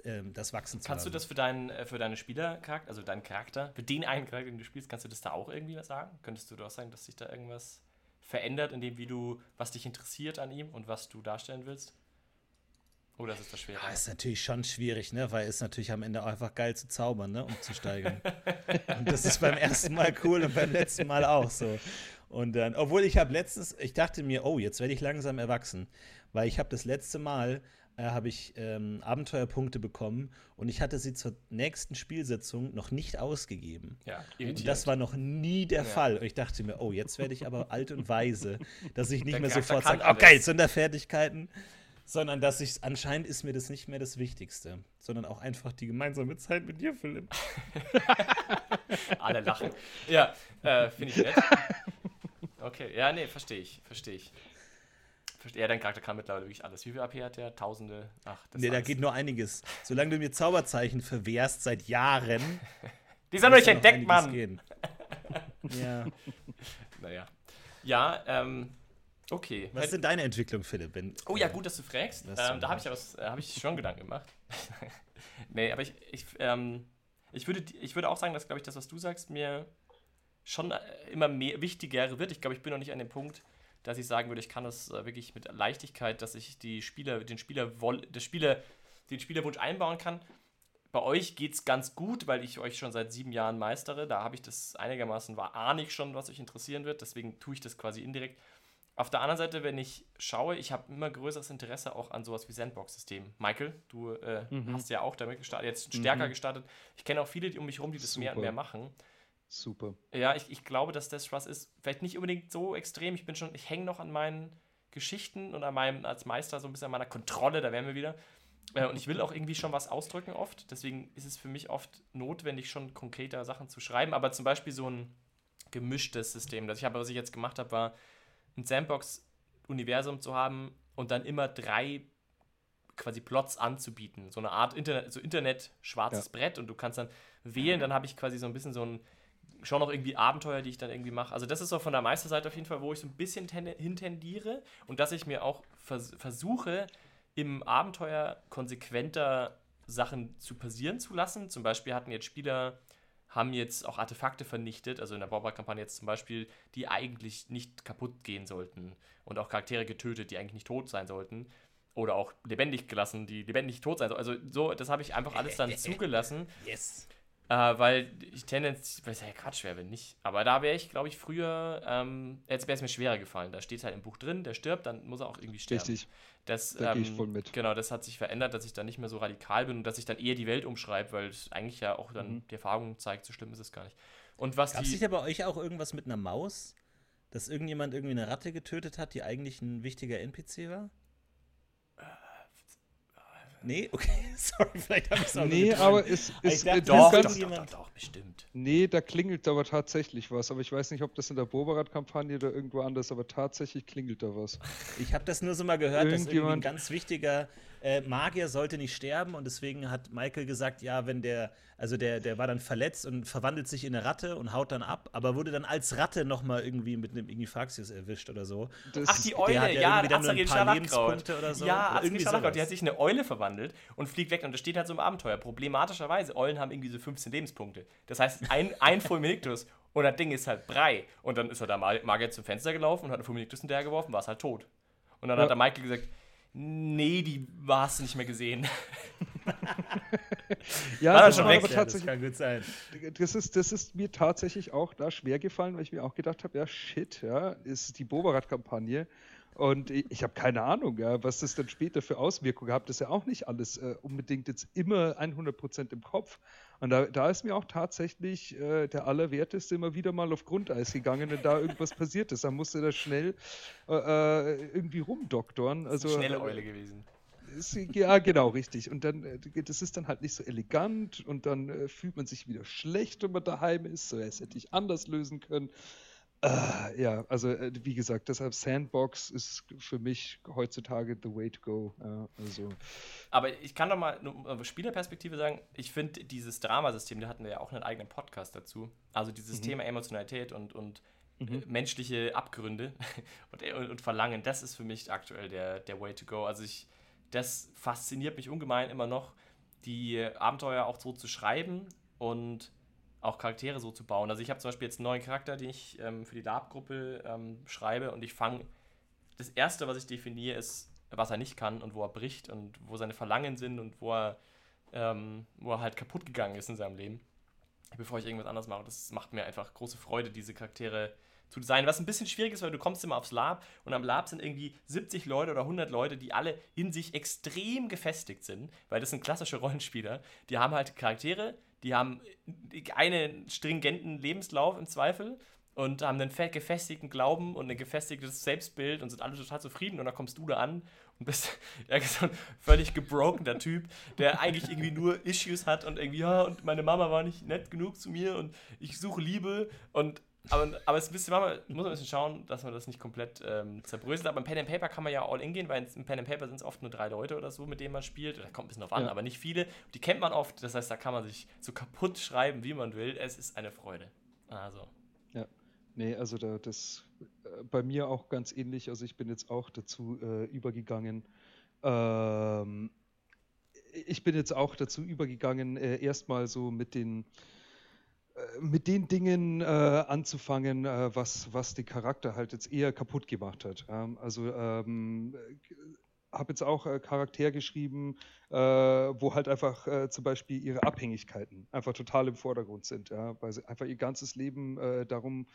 ähm, das wachsen zu Kannst lassen. du das für, deinen, äh, für deine Spielercharakter, also deinen Charakter, für den einen Charakter, den du spielst, kannst du das da auch irgendwie was sagen? Könntest du doch sagen, dass sich da irgendwas verändert, in dem, wie du, was dich interessiert an ihm und was du darstellen willst? Oder ist das schwer? Ja, ist natürlich schon schwierig, ne? Weil es natürlich am Ende auch einfach geil zu zaubern, ne? Um zu steigern. und das ist beim ersten Mal cool und beim letzten Mal auch so. Und dann, obwohl ich habe letztens, ich dachte mir, oh, jetzt werde ich langsam erwachsen, weil ich habe das letzte Mal äh, habe ich ähm, Abenteuerpunkte bekommen und ich hatte sie zur nächsten Spielsitzung noch nicht ausgegeben. Ja, und das war noch nie der ja. Fall. Und ich dachte mir, oh, jetzt werde ich aber alt und weise, dass ich nicht Dein mehr Charakter sofort sage, okay, oh, Sonderfertigkeiten, sondern dass ich anscheinend ist mir das nicht mehr das Wichtigste, sondern auch einfach die gemeinsame Zeit mit dir, Philipp. Alle lachen. Ja, äh, finde ich nett. Okay, ja, nee, verstehe ich, verstehe ich. Ja, dein Charakter kann mittlerweile wirklich alles. Wie viel AP hat der? Tausende? Ach, das Nee, da geht nur einiges. Solange du mir Zauberzeichen verwehrst seit Jahren. Die sind noch nicht entdeckt, Mann! Gehen. ja. Naja. Ja, ähm, okay. Was ist denn deine Entwicklung, Philipp? Wenn, oh ja, gut, dass du fragst. Ähm, da habe ich, ja was, äh, hab ich schon Gedanken gemacht. nee, aber ich, ich, ähm, ich, würde, ich würde auch sagen, dass, glaube ich, das, was du sagst, mir schon äh, immer mehr wichtiger wird. Ich glaube, ich bin noch nicht an dem Punkt, dass ich sagen würde, ich kann das äh, wirklich mit Leichtigkeit, dass ich die Spieler, den Spieler, der Spieler, den Spielerwunsch einbauen kann. Bei euch geht es ganz gut, weil ich euch schon seit sieben Jahren meistere. Da habe ich das einigermaßen, war ahne ich schon, was euch interessieren wird. Deswegen tue ich das quasi indirekt. Auf der anderen Seite, wenn ich schaue, ich habe immer größeres Interesse auch an sowas wie Sandbox-System. Michael, du äh, mhm. hast ja auch damit gestartet, jetzt stärker mhm. gestartet. Ich kenne auch viele die um mich herum, die das Super. mehr und mehr machen. Super. Ja, ich, ich glaube, dass das was ist. Vielleicht nicht unbedingt so extrem. Ich bin schon, ich hänge noch an meinen Geschichten und an meinem, als Meister so ein bisschen an meiner Kontrolle, da wären wir wieder. Äh, und ich will auch irgendwie schon was ausdrücken oft. Deswegen ist es für mich oft notwendig, schon konkreter Sachen zu schreiben. Aber zum Beispiel so ein gemischtes System. Das ich habe, was ich jetzt gemacht habe, war ein Sandbox-Universum zu haben und dann immer drei quasi Plots anzubieten. So eine Art Internet, so Internet schwarzes ja. Brett und du kannst dann wählen. Dann habe ich quasi so ein bisschen so ein schon noch irgendwie Abenteuer, die ich dann irgendwie mache. Also das ist so von der Meisterseite auf jeden Fall, wo ich so ein bisschen hintendiere und dass ich mir auch vers versuche, im Abenteuer konsequenter Sachen zu passieren zu lassen. Zum Beispiel hatten jetzt Spieler, haben jetzt auch Artefakte vernichtet, also in der Baubar-Kampagne jetzt zum Beispiel, die eigentlich nicht kaputt gehen sollten und auch Charaktere getötet, die eigentlich nicht tot sein sollten. Oder auch lebendig gelassen, die lebendig tot sein sollten. Also so, das habe ich einfach alles dann zugelassen. Yes. Äh, weil ich tendenziell, weil es ja Quatsch wäre, wenn nicht. Aber da wäre ich, glaube ich, früher, ähm, jetzt wäre es mir schwerer gefallen. Da steht es halt im Buch drin, der stirbt, dann muss er auch irgendwie sterben. Richtig. Das, da ähm, gehe ich voll mit. Genau, das hat sich verändert, dass ich da nicht mehr so radikal bin und dass ich dann eher die Welt umschreibe, weil es eigentlich ja auch dann mhm. die Erfahrung zeigt, so schlimm ist es gar nicht. Und was Gab es nicht bei euch auch irgendwas mit einer Maus? Dass irgendjemand irgendwie eine Ratte getötet hat, die eigentlich ein wichtiger NPC war? Nee, okay, sorry, vielleicht habe ich es auch Nee, aber es ist. Dachte, doch, doch, doch, doch, bestimmt. Nee, da klingelt aber tatsächlich was. Aber ich weiß nicht, ob das in der Boberat-Kampagne oder irgendwo anders, aber tatsächlich klingelt da was. Ich habe das nur so mal gehört, dass irgendwie ein ganz wichtiger äh, Magier sollte nicht sterben und deswegen hat Michael gesagt, ja, wenn der, also der, der war dann verletzt und verwandelt sich in eine Ratte und haut dann ab, aber wurde dann als Ratte nochmal irgendwie mit einem Ignifaxius erwischt oder so. Das Ach, die Eule, ja, ja Azrael Scharlachkraut. Oder so. Ja, Azrael Scharlachkraut, die hat sich in eine Eule verwandelt und fliegt weg und das steht halt so im Abenteuer. Problematischerweise, Eulen haben irgendwie so 15 Lebenspunkte. Das heißt, ein, ein Fulminictus Und das Ding ist halt Brei. Und dann ist er da Magier zum Fenster gelaufen und hat eine Fulminictus hinterher geworfen, war es halt tot. Und dann ja. hat der Michael gesagt, nee, die hast du nicht mehr gesehen. ja, das, schon weg. Ja, das kann gut sein. Das ist, das ist mir tatsächlich auch da schwer gefallen, weil ich mir auch gedacht habe, ja shit, ja, ist die Boberat-Kampagne und ich, ich habe keine Ahnung, ja, was das dann später für Auswirkungen hat. Das ist ja auch nicht alles äh, unbedingt jetzt immer 100% im Kopf. Und da, da ist mir auch tatsächlich äh, der Allerwerteste immer wieder mal auf Grundeis gegangen, wenn da irgendwas passiert ist. Da musste er schnell äh, äh, irgendwie rumdoktoren. Also, das ist eine schnelle Eule gewesen. Ist, ja, genau, richtig. Und dann, äh, das ist dann halt nicht so elegant und dann äh, fühlt man sich wieder schlecht, wenn man daheim ist. So, das hätte ich anders lösen können. Äh, ja, also äh, wie gesagt, deshalb Sandbox ist für mich heutzutage the way to go. Äh, also. Aber ich kann doch mal aus Spielerperspektive sagen, ich finde dieses Dramasystem, da hatten wir ja auch einen eigenen Podcast dazu. Also dieses mhm. Thema Emotionalität und, und äh, mhm. menschliche Abgründe und, äh, und, und, Verlangen, das ist für mich aktuell der, der way to go. Also ich, das fasziniert mich ungemein immer noch, die Abenteuer auch so zu schreiben und auch Charaktere so zu bauen. Also ich habe zum Beispiel jetzt einen neuen Charakter, den ich ähm, für die Lab-Gruppe ähm, schreibe und ich fange, das Erste, was ich definiere, ist, was er nicht kann und wo er bricht und wo seine Verlangen sind und wo er, ähm, wo er halt kaputt gegangen ist in seinem Leben, bevor ich irgendwas anderes mache. Das macht mir einfach große Freude, diese Charaktere zu designen, was ein bisschen schwierig ist, weil du kommst immer aufs Lab und am Lab sind irgendwie 70 Leute oder 100 Leute, die alle in sich extrem gefestigt sind, weil das sind klassische Rollenspieler. Die haben halt Charaktere, die haben einen stringenten Lebenslauf im Zweifel und haben einen gefestigten Glauben und ein gefestigtes Selbstbild und sind alle total zufrieden und dann kommst du da an und bist ja, so ein völlig gebrokener Typ, der eigentlich irgendwie nur Issues hat und irgendwie, ja, und meine Mama war nicht nett genug zu mir und ich suche Liebe und aber, aber es ist ein bisschen, man muss ein bisschen schauen, dass man das nicht komplett ähm, zerbröselt. Aber im Pen and Paper kann man ja all in gehen, weil im Pen and Paper sind es oft nur drei Leute oder so, mit denen man spielt. Da kommt ein bisschen drauf an, ja. aber nicht viele. Die kennt man oft. Das heißt, da kann man sich so kaputt schreiben, wie man will. Es ist eine Freude. Also. Ja. Nee, also da, das äh, bei mir auch ganz ähnlich. Also ich bin jetzt auch dazu äh, übergegangen. Ähm, ich bin jetzt auch dazu übergegangen, äh, erstmal so mit den mit den Dingen äh, anzufangen, äh, was, was den Charakter halt jetzt eher kaputt gemacht hat. Ähm, also ähm, habe jetzt auch äh, Charakter geschrieben, äh, wo halt einfach äh, zum Beispiel ihre Abhängigkeiten einfach total im Vordergrund sind, ja? weil sie einfach ihr ganzes Leben äh, darum äh,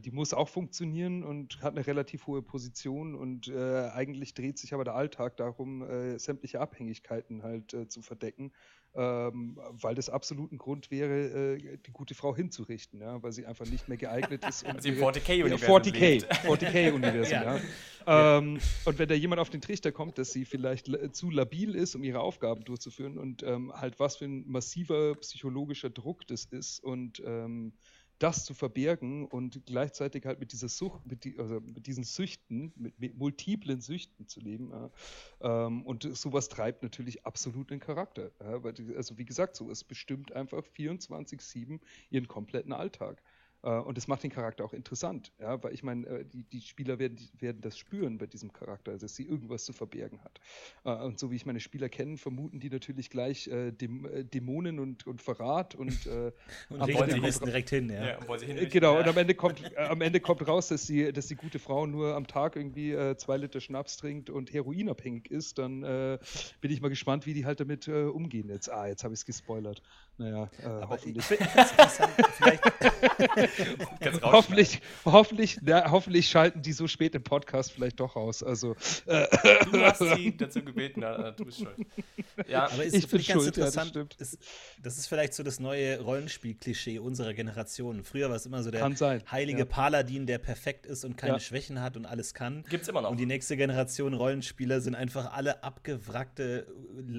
die muss auch funktionieren und hat eine relativ hohe Position und äh, eigentlich dreht sich aber der Alltag darum, äh, sämtliche Abhängigkeiten halt äh, zu verdecken, ähm, weil das absolut ein Grund wäre, äh, die gute Frau hinzurichten, ja, weil sie einfach nicht mehr geeignet ist. Um also im 40k-Universum. 40k, 40k-Universum, ja. ja. Ähm, und wenn da jemand auf den Trichter kommt, dass sie vielleicht zu labil ist, um ihre Aufgaben durchzuführen und ähm, halt was für ein massiver psychologischer Druck das ist und ähm, das zu verbergen und gleichzeitig halt mit dieser Sucht, mit, die, also mit diesen Süchten, mit, mit, multiplen Süchten zu leben. Ja. Ähm, und sowas treibt natürlich absolut den Charakter. Ja. also wie gesagt, so es bestimmt einfach 24-7 ihren kompletten Alltag. Äh, und das macht den Charakter auch interessant, ja, weil ich meine, äh, die, die Spieler werden, werden das spüren bei diesem Charakter, dass sie irgendwas zu verbergen hat. Äh, und so wie ich meine Spieler kenne, vermuten die natürlich gleich Dämonen und, und Verrat und, und am Ende kommt, direkt hin, ja. ja hin genau, ja. und am Ende kommt, am Ende kommt raus, dass die, dass die gute Frau nur am Tag irgendwie zwei Liter Schnaps trinkt und heroinabhängig ist, dann äh, bin ich mal gespannt, wie die halt damit äh, umgehen jetzt. Ah, jetzt habe ich es gespoilert. Naja, äh, hoffentlich. vielleicht hoffentlich, hoffentlich, na, hoffentlich schalten die so spät im Podcast vielleicht doch raus. Also, äh, du hast sie dazu gebeten, na, du bist schuld. Ja, aber ist, ich bin ganz schuld, interessant. Ja, das, ist, das, ist, vielleicht so das neue Rollenspiel-Klischee unserer Generation. Früher war es immer so der heilige ja. Paladin, der perfekt ist und keine ja. Schwächen hat und alles kann. Gibt's immer noch. Und die nächste Generation Rollenspieler sind einfach alle abgewrackte,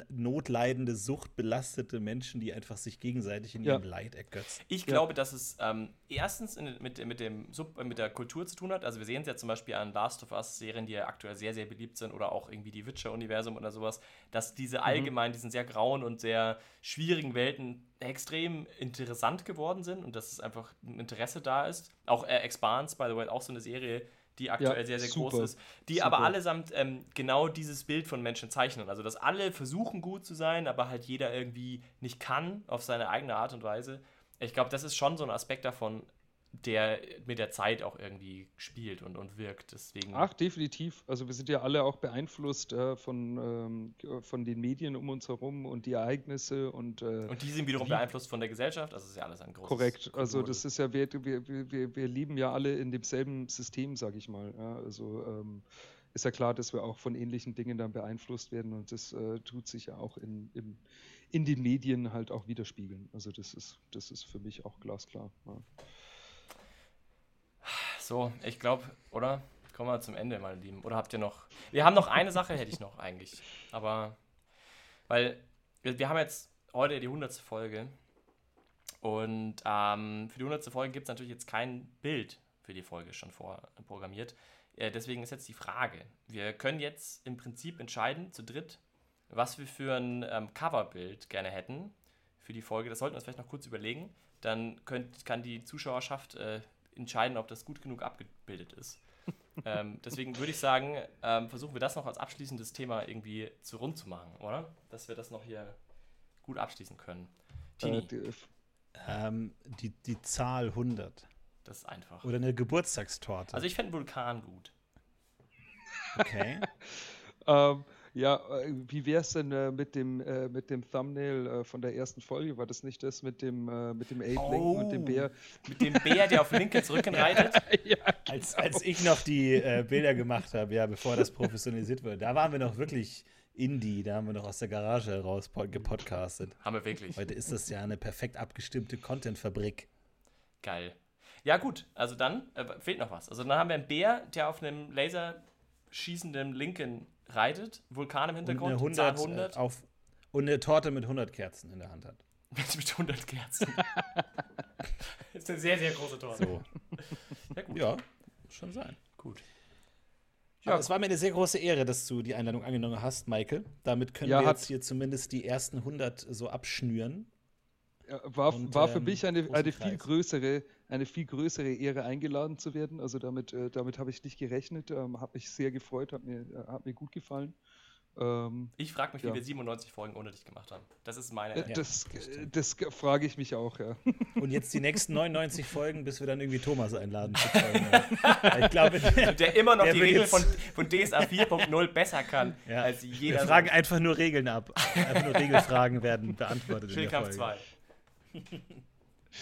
notleidende, suchtbelastete Menschen, die einfach sich gegenseitig in ihrem Leid ergötzen. Ich glaube, dass es ähm, erstens in, mit, mit, dem Sub, mit der Kultur zu tun hat. Also wir sehen es ja zum Beispiel an Last of Us Serien, die ja aktuell sehr, sehr beliebt sind oder auch irgendwie die Witcher-Universum oder sowas, dass diese mhm. allgemein, diesen sehr grauen und sehr schwierigen Welten extrem interessant geworden sind und dass es einfach ein Interesse da ist. Auch äh, Expanse, by the way, auch so eine Serie, die aktuell ja, sehr, sehr super, groß ist, die super. aber allesamt ähm, genau dieses Bild von Menschen zeichnen. Also, dass alle versuchen, gut zu sein, aber halt jeder irgendwie nicht kann auf seine eigene Art und Weise ich glaube, das ist schon so ein Aspekt davon, der mit der Zeit auch irgendwie spielt und, und wirkt. Deswegen Ach, definitiv. Also wir sind ja alle auch beeinflusst äh, von, ähm, von den Medien um uns herum und die Ereignisse und äh, Und die sind wiederum die, beeinflusst von der Gesellschaft, also ist ja alles ein großes Korrekt, also das ist ja, wir, wir, wir, wir leben ja alle in demselben System, sag ich mal. Ja, also ähm, ist ja klar, dass wir auch von ähnlichen Dingen dann beeinflusst werden und das äh, tut sich ja auch in, in, in den Medien halt auch widerspiegeln. Also das ist, das ist für mich auch glasklar. Ja. So, ich glaube, oder? Kommen wir zum Ende, meine Lieben. Oder habt ihr noch. Wir haben noch eine Sache, hätte ich noch eigentlich. Aber. Weil wir haben jetzt heute die 100. Folge. Und ähm, für die 100. Folge gibt es natürlich jetzt kein Bild für die Folge schon vorprogrammiert. Äh, deswegen ist jetzt die Frage. Wir können jetzt im Prinzip entscheiden, zu dritt, was wir für ein ähm, Coverbild gerne hätten für die Folge. Das sollten wir uns vielleicht noch kurz überlegen. Dann könnt, kann die Zuschauerschaft äh, entscheiden, ob das gut genug abgebildet ist. ähm, deswegen würde ich sagen, ähm, versuchen wir das noch als abschließendes Thema irgendwie zu rund zu machen, oder? Dass wir das noch hier gut abschließen können. Tini. Äh, die, ähm, die, die Zahl 100. Das ist einfach. Oder eine Geburtstagstorte. Also ich fände Vulkan gut. Okay. ähm, ja, äh, wie wäre es denn äh, mit, dem, äh, mit dem Thumbnail äh, von der ersten Folge? War das nicht das mit dem, äh, mit dem oh, Lincoln und dem Bär? Mit dem Bär, der auf Lincolns Rücken reitet? ja, genau. als, als ich noch die äh, Bilder gemacht habe, ja, bevor das professionalisiert wurde, da waren wir noch wirklich Indie, da haben wir noch aus der Garage heraus gepodcastet. Haben wir wirklich. Heute ist das ja eine perfekt abgestimmte Content-Fabrik. Geil. Ja, gut, also dann fehlt noch was. Also dann haben wir einen Bär, der auf einem laserschießenden Lincoln reitet, Vulkan im Hintergrund, und eine 100, 100. Äh, auf, und eine Torte mit 100 Kerzen in der Hand hat. mit 100 Kerzen. das ist eine sehr, sehr große Torte. So. Ja, gut. Ja, muss schon sein. Gut. Ja, es war mir eine sehr große Ehre, dass du die Einladung angenommen hast, Michael. Damit können ja, wir jetzt hier zumindest die ersten 100 so abschnüren. War, und, war für ähm, mich eine, eine viel größere, eine viel größere Ehre, eingeladen zu werden. Also damit, äh, damit habe ich nicht gerechnet, ähm, habe mich sehr gefreut, hat mir, äh, hat mir gut gefallen. Ähm, ich frage mich, ja. wie wir 97 Folgen ohne dich gemacht haben. Das ist meine. Äh, das, ja, das, frage ich mich auch, ja. Und jetzt die nächsten 99 Folgen, bis wir dann irgendwie Thomas einladen. ich glaube, der, der immer noch der die Regeln von, von DSA 4.0 besser kann ja. als jeder. Wir fragen einfach nur Regeln ab. Einfach nur Regelfragen werden beantwortet. Schildkampf 2.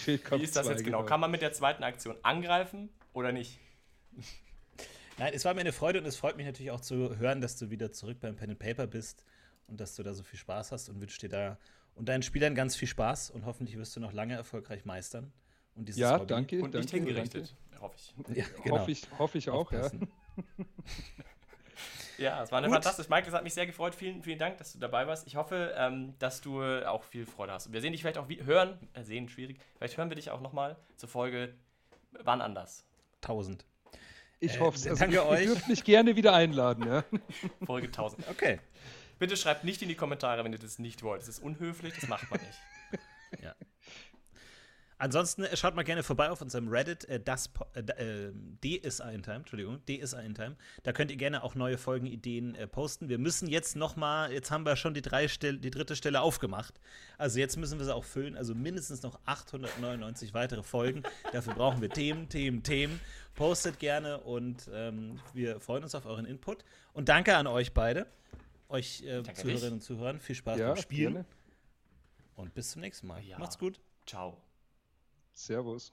Wie ist das jetzt genau? genau? Kann man mit der zweiten Aktion angreifen oder nicht? Nein, es war mir eine Freude und es freut mich natürlich auch zu hören, dass du wieder zurück beim Pen and Paper bist und dass du da so viel Spaß hast und wünsche dir da und deinen Spielern ganz viel Spaß und hoffentlich wirst du noch lange erfolgreich meistern. Und dieses ja, Hobby. danke. Und danke, nicht hingerichtet, danke. hoffe ich. Ja, genau. Hoffe ich, hoffe ich auch, ja. Ja, es war eine fantastisch. Mike, es hat mich sehr gefreut. Vielen, vielen Dank, dass du dabei warst. Ich hoffe, ähm, dass du auch viel Freude hast. Und wir sehen dich vielleicht auch wie, hören, äh, sehen schwierig. Vielleicht hören wir dich auch nochmal zur Folge Wann anders? 1000. Ich äh, hoffe es. Also, danke euch. Ihr dürft mich gerne wieder einladen. Ja. Folge 1000. Okay. Bitte schreibt nicht in die Kommentare, wenn ihr das nicht wollt. Das ist unhöflich, das macht man nicht. ja. Ansonsten äh, schaut mal gerne vorbei auf unserem Reddit, äh, das äh, DSA in Time, Entschuldigung, DSA in Time. Da könnt ihr gerne auch neue Folgenideen äh, posten. Wir müssen jetzt noch mal, jetzt haben wir schon die, drei Stelle, die dritte Stelle aufgemacht. Also jetzt müssen wir sie auch füllen. Also mindestens noch 899 weitere Folgen. Dafür brauchen wir Themen, Themen, Themen. Postet gerne und ähm, wir freuen uns auf euren Input. Und danke an euch beide, euch äh, Zuhörerinnen und Zuhörer. Viel Spaß ja, beim Spielen. Gerne. Und bis zum nächsten Mal. Ja. Macht's gut. Ciao. Servus.